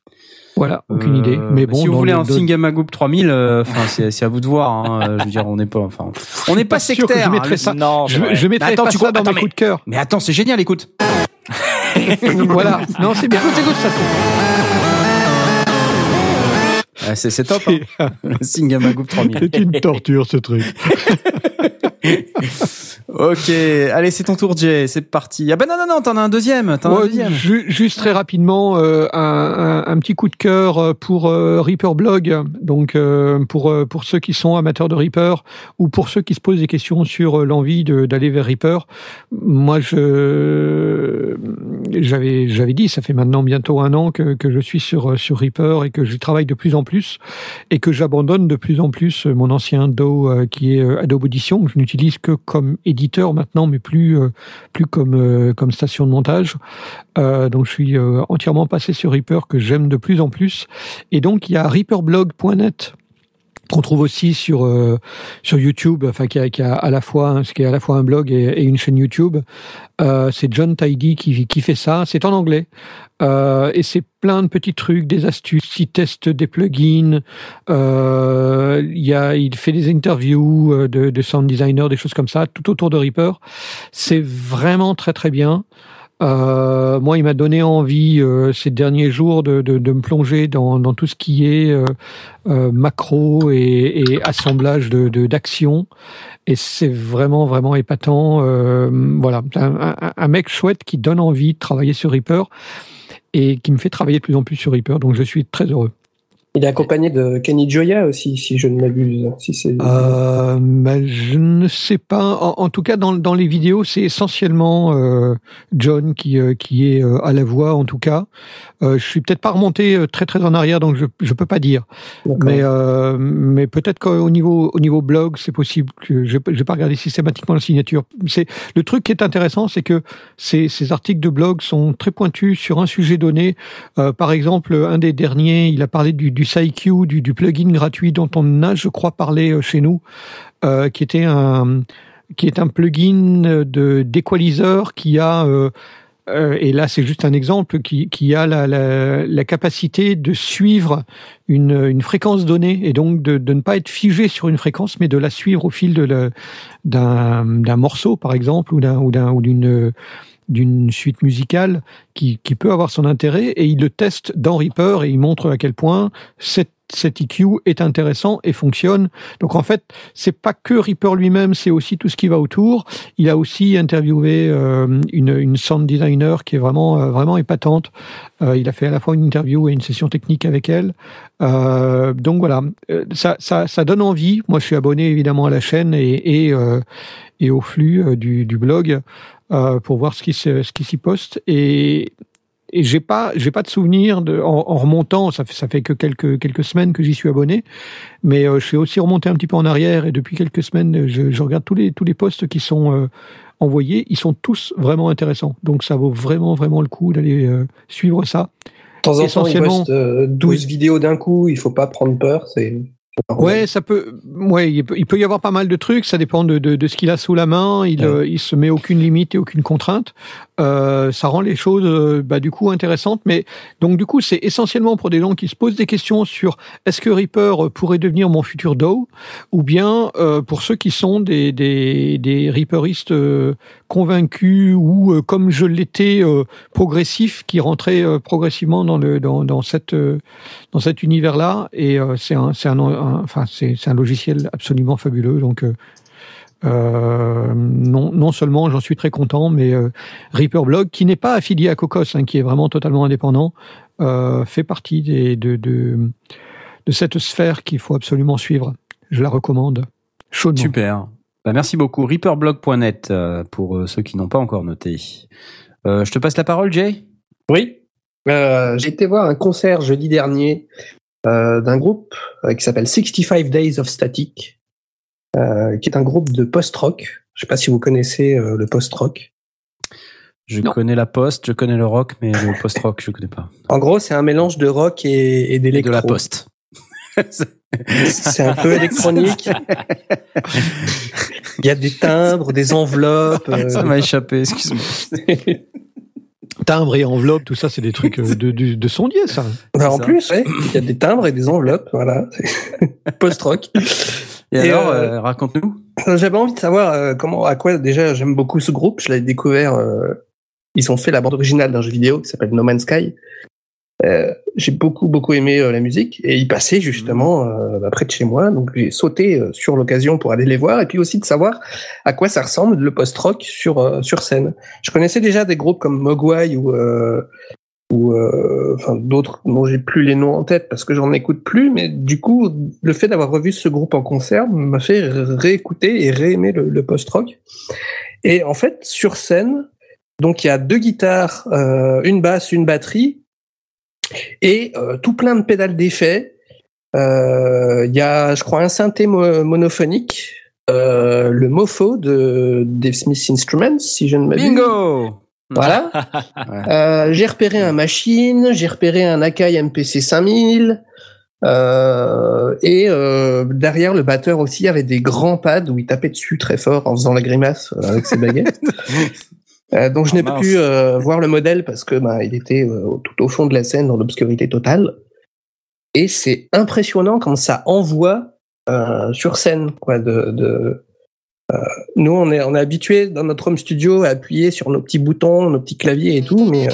Voilà, aucune Euh, idée. Mais bon, si vous voulez le- un Singamagoop 3000, euh, enfin c'est c'est à vous de voir. Hein, euh, je veux dire, on n'est pas, enfin, on n'est pas, sectaire. je mettrais hein, ça- Non, je, je attends, pas tu ça dans attends, mes mais- coups de cœur. Mais attends, c'est génial, écoute. voilà. Non, c'est bien. Écoute, écoute, ça. C'est c'est top. Hein. Le Singamagoop 3000. C'est une torture ce truc. Ok, allez, c'est ton tour, Jay. C'est parti. Ah ben non, non, non, t'en as un deuxième. T'en un deuxième. ju- juste très rapidement, euh, un, un- un petit coup de cœur euh, pour euh, Reaper Blog. Donc euh, pour pour ceux qui sont amateurs de Reaper ou pour ceux qui se posent des questions sur l'envie d'aller vers Reaper. Moi, je j'avais j'avais dit, ça fait maintenant bientôt un an que, que je suis sur sur Reaper et que j'y travaille de plus en plus et que j'abandonne de plus en plus mon ancien DAW qui est Adobe Audition que je n'utilise que comme éditeur maintenant, mais plus euh, plus comme euh, comme station de montage. Euh, donc je suis entièrement passé sur Reaper que j'aime de plus en plus. Et donc il y a reaperblog.net qu'on trouve aussi sur euh, sur YouTube, enfin qui a, qui a à la fois hein, ce qui est à la fois un blog et, une chaîne YouTube. Euh, c'est John Tidy qui qui fait ça. C'est en anglais euh, et c'est plein de petits trucs, des astuces. Il teste des plugins. Euh, il y a il fait des interviews euh, de, de sound designers, des choses comme ça, tout autour de Reaper. C'est vraiment très très bien. Euh, moi, il m'a donné envie euh, ces derniers jours de, de, me plonger dans, dans tout ce qui est euh, macro et, assemblage de d'actions. et c'est vraiment vraiment épatant. Voilà, un, un- un mec chouette qui donne envie de travailler sur Reaper et qui me fait travailler de plus en plus sur Reaper. Donc, je suis très heureux. Il est accompagné de Kenny Joya aussi, si je ne m'abuse. Euh, bah, je ne sais pas. En, tout cas, dans, les vidéos, c'est essentiellement euh, John qui, euh, est à la voix, en tout cas. Euh, je suis peut-être pas remonté euh, très très en arrière, donc je je peux pas dire. Mais euh, mais peut-être qu'au niveau au niveau blog, c'est possible que je j'ai pas regardé systématiquement la signature. C'est le truc qui est intéressant, c'est que ces ces articles de blog sont très pointus sur un sujet donné. Euh, par exemple, un des derniers, il a parlé du du SciQ, du, du plugin gratuit dont on a, je crois, parlé euh, chez nous, euh, qui était un qui est un plugin de d'équaliseur qui a euh, euh, et là c'est juste un exemple qui, qui a la, la, la capacité de suivre une, une fréquence donnée et donc de, de ne pas être figé sur une fréquence mais de la suivre au fil d'un morceau par exemple ou d'une d'une suite musicale qui, qui peut avoir son intérêt. Et il le teste dans Reaper et il montre à quel point cette cet EQ est intéressant et fonctionne. Donc en fait, c'est pas que Reaper lui-même, c'est aussi tout ce qui va autour. Il a aussi interviewé euh, une, sound designer qui est vraiment euh, vraiment épatante. Euh, il a fait à la fois une interview et une session technique avec elle. Donc voilà, ça, ça, donne envie. Moi, je suis abonné évidemment à la chaîne et, et, au flux du, blog pour voir ce qui ce qui s'y poste et et j'ai pas j'ai pas de souvenir de en, en remontant ça fait ça fait que quelques quelques semaines que j'y suis abonné mais euh, je suis aussi remonté un petit peu en arrière et depuis quelques semaines je, je regarde tous les tous les posts qui sont euh, envoyés ils sont tous vraiment intéressants donc ça vaut vraiment vraiment le coup d'aller euh, suivre ça De temps en temps, il Essentiellement- poste euh, 12 vidéos d'un coup, il faut pas prendre peur. C'est. Ouais, ça peut. Ouais, il peut, il peut y avoir pas mal de trucs. Ça dépend de, de, de ce qu'il a sous la main. Il, euh, il se met aucune limite et aucune contrainte. Euh, ça rend les choses, euh, bah, du coup, intéressantes. Mais donc, du coup, c'est essentiellement pour des gens qui se posent des questions sur est-ce que Reaper pourrait devenir mon futur DAW, ou bien euh, pour ceux qui sont des des, des Reaperistes convaincus ou euh, comme je l'étais euh, progressif, qui rentraient euh, progressivement dans le dans dans cette euh, dans cet univers-là. Et euh, c'est un, c'est un, enfin, c'est, c'est un logiciel absolument fabuleux. Donc, euh, non, non seulement j'en suis très content, mais euh, Reaper Blog, qui n'est pas affilié à Cocos, hein, qui est vraiment totalement indépendant, fait partie des, de, de, de cette sphère qu'il faut absolument suivre. Je la recommande chaudement. Super. Bah, merci beaucoup. Reaperblog.net euh, pour euh, ceux qui n'ont pas encore noté. Euh, je te passe la parole, Jay? Oui. Euh, J'ai été voir un concert jeudi dernier euh, d'un groupe euh, qui s'appelle 65 Days of Static, euh, qui est un groupe de post-rock. Je sais pas si vous connaissez euh, le post-rock. Je connais la poste, je connais le rock, mais le post-rock, je connais pas. En gros, c'est un mélange de rock et, et d'électro. de la poste. C'est un peu électronique. Il y a des timbres, des enveloppes. euh, Ça m'a échappé, excuse-moi. Timbre et enveloppe, tout ça, c'est des trucs euh, de, de, de sondier, ça. Bah, en plus, ouais, il y a des timbres et des enveloppes, voilà. Post-rock. Et, alors, euh, raconte-nous. J'avais envie de savoir comment, à quoi déjà j'aime beaucoup ce groupe. Je l'avais découvert. euh, ils ont fait la bande originale d'un jeu vidéo qui s'appelle No Man's Sky. Euh, j'ai beaucoup beaucoup aimé euh, la musique et il passait justement euh, bah, près de chez moi, donc j'ai sauté euh, sur l'occasion pour aller les voir et puis aussi de savoir à quoi ça ressemble le post-rock sur euh, sur scène. Je connaissais déjà des groupes comme Mogwai ou euh, ou euh, enfin d'autres dont j'ai plus les noms en tête parce que j'en écoute plus, mais du coup le fait d'avoir revu ce groupe en concert m'a fait réécouter et réaimer le, le post-rock. Et en fait sur scène, donc il y a deux guitares, euh, une basse, une batterie et euh, tout plein de pédales d'effets. Euh, Il y a, je crois, un synthé mo- monophonique, euh, le Mofo de Dave Smith Instruments, si je ne m'abuse. Bingo Voilà. J'ai repéré un machine, j'ai repéré un Akai MPC 5000. Euh, et derrière le batteur aussi, il y avait des grands pads où il tapait dessus très fort en faisant la grimace avec ses baguettes. Euh, donc je n'ai Oh, pas pu euh, voir le modèle parce que bah, il était euh, tout au fond de la scène dans l'obscurité totale. Et c'est impressionnant quand ça envoie sur scène. Quoi, de, de, nous, on est, on est habitué dans notre home studio à appuyer sur nos petits boutons, nos petits claviers et tout, mais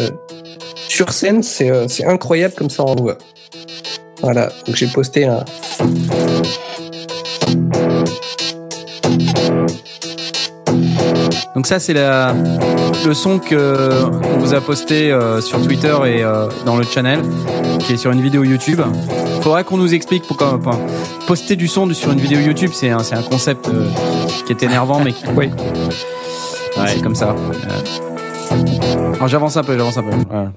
sur scène, c'est c'est incroyable comme ça envoie. Voilà, donc j'ai posté un. Donc ça c'est la le son que on vous a posté euh, sur Twitter et euh, dans le channel qui est sur une vidéo YouTube. Faudrait qu'on nous explique pourquoi enfin, poster du son sur une vidéo YouTube c'est un c'est un concept euh, qui est énervant mais qui oui. C'est comme ça. Alors, j'avance un peu, j'avance un peu. Voilà.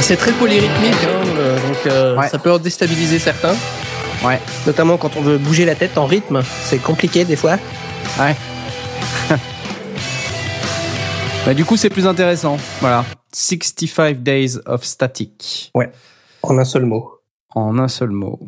C'est très polyrythmique, hein, donc ça peut déstabiliser certains. Ouais. Notamment quand on veut bouger la tête en rythme, c'est compliqué des fois. Ouais. Bah, du coup, c'est plus intéressant. Voilà. 65 Days of Static. Ouais. En un seul mot. En un seul mot.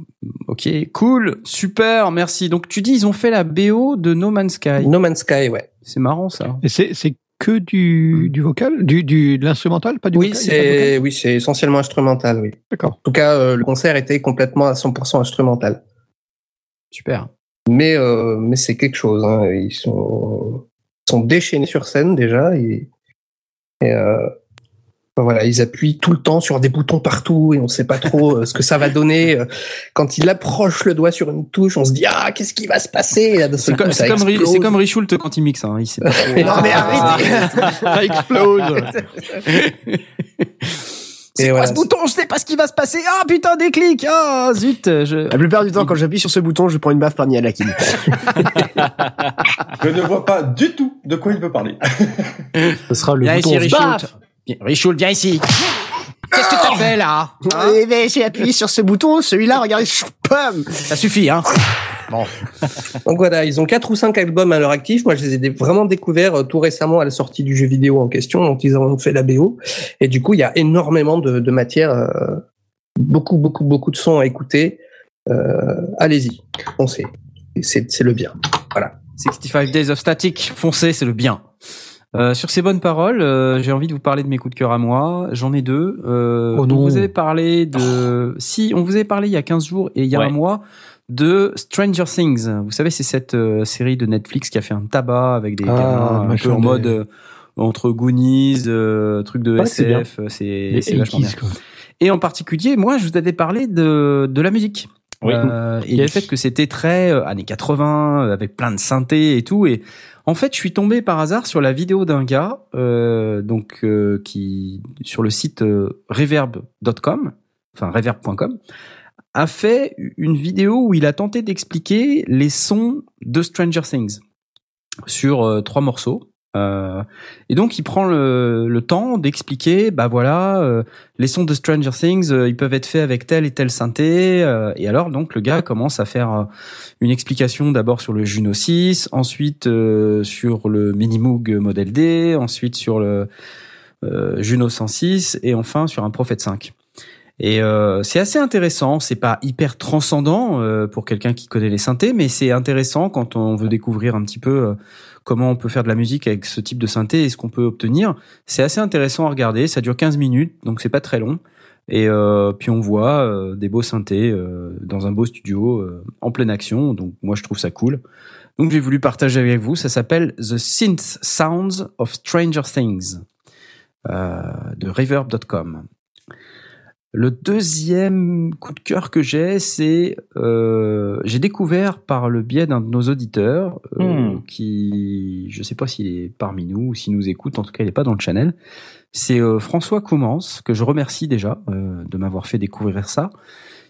Ok, cool, super, merci. Donc tu dis ils ont fait la BO de No Man's Sky. No Man's Sky, ouais. C'est marrant ça. Et c'est c'est que du, du vocal, du, du de l'instrumental, pas du Oui, vocal c'est oui, c'est essentiellement instrumental, oui. D'accord. En tout cas, euh, le concert était complètement à 100% instrumental. Super. Mais euh, mais c'est quelque chose. Hein. Ils sont sont déchaînés sur scène déjà et, et euh, voilà, ils appuient tout le temps sur des boutons partout et on sait pas trop euh, ce que ça va donner. Euh, Quand il approche le doigt sur une touche, on se dit ah qu'est-ce qui va se passer? Là, C'est comme, comme, comme Richult quand il mixe. Hein. Il sait pas trop. Non, mais arrêtez. Ça explose. C'est quoi ce bouton? Je sais pas ce qui va se passer. Ah putain, des clics Ah zut je... La plupart du temps, quand j'appuie sur ce bouton, je prends une baffe par Nia Lakin. Je ne vois pas du tout de quoi il veut parler. Ce sera le Viens bouton ici, baf. Richult. Viens, ici. Qu'est-ce que t'as fait là? Eh ben, j'ai appuyé sur ce bouton, celui-là, regardez, pam Ça suffit, hein Bon. Donc voilà, ils ont quatre ou cinq albums à leur actif. Moi, je les ai vraiment découverts euh, tout récemment à la sortie du jeu vidéo en question, dont ils ont fait la BO. Et du coup, il y a énormément de, de matière, euh, beaucoup, beaucoup, beaucoup de sons à écouter. Euh, Allez-y, foncez. C'est c'est le bien. Voilà. 65 Days of Static, foncez, c'est le bien. Euh, sur ces bonnes paroles, euh, j'ai envie de vous parler de mes coups de cœur à moi. J'en ai deux. Euh, Oh on vous avez parlé de... Si, on vous avait parlé il y a 15 jours et il y a Ouais. un mois de Stranger Things. Vous savez, c'est cette euh, série de Netflix qui a fait un tabac avec des Ah, gamins un peu en de- mode euh, entre Goonies, euh, truc de Ouais. SF. C'est vachement bien. 80s, quoi. Et en particulier, moi, je vous avais parlé de, de la musique. Oui. Euh, et Yes. du fait que c'était très euh, années 80, euh, avec plein de synthés et tout. Et en fait, je suis tombé par hasard sur la vidéo d'un gars, euh, donc euh, qui sur le site euh, reverb.com, enfin reverb.com, a fait une vidéo où il a tenté d'expliquer les sons de Stranger Things sur trois morceaux. Euh, et donc il prend le, le temps d'expliquer, bah voilà, euh, les sons de Stranger Things, euh, ils peuvent être faits avec tel et tel synthé. euh, et alors donc le gars commence à faire euh, une explication d'abord sur le Juno 6, ensuite euh, sur le Minimoog Model D, ensuite sur le Juno 106 et enfin sur un Prophet 5. Et euh, c'est assez intéressant, c'est pas hyper transcendant euh, pour quelqu'un qui connaît les synthés, mais c'est intéressant quand on veut découvrir un petit peu comment on peut faire de la musique avec ce type de synthé et ce qu'on peut obtenir. C'est assez intéressant à regarder, ça dure 15 minutes, donc c'est pas très long. Et euh, puis on voit euh, des beaux synthés euh, dans un beau studio en pleine action, donc moi je trouve ça cool. Donc j'ai voulu partager avec vous. Ça s'appelle The Synth Sounds of Stranger Things de Reverb.com. Le deuxième coup de cœur que j'ai, c'est euh, j'ai découvert par le biais d'un de nos auditeurs euh, Hmm. qui, je sais pas s'il est parmi nous ou s'il nous écoute, en tout cas il est pas dans le channel. C'est euh, François Coumans que je remercie déjà euh, de m'avoir fait découvrir ça.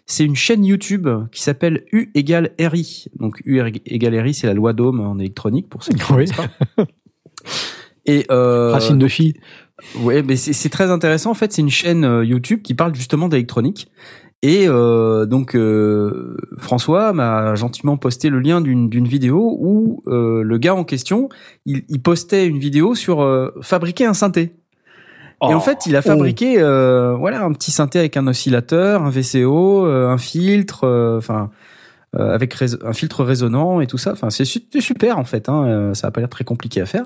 C'est une chaîne YouTube qui s'appelle U égale RI. Donc U égale RI, c'est la loi d'Ohm en électronique pour ceux qui ne Oui. connaissent pas. Et euh, Racine de fille. Ouais, mais c'est très intéressant. En fait, c'est une chaîne euh, YouTube qui parle justement d'électronique. Et euh, donc euh, François m'a gentiment posté le lien d'une vidéo où euh, le gars en question, il, il postait une vidéo sur euh, fabriquer un synthé. Et en fait, il a fabriqué euh, voilà un petit synthé avec un oscillateur, un VCO, euh, un filtre, enfin euh, avec un filtre résonant et tout ça. Enfin, c'est su- c'est super en fait. Hein, euh, ça a pas l'air très compliqué à faire.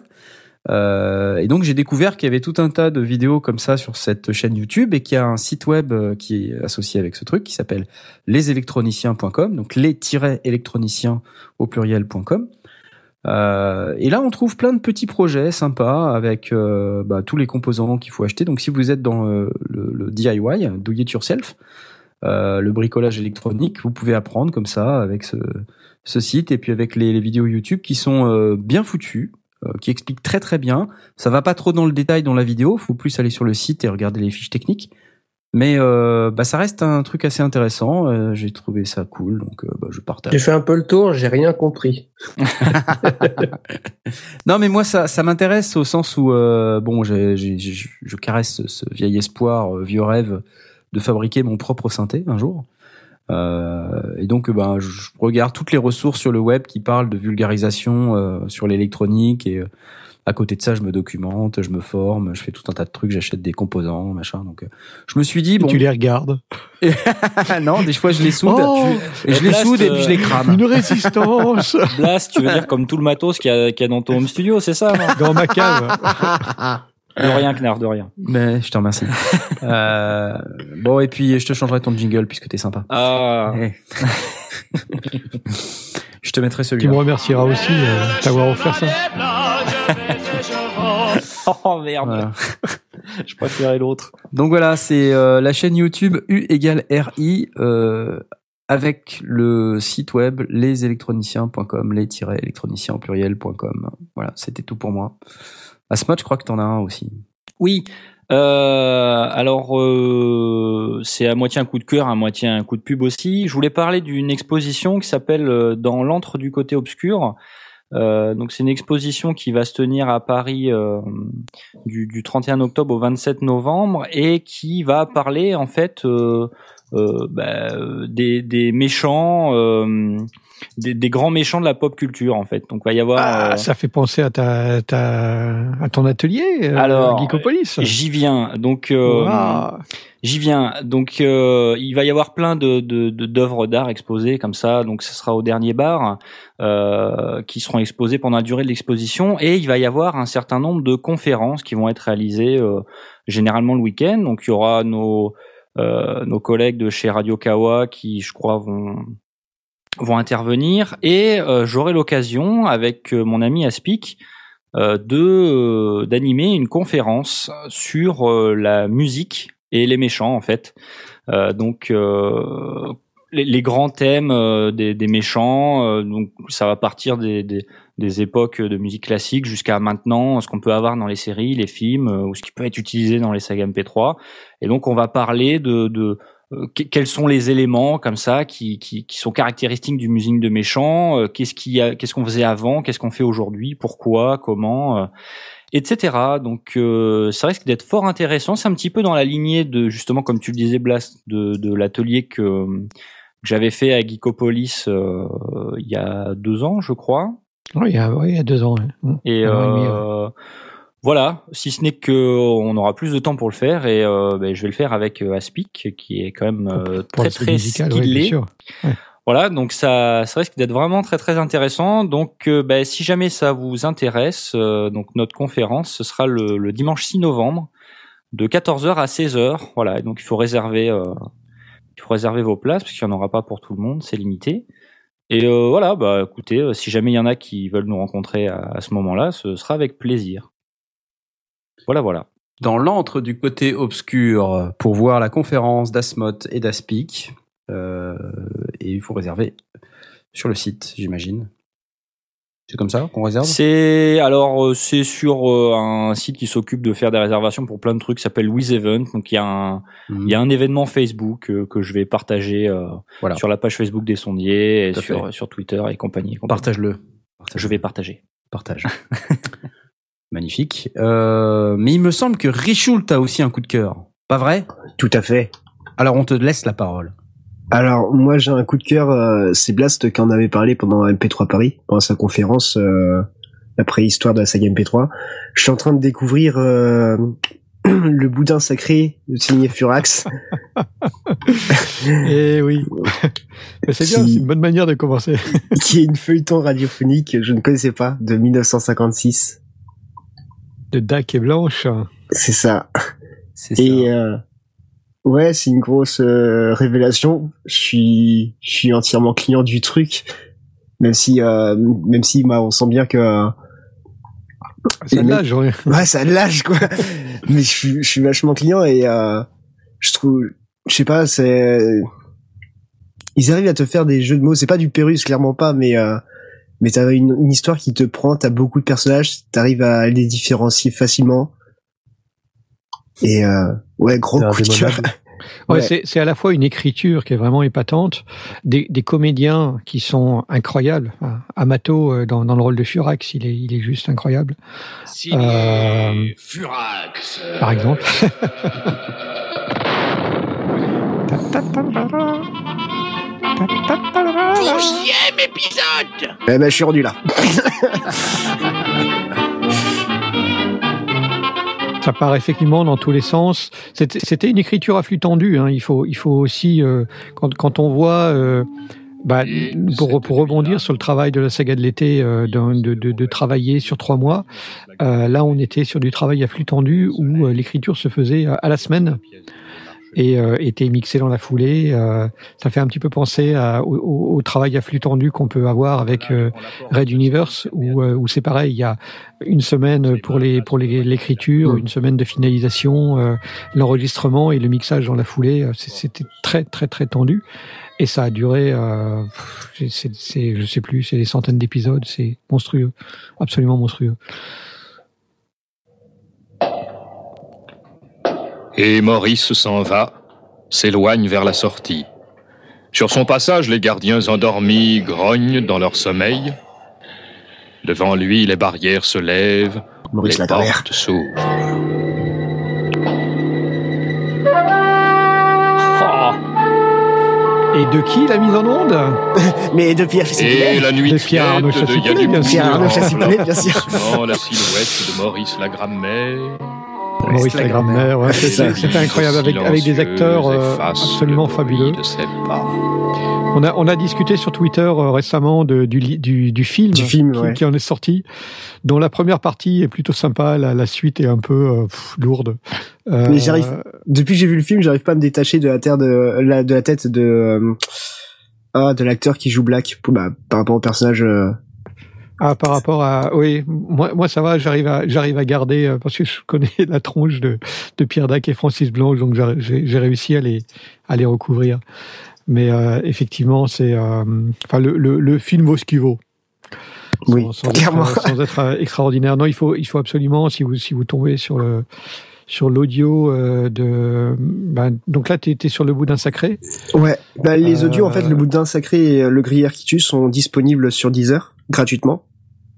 Euh, et donc j'ai découvert qu'il y avait tout un tas de vidéos comme ça sur cette chaîne YouTube et qu'il y a un site web euh, qui est associé avec ce truc qui s'appelle lesélectroniciens.com, donc les-électroniciens au pluriel.com. Euh, et là, on trouve plein de petits projets sympas avec euh, bah, tous les composants qu'il faut acheter. Donc, si vous êtes dans euh, le, DIY, do it yourself, le bricolage électronique, vous pouvez apprendre comme ça avec ce, site et puis avec les, vidéos YouTube qui sont bien foutues, qui expliquent très très bien. Ça va pas trop dans le détail dans la vidéo, faut plus aller sur le site et regarder les fiches techniques. Mais euh, bah, ça reste un truc assez intéressant. euh, j'ai trouvé ça cool, donc euh, bah, je partage. J'ai fait un peu le tour, j'ai rien compris. Non, mais moi, ça, ça m'intéresse au sens où, euh, bon, j'ai- j'ai- j'ai- je caresse ce, vieil espoir, euh, vieux rêve de fabriquer mon propre synthé un jour. Euh, et donc, ben, je regarde toutes les ressources sur le web qui parlent de vulgarisation euh, sur l'électronique et euh, à côté de ça, je me documente, je me forme, je fais tout un tas de trucs, j'achète des composants, machin. Donc, euh, je me suis dit, bon, Tu les regardes. non, des fois je les soude, Oh, et je les Blast, soude et puis je les crame. Une résistance Blast, tu veux dire comme tout le matos qu'il y, a- qu'il y a dans ton home studio, c'est ça non? Dans ma cave. De rien, Knarf, de rien. Mais je te remercie. euh, bon, et puis je te changerai ton jingle puisque t'es sympa. Ah, Eh. je te mettrai Tu celui-là. me remercieras aussi euh, d'avoir offert ça. oh merde, Voilà. je préférais l'autre. Donc voilà, c'est euh, la chaîne YouTube U égale RI euh, avec le site web lesélectroniciens.com, les-électroniciens au pluriel.com. Voilà, c'était tout pour moi. Asmod, je crois que t'en as un aussi. Oui. Euh, alors euh, c'est à moitié un coup de cœur, à moitié un coup de pub aussi. Je voulais parler d'une exposition qui s'appelle euh, Dans l'antre du côté obscur. Donc c'est une exposition qui va se tenir à Paris du, du 31 octobre au 27 novembre et qui va parler en fait bah, des, méchants, des, des grands méchants de la pop culture en fait. Donc il va y avoir Ah, euh, ça fait penser à ta, ta à ton atelier, euh, Alors, Geekopolis. J'y viens. Donc, euh, j'y viens. Donc, euh, il va y avoir plein de de- de- d'œuvres d'art exposées comme ça. Donc, ce sera au dernier bar euh, qui seront exposées pendant la durée de l'exposition. Et il va y avoir un certain nombre de conférences qui vont être réalisées euh, généralement le week-end. Donc, il y aura nos euh, nos collègues de chez Radio Kawa qui, je crois, vont vont intervenir et euh, j'aurai l'occasion avec euh, mon ami Aspic euh, de euh, d'animer une conférence sur euh, la musique et les méchants en fait. Donc les, les grands thèmes des, des méchants, donc ça va partir des, des, des époques de musique classique jusqu'à maintenant, ce qu'on peut avoir dans les séries, les films, ou ce qui peut être utilisé dans les sagas MP3. Et donc on va parler de, de quels sont les éléments comme ça qui, qui, qui sont caractéristiques du musique de méchant, euh, qu'est-ce qu'il y a, qu'est-ce qu'on faisait avant, qu'est-ce qu'on fait aujourd'hui, pourquoi, comment, euh, etc. Donc euh, ça risque d'être fort intéressant. C'est un petit peu dans la lignée de justement comme tu le disais Blast de, de l'atelier que, que j'avais fait à Geekopolis euh, il y a deux ans, je crois. Oui, il y a, oui, il y a deux ans. Et euh, voilà, si ce n'est que on aura plus de temps pour le faire et euh, ben, je vais le faire avec euh, Aspic qui est quand même euh, très très musical, ouais. Voilà, donc ça, ça risque d'être vraiment très très intéressant. Donc, euh, ben, si jamais ça vous intéresse, euh, donc notre conférence, ce sera le, le dimanche 6 novembre, de 14h à 16h. Voilà, donc il faut réserver, euh, il faut réserver vos places parce qu'il n'y en aura pas pour tout le monde, c'est limité. Et euh, voilà, bah écoutez, si jamais il y en a qui veulent nous rencontrer à, à ce moment-là, ce sera avec plaisir. Voilà, voilà. Dans l'antre du côté obscur, pour voir la conférence d'Asmot et d'Aspic, euh, et il faut réserver sur le site, j'imagine. C'est comme ça qu'on réserve? C'est alors euh, c'est sur euh, un site qui s'occupe de faire des réservations pour plein de trucs, s'appelle Wiz Event. Donc il y a un Mhm. y a un événement Facebook euh, que je vais partager euh, Voilà. sur la page Facebook des sondiers et sur sur Twitter et compagnie. et compagnie. Partage-le. Je vais partager. Partage. Magnifique. Euh, mais il me semble que Richoult a aussi un coup de cœur. Pas vrai? Tout à fait. Alors on te laisse la parole. Alors moi j'ai un coup de cœur, euh, c'est Blast qui en avait parlé pendant MP3 Paris, pendant sa conférence euh, la préhistoire de la saga MP3. Je suis en train de découvrir euh, le boudin sacré signé Furax. Eh oui. C'est bien, c'est une bonne manière de commencer. qui est une feuilleton radiophonique, je ne connaissais pas, de 1956. De Dac et Blanche. C'est ça. C'est ça. Et euh, ouais, c'est une grosse euh, révélation. Je suis, je suis entièrement client du truc, même si, euh, même si, bah, on sent bien que euh, Ça l'âge, ouais. Ouais, ça l'âge, quoi. Mais je suis, je suis vachement client et euh, je trouve, je sais pas, c'est, ils arrivent à te faire des jeux de mots. C'est pas du Pérus, clairement pas, mais euh, mais t'as une, une histoire qui te prend. T'as beaucoup de personnages, t'arrives à les différencier facilement. Et euh, ouais, gros C'est coup de. Ouais, Ouais. c'est c'est à la fois une écriture qui est vraiment épatante, des, des comédiens qui sont incroyables. Amato euh, dans, dans le rôle de Furax, il est, il est juste incroyable. Euh, Furax. par exemple. Onzième épisode Eh ben, je suis rendu là. Ça part effectivement dans tous les sens. C'était une écriture à flux tendu. Hein. Il faut il faut aussi euh, quand quand on voit euh, bah, pour pour rebondir sur le travail de la saga de l'été euh, de, de, de, de travailler sur trois mois. euh, là, on était sur du travail à flux tendu où euh, l'écriture se faisait à la semaine et euh, était mixée dans la foulée. Euh, ça fait un petit peu penser à- au, au- au travail à flux tendu qu'on peut avoir avec euh, Red Universe, où, euh, où c'est pareil, il y a une semaine pour les pour les- l'écriture, une semaine de finalisation, euh, l'enregistrement et le mixage dans la foulée. Euh, c'est- C'était très très très tendu et ça a duré, euh, c'est, je sais plus, c'est des centaines d'épisodes, c'est monstrueux, absolument monstrueux. Et Maurice s'en va, s'éloigne vers la sortie. Sur son passage, les gardiens endormis grognent dans leur sommeil. Devant lui, les barrières se lèvent, Maurice les portes s'ouvrent. Et de qui la mise en onde Mais de Pierre Et la nuit De Pierre Arnaud de Yannick bien sûr. Pierre Arnaud Bourg Chassipelé, bien sûr. Devant la silhouette de Maurice Lagrammaire. Maurice la grammaire, ouais, C'est ça. c'était incroyable avec, avec des acteurs euh, absolument fabuleux. On a, on a discuté sur Twitter euh, récemment de, du, du, du film, Du film, qui, ouais. qui en est sorti, dont la première partie est plutôt sympa, la, la suite est un peu euh, pff, lourde. Euh, Mais j'arrive, depuis que j'ai vu le film, j'arrive pas à me détacher de la terre de la, de la tête de, euh, ah, de l'acteur qui joue Black, pour- bah, par rapport au personnage, euh, Ah, par rapport à, oui, moi, moi ça va, j'arrive à, j'arrive à garder euh, parce que je connais la tronche de, de Pierre Dac et Francis Blanche, donc j'ai- réussi à les, à les recouvrir. Mais euh, effectivement, c'est, euh, enfin, le, le, le film vaut ce qu'il vaut. oui, sans, sans clairement. être, sans être, euh, extraordinaire. Non, il faut, il faut absolument, si vous, si vous tombez sur le, sur l'audio euh, de, ben, donc là, t'es, t'es sur le bout d'un sacré. Ouais, bah, les Euh, audios, en fait, le boudin sacré et euh, le gruyère qui tue sont disponibles sur Deezer, gratuitement.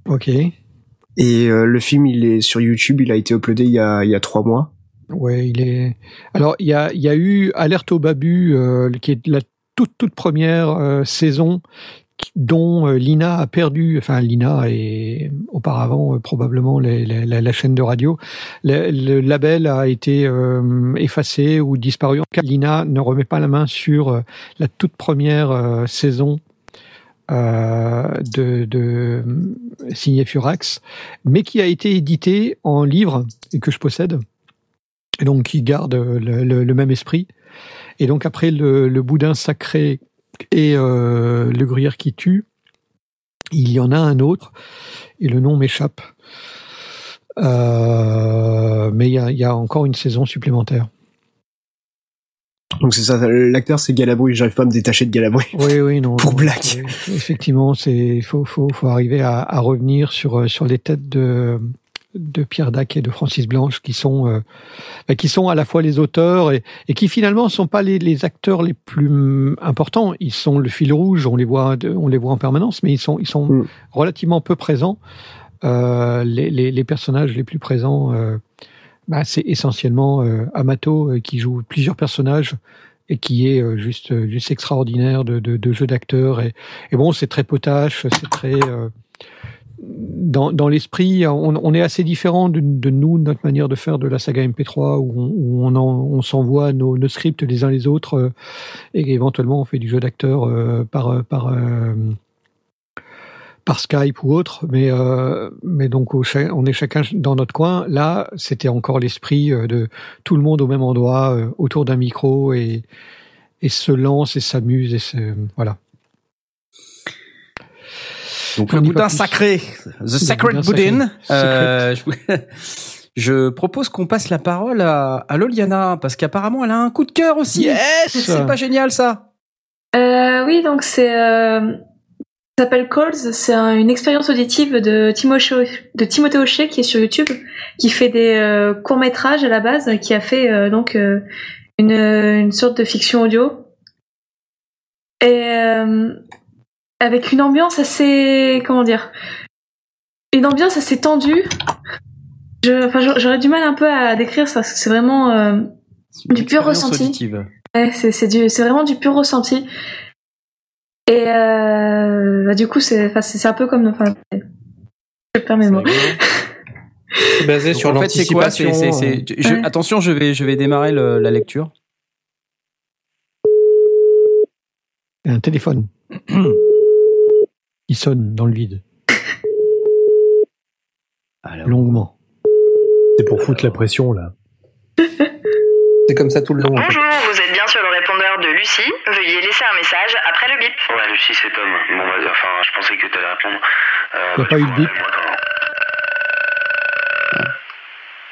Ok. Et euh, le film, il est sur YouTube, il a été uploadé il y a, il y a trois mois. Ouais, il est. Alors, il y a, il y a eu Alerte au Babu, euh, qui est la toute toute première euh, saison dont Lina a perdu, enfin Lina et auparavant probablement les- les- la, la chaîne de radio, le, le label a été euh, effacé ou disparu. En cas, Lina ne remet pas la main sur la toute première euh, saison de, de signé Furax, mais qui a été édité en livre et que je possède, et donc qui garde le, même esprit. Et donc après le, le boudin sacré et euh, Le Gruyère qui tue. Il y en a un autre et le nom m'échappe. Euh, mais il y a, il y a encore une saison supplémentaire. Donc c'est ça, l'acteur c'est Galabru, j'arrive pas à me détacher de Galabru. Oui, oui, non. Pour Black. Effectivement, c'est faut, faut, faut arriver à, à revenir sur euh, sur les têtes de de Pierre Dac et de Francis Blanche qui sont euh, bah, qui sont à la fois les auteurs et, et qui finalement sont pas les, les acteurs les plus hum, importants. Ils sont le fil rouge, on les voit on les voit en permanence, mais ils sont ils sont Mm. relativement peu présents. Euh, les, les, les personnages les plus présents, euh, bah, c'est essentiellement euh, Amato euh, qui joue plusieurs personnages et qui est euh, juste juste extraordinaire de, de, jeu d'acteur. Et, et bon c'est très potache c'est très dans, dans l'esprit on, on est assez différent de, de nous notre manière de faire de la saga MP3 où on, s'envoie nos, scripts les uns les autres et éventuellement on fait du jeu d'acteur par par par Skype ou autre, mais euh, mais donc on est chacun dans notre coin. Là, c'était encore l'esprit euh, de tout le monde au même endroit, euh, autour d'un micro et et se lance et s'amuse et se voilà. Donc le boudin sacré, The Sacred boudin. Euh, je propose qu'on passe la parole à, à Loliana parce qu'apparemment elle a un coup de cœur aussi. Yes C'est pas génial ça. Euh, oui, donc c'est euh, ça s'appelle Calls. C'est un- une expérience auditive de Timothée de Timothée Hochet qui est sur YouTube, qui fait des courts métrages à la base, qui a fait euh, donc euh, une, une sorte de fiction audio et euh, avec une ambiance assez comment dire, une ambiance assez tendue. Je, enfin, j'aurais du mal un peu à décrire ça, parce que c'est vraiment euh, du pur ressenti. auditive. Ouais, c'est c'est du c'est vraiment du pur ressenti. Et euh, bah, du coup c'est un peu comme enfin je perds mes mots. C'est basé Donc, sur en fait, c'est quoi je- Ouais. Attention, je vais, je vais démarrer le- la lecture. Un téléphone qui sonne dans le vide Alors, longuement. C'est pour foutre la pression là. C'est comme ça tout le long. en fait. Bonjour, vous êtes répondeur de Lucie. Veuillez laisser un message après le bip. Ouais, Lucie, c'est Tom. Bon, vas-y, enfin, je pensais que t'allais répondre. Euh, bah, pas eu de coup, bip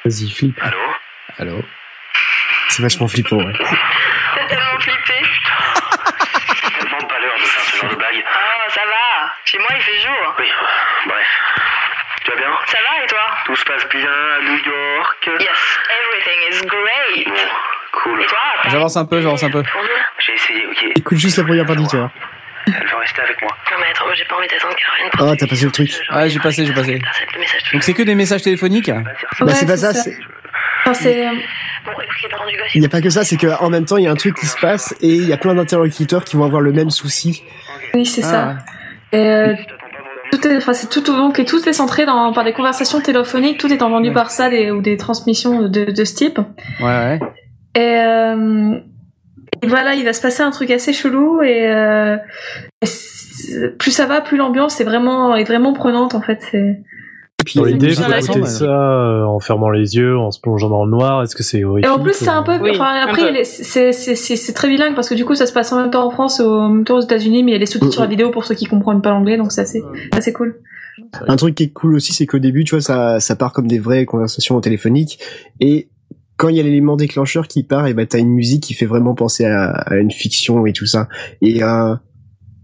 Vas-y, flippe. Allô Allô C'est vachement flippant, ouais. T'as tellement flippé. J'ai tellement pas l'heure de faire ce genre de blague. Oh, ça va. Chez moi, il fait jour. Oui, bref. Tu vas bien Ça va et toi Tout se passe bien à New York Yes, everything is great. Bon, cool. J'avance un peu, j'avance un peu. J'ai essayé, ok. Écoute juste la première partie, tu vois. Elle veut rester avec moi. Non mais attends, moi, j'ai pas envie d'attendre qu'elle revienne. Ah, t'as passé le truc. Ah, j'ai passé, j'ai passé. Donc c'est que des messages téléphoniques Bah, Ouais, c'est pas c'est ça, ça. c'est- Enfin, c'est il n'y a pas que ça, c'est qu'en même temps, il y a un truc qui se passe et il y a plein d'interlocuteurs qui vont avoir le même souci. oui c'est Ah, ça. Et euh, tout est enfin c'est tout donc et tout est centré dans par des conversations téléphoniques. Tout est entendu par ça des, ou des transmissions de de ce type. Ouais, ouais. Et, euh, et voilà, il va se passer un truc assez chelou et, euh, et plus ça va, plus l'ambiance est vraiment est vraiment prenante en fait. C'est puis, Dans l'idée, ouais. ça euh, en fermant les yeux, en se plongeant dans le noir? Est-ce que c'est Et horrifique en plus, c'est un peu. Oui, enfin, après, c'est c'est c'est c'est très bilingue parce que du coup, ça se passe en même temps en France et en même temps aux États-Unis, mais il y a les sous-titres sur la vidéo pour ceux qui comprennent pas l'anglais, donc c'est assez assez cool. Un truc qui est cool aussi, c'est qu'au début, tu vois, ça, ça part comme des vraies conversations téléphoniques et quand il y a l'élément déclencheur qui part, et ben t'as une musique qui fait vraiment penser à, à une fiction et tout ça. Et euh,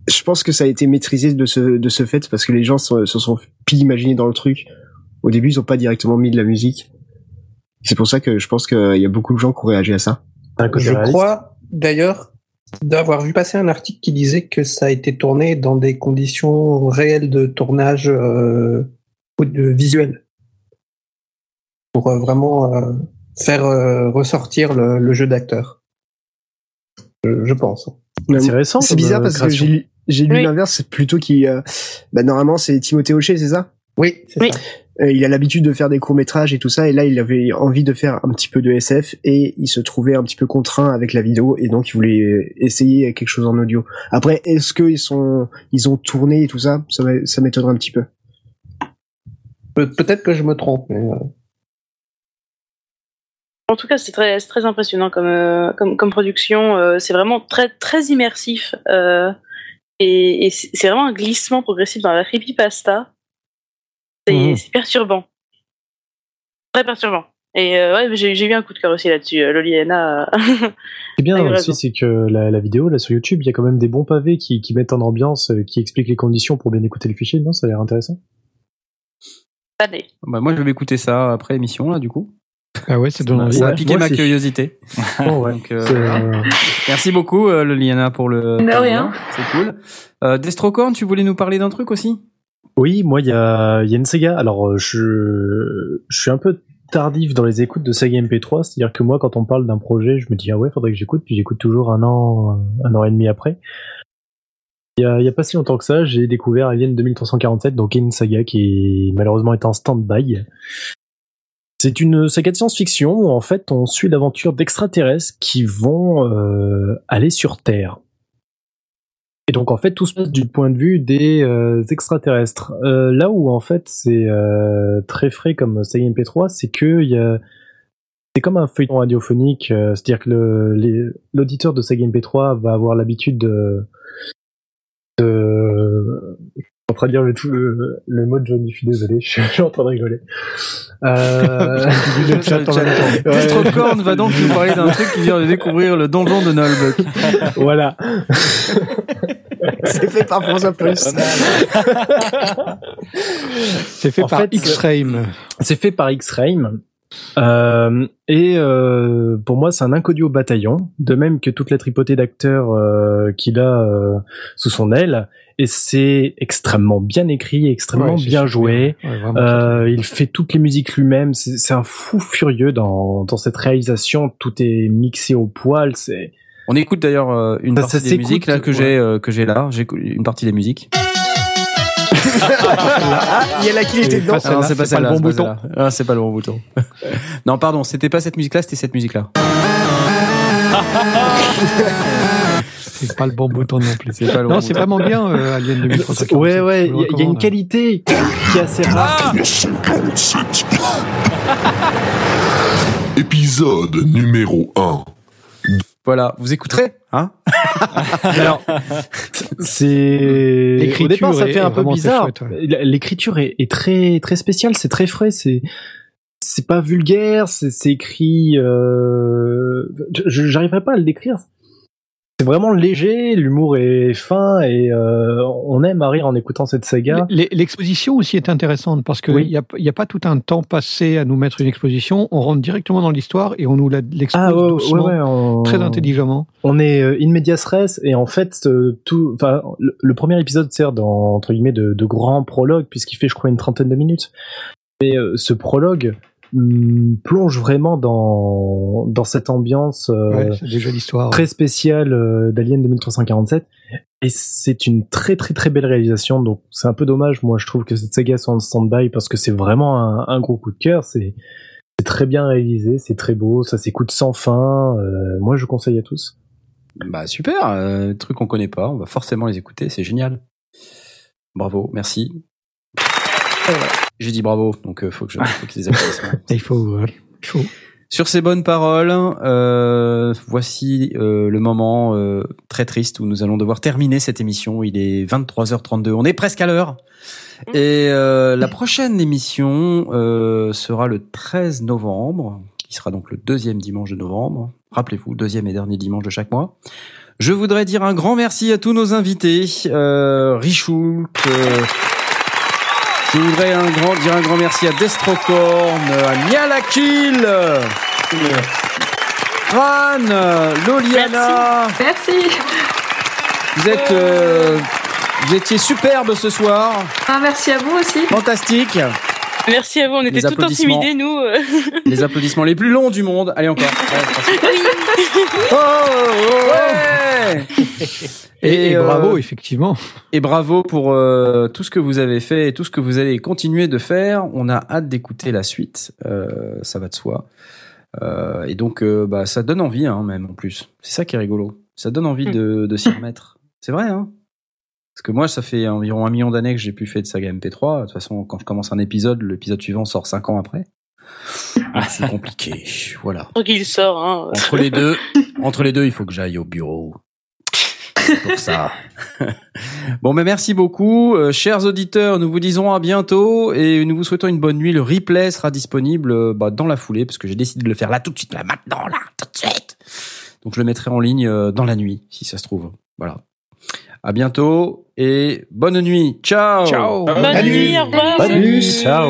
je pense que ça a été maîtrisé de ce de ce fait parce que les gens se, se sont pile imaginés dans le truc. Au début, ils ont pas directement mis de la musique. C'est pour ça que je pense qu'il y a beaucoup de gens qui ont réagi à ça. Je réaliste. crois d'ailleurs d'avoir vu passer un article qui disait que ça a été tourné dans des conditions réelles de tournage euh, ou de visuel pour euh, vraiment euh, faire euh, ressortir le, le jeu d'acteur. Je, je pense. Intéressant. C'est bizarre euh, parce que création. j'ai lu, j'ai lu Oui. l'inverse, c'est plutôt qui, euh, bah normalement c'est Timothée Hochet, c'est ça? Oui, c'est Oui. ça. Euh, il a l'habitude de faire des courts métrages et tout ça, et là il avait envie de faire un petit peu de SF et il se trouvait un petit peu contraint avec la vidéo et donc il voulait essayer quelque chose en audio. Après, est-ce qu'ils sont, ils ont tourné et tout ça? Ça, m'étonnerait un petit peu. Pe- Peut-être que je me trompe, mais euh, En tout cas, c'est très, c'est très impressionnant comme, euh, comme, comme production. euh, c'est vraiment très, très immersif. euh, et et c'est c'est vraiment un glissement progressif dans la creepypasta. C'est c'est perturbant. Très perturbant. Et euh, ouais, j'ai eu un coup de cœur aussi là-dessus. euh, Loliana. euh, Ce qui est bien aussi, c'est que la, la vidéo, là, sur YouTube, il y a quand même des bons pavés qui, qui mettent en ambiance, qui expliquent les conditions pour bien écouter le fichier. Non, ça a l'air intéressant. Allez. Bah, moi, je vais écouter ça après l'émission, là, du coup. Ah ouais, ça donne Ça a piqué ma aussi. curiosité. Bon, ouais. Donc, euh, C'est, euh, Merci beaucoup, euh, Liliana, pour le. De rien. lien. C'est cool. Euh, Destrocorn, tu voulais nous parler d'un truc aussi? Oui, moi, il y a, il y a une Sega. Alors, euh, je, je suis un peu tardif dans les écoutes de Sega MP3. C'est-à-dire que moi, quand on parle d'un projet, je me dis, ah ouais, faudrait que j'écoute, puis j'écoute toujours un an, un an et demi après. Il y a, il y a pas si longtemps que ça, j'ai découvert Alien 2347, donc une saga qui malheureusement est en stand-by. C'est une saga de science-fiction où en fait on suit l'aventure d'extraterrestres qui vont euh, aller sur Terre. Et donc en fait tout se passe du point de vue des euh, extraterrestres. Euh, là où en fait c'est euh, très frais comme saga MP3, c'est que y a c'est comme un feuilleton radiophonique, euh, c'est-à-dire que l'auditeur de saga MP3 va avoir l'habitude de, de en train de dire le, tout, le, le mot de Johnny, je suis désolé, je suis, en train de rigoler. Euh... Destrocorn va donc nous parler d'un truc qui vient de découvrir le donjon de Nullbuck. voilà. C'est fait par François Plus. C'est fait En par fait, X-Frame. C'est fait par X-Frame. Euh, et euh, pour moi, c'est un inconnu au bataillon, de même que toute la tripotée d'acteurs euh, qu'il a euh, sous son aile. Et c'est extrêmement bien écrit, extrêmement Ouais, bien super. joué. Ouais, Euh, il fait toutes les musiques lui-même. C'est un fou furieux dans, dans cette réalisation. Tout est mixé au poil. C'est On écoute d'ailleurs euh, une Ça- partie ça des musiques là que ouais. j'ai que j'ai là. J'ai une partie des musiques. Ah, il y a là qu'il était dedans. Ah non, c'est pas pas le bon celle-là. Ah, c'est pas le bon bouton. non, pardon, c'était pas cette musique-là, c'était cette musique-là. C'est pas le bon bouton non plus. C'est pas le Non, bon c'est bouton. vraiment bien, euh, Alien 2347. ouais, ouais. Il y, y a une qualité qui est assez rare. Épisode numéro 1. Voilà, vous écouterez, hein Alors, c'est L'écriture au départ ça est- fait un peu bizarre. ouais. L'écriture est, est très très spéciale, c'est très frais, c'est c'est pas vulgaire, c'est écrit. Euh... J'arriverai pas à le décrire. C'est vraiment léger, l'humour est fin et euh, on aime à rire en écoutant cette saga. L'exposition aussi est intéressante parce qu'il Oui. n'y a, y a pas tout un temps passé à nous mettre une exposition. On rentre directement dans l'histoire et on nous l'expose Ah ouais, doucement, ouais, ouais, on- très intelligemment. On est euh, in medias res et en fait euh, tout, enfin le, le premier épisode sert dans entre guillemets de, de grand prologue puisqu'il fait je crois une trentaine de minutes. Mais euh, ce prologue plonge vraiment dans dans cette ambiance euh, Ouais, déjà l'histoire. très spéciale euh, d'Alien 2347 et c'est une très très très belle réalisation donc c'est un peu dommage moi je trouve que cette saga soit en stand-by parce que c'est vraiment un, un gros coup de cœur c'est c'est très bien réalisé c'est très beau ça s'écoute sans fin euh, moi je conseille à tous Bah super, euh, truc qu'on connaît pas, on va forcément les écouter, c'est génial. Bravo, merci. J'ai dit bravo, donc euh, faut que je faut des applaudissements. Il faut, il faut. Sur ces bonnes paroles, euh, voici euh, le moment euh, très triste où nous allons devoir terminer cette émission. Il est 23h32, on est presque à l'heure. Et euh, la prochaine émission euh, sera le 13 novembre, qui sera donc le deuxième dimanche de novembre. Rappelez-vous, deuxième et dernier dimanche de chaque mois. Je voudrais dire un grand merci à tous nos invités, euh, Richoult, euh, je voudrais un grand, dire un grand merci à Destrocorn, à Nialakil, Ran, Loliana. Merci. Vous êtes, euh, vous étiez superbe ce soir. Ah, merci à vous aussi. Fantastique. Merci à vous, on était tout applaudissements. intimidés, nous. euh. Les applaudissements les plus longs du monde. Allez encore. Oh, ouais. Et, et euh, bravo, effectivement. Et bravo pour euh, tout ce que vous avez fait et tout ce que vous allez continuer de faire. On a hâte d'écouter la suite. Euh, ça va de soi. Euh, et donc, euh, bah, ça donne envie, hein, même en plus. C'est ça qui est rigolo. Ça donne envie de, de s'y remettre. C'est vrai, hein Parce que moi, ça fait environ un million d'années que j'ai pu faire de saga MP3. De toute façon, quand je commence un épisode, l'épisode suivant sort cinq ans après. Ah, c'est compliqué. Voilà. Faut qu'il sort. Hein. Entre les deux, entre les deux, il faut que j'aille au bureau. C'est pour ça. bon, mais merci beaucoup, Euh, chers auditeurs. Nous vous disons à bientôt et nous vous souhaitons une bonne nuit. Le replay sera disponible euh, bah, dans la foulée parce que j'ai décidé de le faire là tout de suite, là maintenant, là tout de suite. Donc je le mettrai en ligne euh, dans la nuit, si ça se trouve. Voilà. À bientôt et bonne nuit. Ciao. Ciao. Bonne nuit, au revoir. Bonne nuit. Ciao.